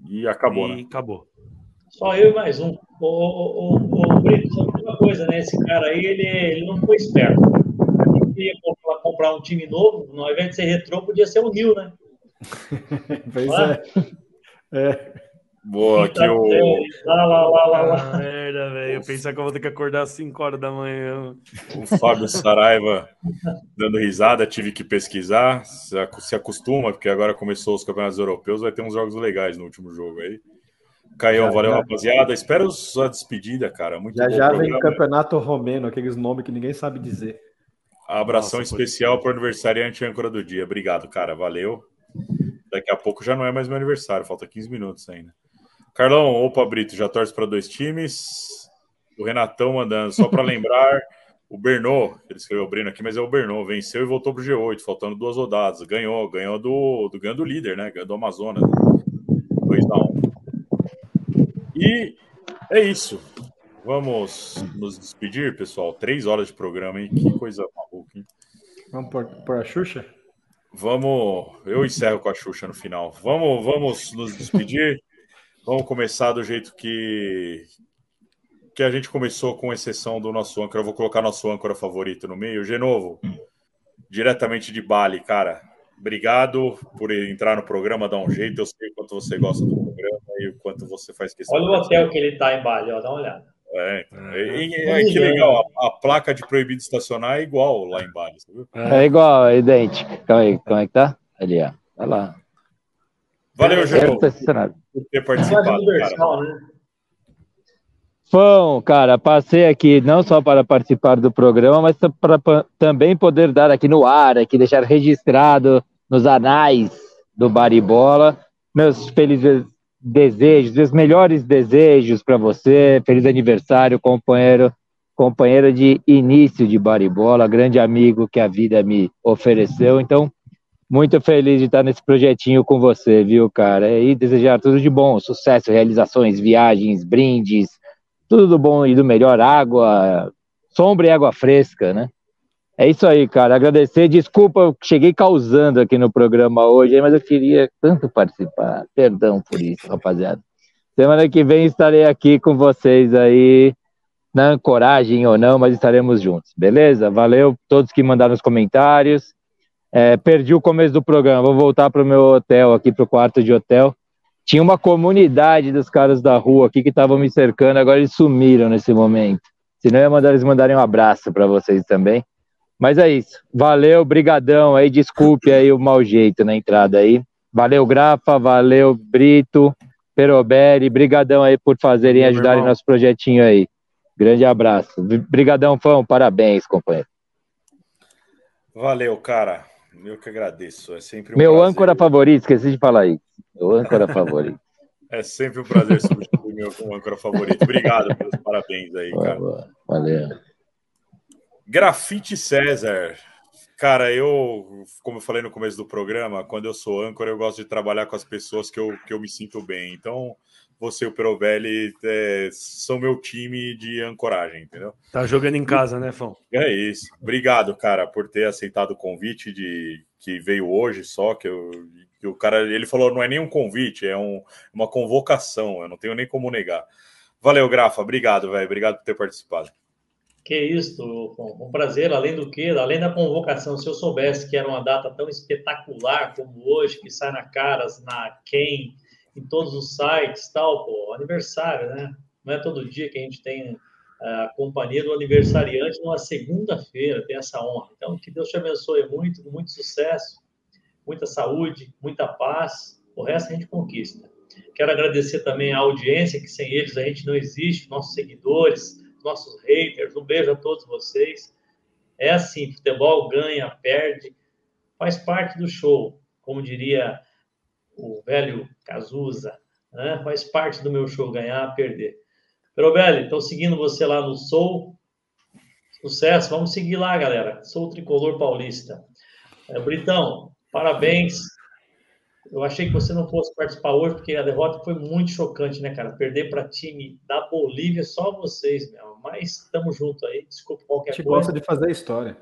E acabou, e né? acabou. Só eu e mais um. O, o, o, o Brito, só uma coisa, né? Esse cara aí, ele, ele não foi esperto. Ele queria comprar, comprar um time novo, ao invés de ser retrô, podia ser o Nil, né? [LAUGHS] pois é. é. Boa, aqui o. Lá, lá, lá, lá, lá. Ah, merda, velho. Eu pensei que eu vou ter que acordar às 5 horas da manhã. O Fábio Saraiva dando risada, tive que pesquisar. Se acostuma, porque agora começou os campeonatos europeus, vai ter uns jogos legais no último jogo aí. Caião, valeu, já, rapaziada. Espero sua despedida, cara. Muito já já vem o campeonato romeno, aqueles nomes que ninguém sabe dizer. Abração Nossa, especial para o aniversariante âncora do dia. Obrigado, cara. Valeu. Daqui a pouco já não é mais meu aniversário, falta 15 minutos ainda. Carlão, opa, Brito, já torce para dois times. O Renatão mandando, só para lembrar, [LAUGHS] o Bernô, ele escreveu o Breno aqui, mas é o Bernô, venceu e voltou para o G8, faltando duas rodadas. Ganhou, ganhou do, do, ganhou do líder, né? Ganhou do Amazonas. 2x1. E é isso. Vamos nos despedir, pessoal. Três horas de programa, hein? Que coisa maluca, hein? Vamos por a Xuxa? Vamos. Eu encerro com a Xuxa no final. Vamos, vamos nos despedir. Vamos começar do jeito que que a gente começou, com exceção do nosso âncora. Eu vou colocar nosso âncora favorito no meio. Genovo, diretamente de Bali, cara. Obrigado por entrar no programa, dar um jeito. Eu sei o quanto você gosta do programa e o quanto você faz questão. Olha o hotel que ele está em Bali, ó, dá uma olhada. É, é, é, que legal. A, a, placa de proibido estacionar é igual lá em Bali. É igual, é idêntico. Calma aí, como é que tá? Ali, ó. Vai lá. Valeu, Genovo por ter participado. Cara. Né? Fão, cara, passei aqui não só para participar do programa, mas para também poder dar aqui no ar, aqui deixar registrado nos anais do Baribola meus felizes desejos, meus melhores desejos para você. Feliz aniversário, companheiro, companheiro de início de Baribola, grande amigo que a vida me ofereceu. Então, muito feliz de estar nesse projetinho com você, viu, cara? E desejar tudo de bom, sucesso, realizações, viagens, brindes, tudo do bom e do melhor, água, sombra e água fresca, né? É isso aí, cara. Agradecer. Desculpa, eu cheguei causando aqui no programa hoje, mas eu queria tanto participar. Perdão por isso, rapaziada. Semana que vem estarei aqui com vocês aí, na ancoragem ou não, mas estaremos juntos, beleza? Valeu todos que mandaram os comentários. É, perdi o começo do programa, vou voltar para o meu hotel, aqui para o quarto de hotel. Tinha uma comunidade dos caras da rua aqui que estavam me cercando, agora eles sumiram nesse momento. Senão eu ia mandar eles mandarem um abraço para vocês também. Mas é isso. Valeu, brigadão aí, desculpe aí o mau jeito na entrada aí. Valeu, Grafa, valeu, Brito, Peroberi, brigadão aí por fazerem e ajudarem nosso projetinho aí. Grande abraço. Brigadão, fã, parabéns, companheiro. Valeu, cara. Eu que agradeço. É sempre um Meu prazer. âncora favorito, esqueci de falar aí. Meu âncora favorito. [LAUGHS] É sempre um prazer substituir meu âncora favorito. Obrigado pelos parabéns aí, cara. Valeu. Grafite César. Cara, eu, como eu falei no começo do programa, quando eu sou âncora, eu gosto de trabalhar com as pessoas que eu, que eu me sinto bem. Então, você e o Perovelli é, são meu time de ancoragem, entendeu? Tá jogando em casa, né, Fão? É isso. Obrigado, cara, por ter aceitado o convite de que veio hoje só, que, eu, que o cara, ele falou, não é nem um convite, é um, uma convocação, eu não tenho nem como negar. Valeu, Grafa, obrigado, velho, obrigado por ter participado. Que isso, um prazer, além do que, além da convocação, se eu soubesse que era uma data tão espetacular como hoje, que sai na Caras, na Quem, em todos os sites, tal, pô, aniversário, né? Não é todo dia que a gente tem a companhia do aniversariante numa segunda-feira, tem essa honra. Então, que Deus te abençoe muito, com muito sucesso, muita saúde, muita paz, o resto a gente conquista. Quero agradecer também a audiência, que sem eles a gente não existe, nossos seguidores, nossos haters. Um beijo a todos vocês. É assim, futebol ganha, perde, faz parte do show, como diria o velho Cazuza, né? faz parte do meu show ganhar, perder. Perobelli, estou seguindo você lá no Sou. Sucesso, vamos seguir lá, galera. Sou Tricolor Paulista. É, Britão, parabéns eu achei que você não fosse participar hoje, porque a derrota foi muito chocante, né, cara? Perder para time da Bolívia, só vocês, meu. Mas estamos junto aí. Desculpa qualquer coisa. A gente coisa. gosta de fazer história.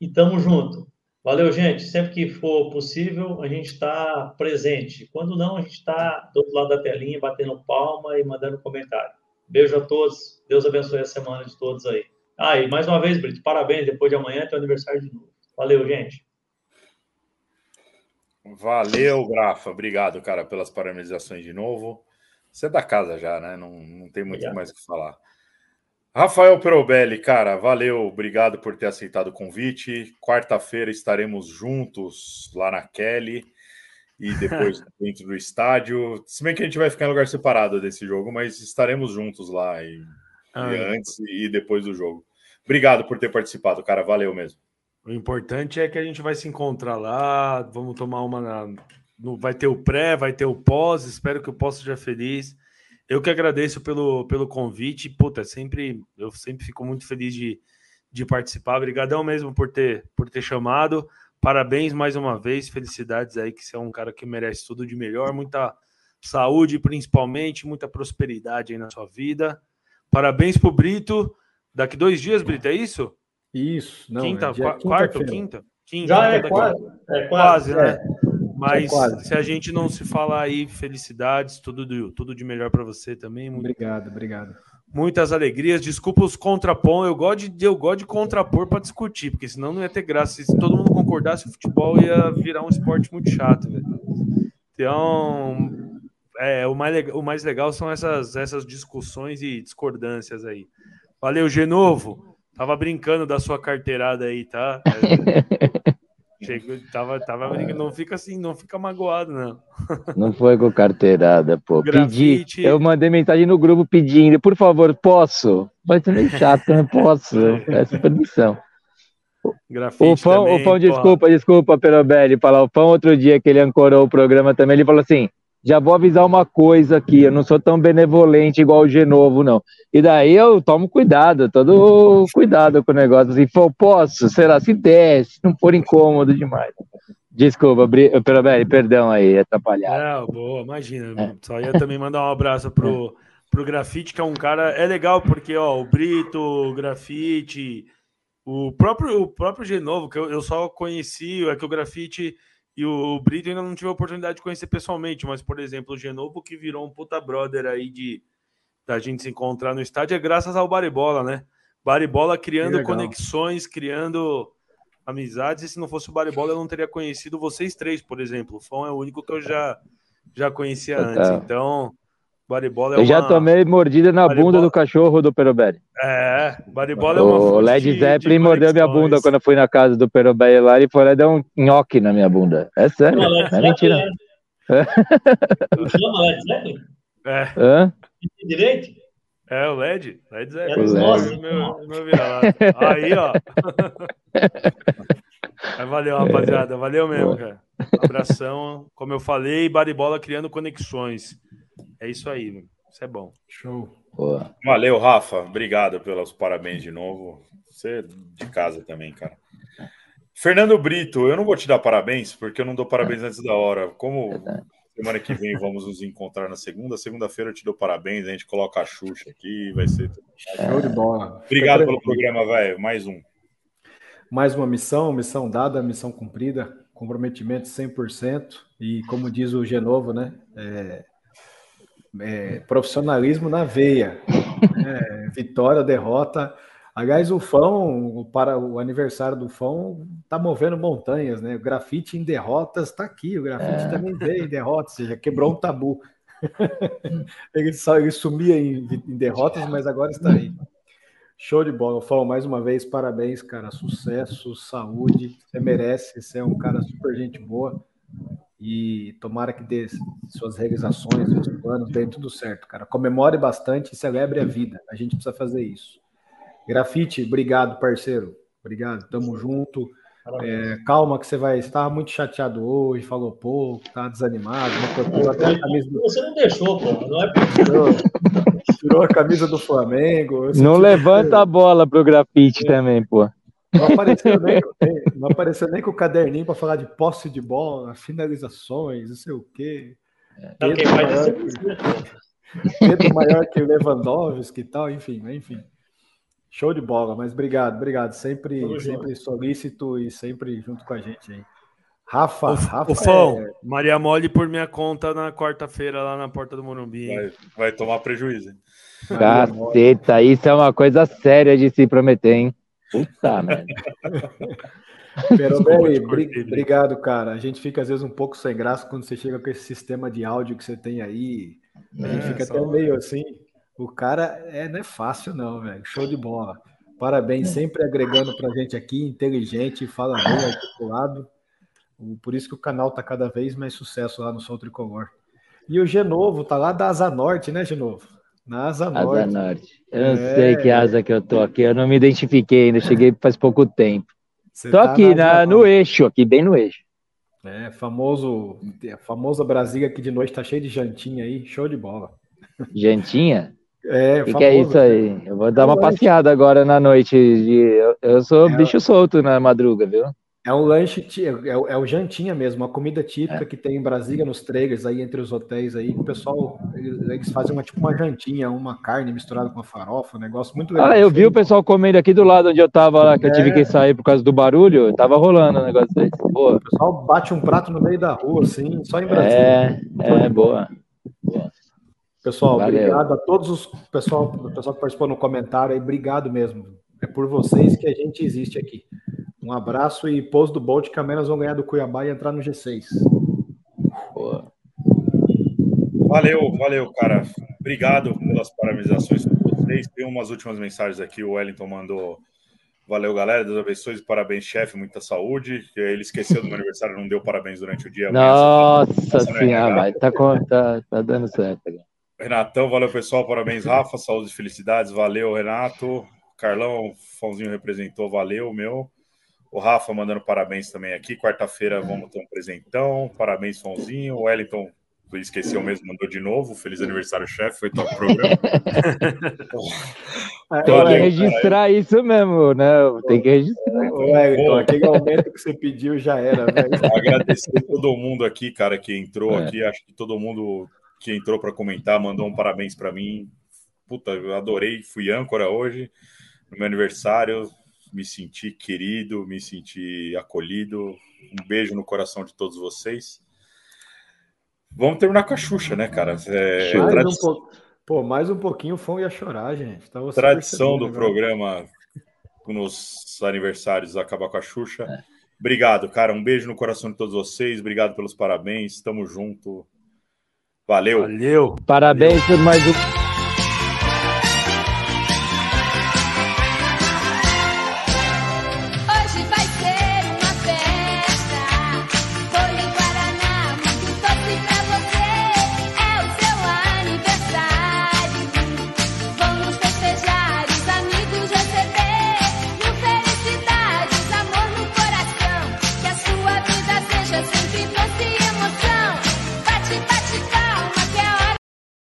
E estamos junto. Valeu, gente. Sempre que for possível, a gente está presente. Quando não, a gente está do outro lado da telinha, batendo palma e mandando comentário. Beijo a todos. Deus abençoe a semana de todos aí. Ah, e mais uma vez, Brito, parabéns. Depois de amanhã é teu aniversário de novo. Valeu, gente. Valeu, Grafa. Obrigado, cara, pelas parabenizações de novo. Você é da casa já, né? Não, não tem muito Obrigado. mais o que falar. Rafael Perobelli, cara, valeu, obrigado por ter aceitado o convite. Quarta-feira estaremos juntos lá na Kelly e depois [LAUGHS] dentro do estádio. Se bem que a gente vai ficar em lugar separado desse jogo, mas estaremos juntos lá e, ah, e antes e depois do jogo. Obrigado por ter participado, cara, valeu mesmo. O importante é que a gente vai se encontrar lá, vamos tomar uma. No, vai ter o pré, vai ter o pós, espero que o pós seja feliz. Eu que agradeço pelo, pelo convite. Puta, é sempre, eu sempre fico muito feliz de, de participar. Obrigadão mesmo por ter, por ter chamado. Parabéns mais uma vez, felicidades aí, que você é um cara que merece tudo de melhor, muita saúde, principalmente, muita prosperidade aí na sua vida. Parabéns pro Brito. Daqui dois dias, Brito, é isso? Isso, não. Quinta, é quarto, quinta? quinta? Já é quase, é quase, né? É. Mas é se a gente não se falar aí, felicidades, tudo, do, tudo de melhor para você também. Muito, obrigado, obrigado. Muitas alegrias. Desculpa os contrapões. Eu gosto de, eu gosto de contrapor para discutir, porque senão não ia ter graça. Se todo mundo concordasse, o futebol ia virar um esporte muito chato, velho. Então, é, o, mais, o mais legal são essas, essas discussões e discordâncias aí. Valeu, Genovo. Tava brincando da sua carteirada aí, tá? [LAUGHS] Chegou, tava, tava brincando. Não fica assim, não fica magoado, não. Não foi com carteirada, pô. Grafite... Pedi. Eu mandei mensagem no grupo pedindo, por favor, posso? Vai ser meio chato, não posso. Peço permissão. Grafite o Pão, também, o Pão desculpa, desculpa, Perobelli, falar. O Pão, outro dia que ele ancorou o programa também, ele falou assim: já vou avisar uma coisa aqui, eu não sou tão benevolente igual o Genovo, não. E daí eu tomo cuidado, todo cuidado com o negócio. Assim, for, posso? Será? Se der, se não for incômodo demais. Desculpa, Perobelli, perdão aí, atrapalhado. Não, boa, imagina. É. Só ia também mandar um abraço pro, pro Grafite, que é um cara. É legal porque, ó, o Brito, o Grafite, o próprio, o próprio Genovo, que eu, eu só conheci, é que o Grafite e o Brito ainda não tive a oportunidade de conhecer pessoalmente, mas, por exemplo, o Genovo, que virou um puta brother aí de da gente se encontrar no estádio, é graças ao Baribola, né? Baribola criando conexões, criando amizades, e se não fosse o Baribola, eu não teria conhecido vocês três, por exemplo. O Fão é o único que eu já, já conhecia antes. Então, Baribola é Eu já tomei mordida na Baribola... bunda do cachorro do Perobelli. É, Baribola é uma O Led Zeppelin mordeu minha bunda quando eu fui na casa do Perobelli lá e foi lá e deu um nhoque na minha bunda. É sério, não, não é mentira. É. chama Led Zeppelin? É. Hã? Direito? É, o LED. LED Zeppelin. É nossa, meu, meu Aí, ó. [LAUGHS] Mas valeu, rapaziada. Valeu mesmo, cara. abração. Como eu falei, Baribola criando conexões. É isso aí, mano. Isso é bom. Show. Boa. Valeu, Rafa. Obrigado pelos parabéns de novo. Você é de casa também, cara. Fernando Brito, eu não vou te dar parabéns, porque eu não dou parabéns antes da hora. Como semana que vem vamos nos encontrar na segunda, segunda-feira eu te dou parabéns, a gente coloca a Xuxa aqui, vai ser. Show de bola. Obrigado pelo programa, velho. Mais um. Mais uma missão, missão dada, missão cumprida, comprometimento 100%. E como diz o Genovo, né? É, é, profissionalismo na veia. É, [LAUGHS] vitória, derrota. Aliás, o Fão, para o aniversário do Fão, tá movendo montanhas, né? O grafite em derrotas está aqui. O grafite é. também veio em derrotas, ou seja, quebrou um tabu. [LAUGHS] ele, só, ele sumia em, em, derrotas, mas agora está aí. Show de bola, Fão. Mais uma vez, parabéns, cara. Sucesso, saúde. Você merece. Você é um cara super gente boa. E tomara que dê suas realizações, seus planos, dê tudo certo, cara. Comemore bastante e celebre a vida. A gente precisa fazer isso. Grafite, obrigado, parceiro. Obrigado, tamo junto. É, calma que você vai estar muito chateado hoje, falou pouco, tá desanimado, não até a camisa do... Você não deixou, pô, não é tirou, tirou a camisa do Flamengo. Não levanta a bola pro grafite é. também, pô. Não apareceu, nem, não apareceu nem com o caderninho para falar de posse de bola, finalizações, não sei o quê. Não, Pedro, maior, que, Pedro maior que o Lewandowski e tal, enfim, enfim. Show de bola, mas obrigado, obrigado. Sempre, sempre solícito e sempre junto com a gente aí. Rafa, o, Rafa. O Fão, é... Maria Mole por minha conta na quarta-feira lá na porta do Morumbi. Vai, vai tomar prejuízo. Caceta, isso é uma coisa séria de se prometer, hein? Puta merda. [LAUGHS] Perobelli, obrigado, cara. A gente fica às vezes um pouco sem graça quando você chega com esse sistema de áudio que você tem aí. A gente é, fica só... até meio assim. O cara é, não é fácil, não, velho. Show de bola. Parabéns, sempre agregando pra gente aqui, inteligente, fala bem, articulado. Por isso que o canal tá cada vez mais sucesso lá no Som Tricolor. E o Genovo tá lá da Asa Norte, né, Genovo? Na Asa Norte. Asa Norte. Eu não é... sei que asa que eu tô aqui, eu não me identifiquei ainda, cheguei faz pouco tempo. Você tô tá aqui na, no eixo, aqui bem no eixo. É, famoso, a famosa Brasília aqui de noite tá cheio de jantinha aí, show de bola. Jantinha? É, o que, que, é isso aí? Eu vou dar uma passeada agora na noite. De... Eu, eu sou é, bicho solto na madruga, viu? É um lanche, é, é, o jantinha mesmo, uma comida típica é. que tem em Brasília, nos trailers aí, entre os hotéis aí. O pessoal, eles fazem uma tipo uma jantinha, uma carne misturada com uma farofa, um negócio muito legal. Ah, eu vi o pessoal comendo aqui do lado onde eu tava lá, que é. eu tive que sair por causa do barulho, tava rolando o um negócio desse. Boa. O pessoal bate um prato no meio da rua, assim, só em Brasília. É, é, boa. boa. Pessoal, Valeu. obrigado a todos os pessoal, o pessoal que participou no comentário aí, obrigado mesmo. É por vocês que a gente existe aqui. Um abraço e pôs do Bolt que a menos vão ganhar do Cuiabá e entrar no G6. Boa. Valeu, valeu, cara. Obrigado pelas parabenizações para vocês. Tem umas últimas mensagens aqui. O Wellington mandou. Valeu, galera. Deus abençoe. Parabéns, chefe. Muita saúde. Ele esqueceu do meu aniversário, não deu parabéns durante o dia. Nossa senhora, tá, tá, tá dando certo. Renatão, valeu pessoal, parabéns Rafa, saúde e felicidades, valeu Renato, Carlão, Fãozinho representou, valeu meu. O Rafa mandando parabéns também aqui, quarta-feira vamos ter um presentão, parabéns Fãozinho, o Wellington esqueceu mesmo, mandou de novo, feliz aniversário chefe, foi top programa. [LAUGHS] Tem que registrar isso mesmo, né? Tem que registrar. Wellington, aquele aumento que você pediu já era. Né? [LAUGHS] Agradecer todo mundo aqui, cara, que entrou é. aqui, acho que todo mundo que entrou para comentar, mandou um parabéns para mim. Puta, eu adorei, fui âncora hoje, no meu aniversário, me senti querido, me senti acolhido. Um beijo no coração de todos vocês. Vamos terminar com a Xuxa, né, cara? É, mais tradição... um Pô, mais um pouquinho o fã ia chorar, gente. tradição do programa nos aniversários acabar com a Xuxa. É. Obrigado, cara. Um beijo no coração de todos vocês. Obrigado pelos parabéns. Tamo junto. Valeu. Valeu. Parabéns Valeu. por mais um.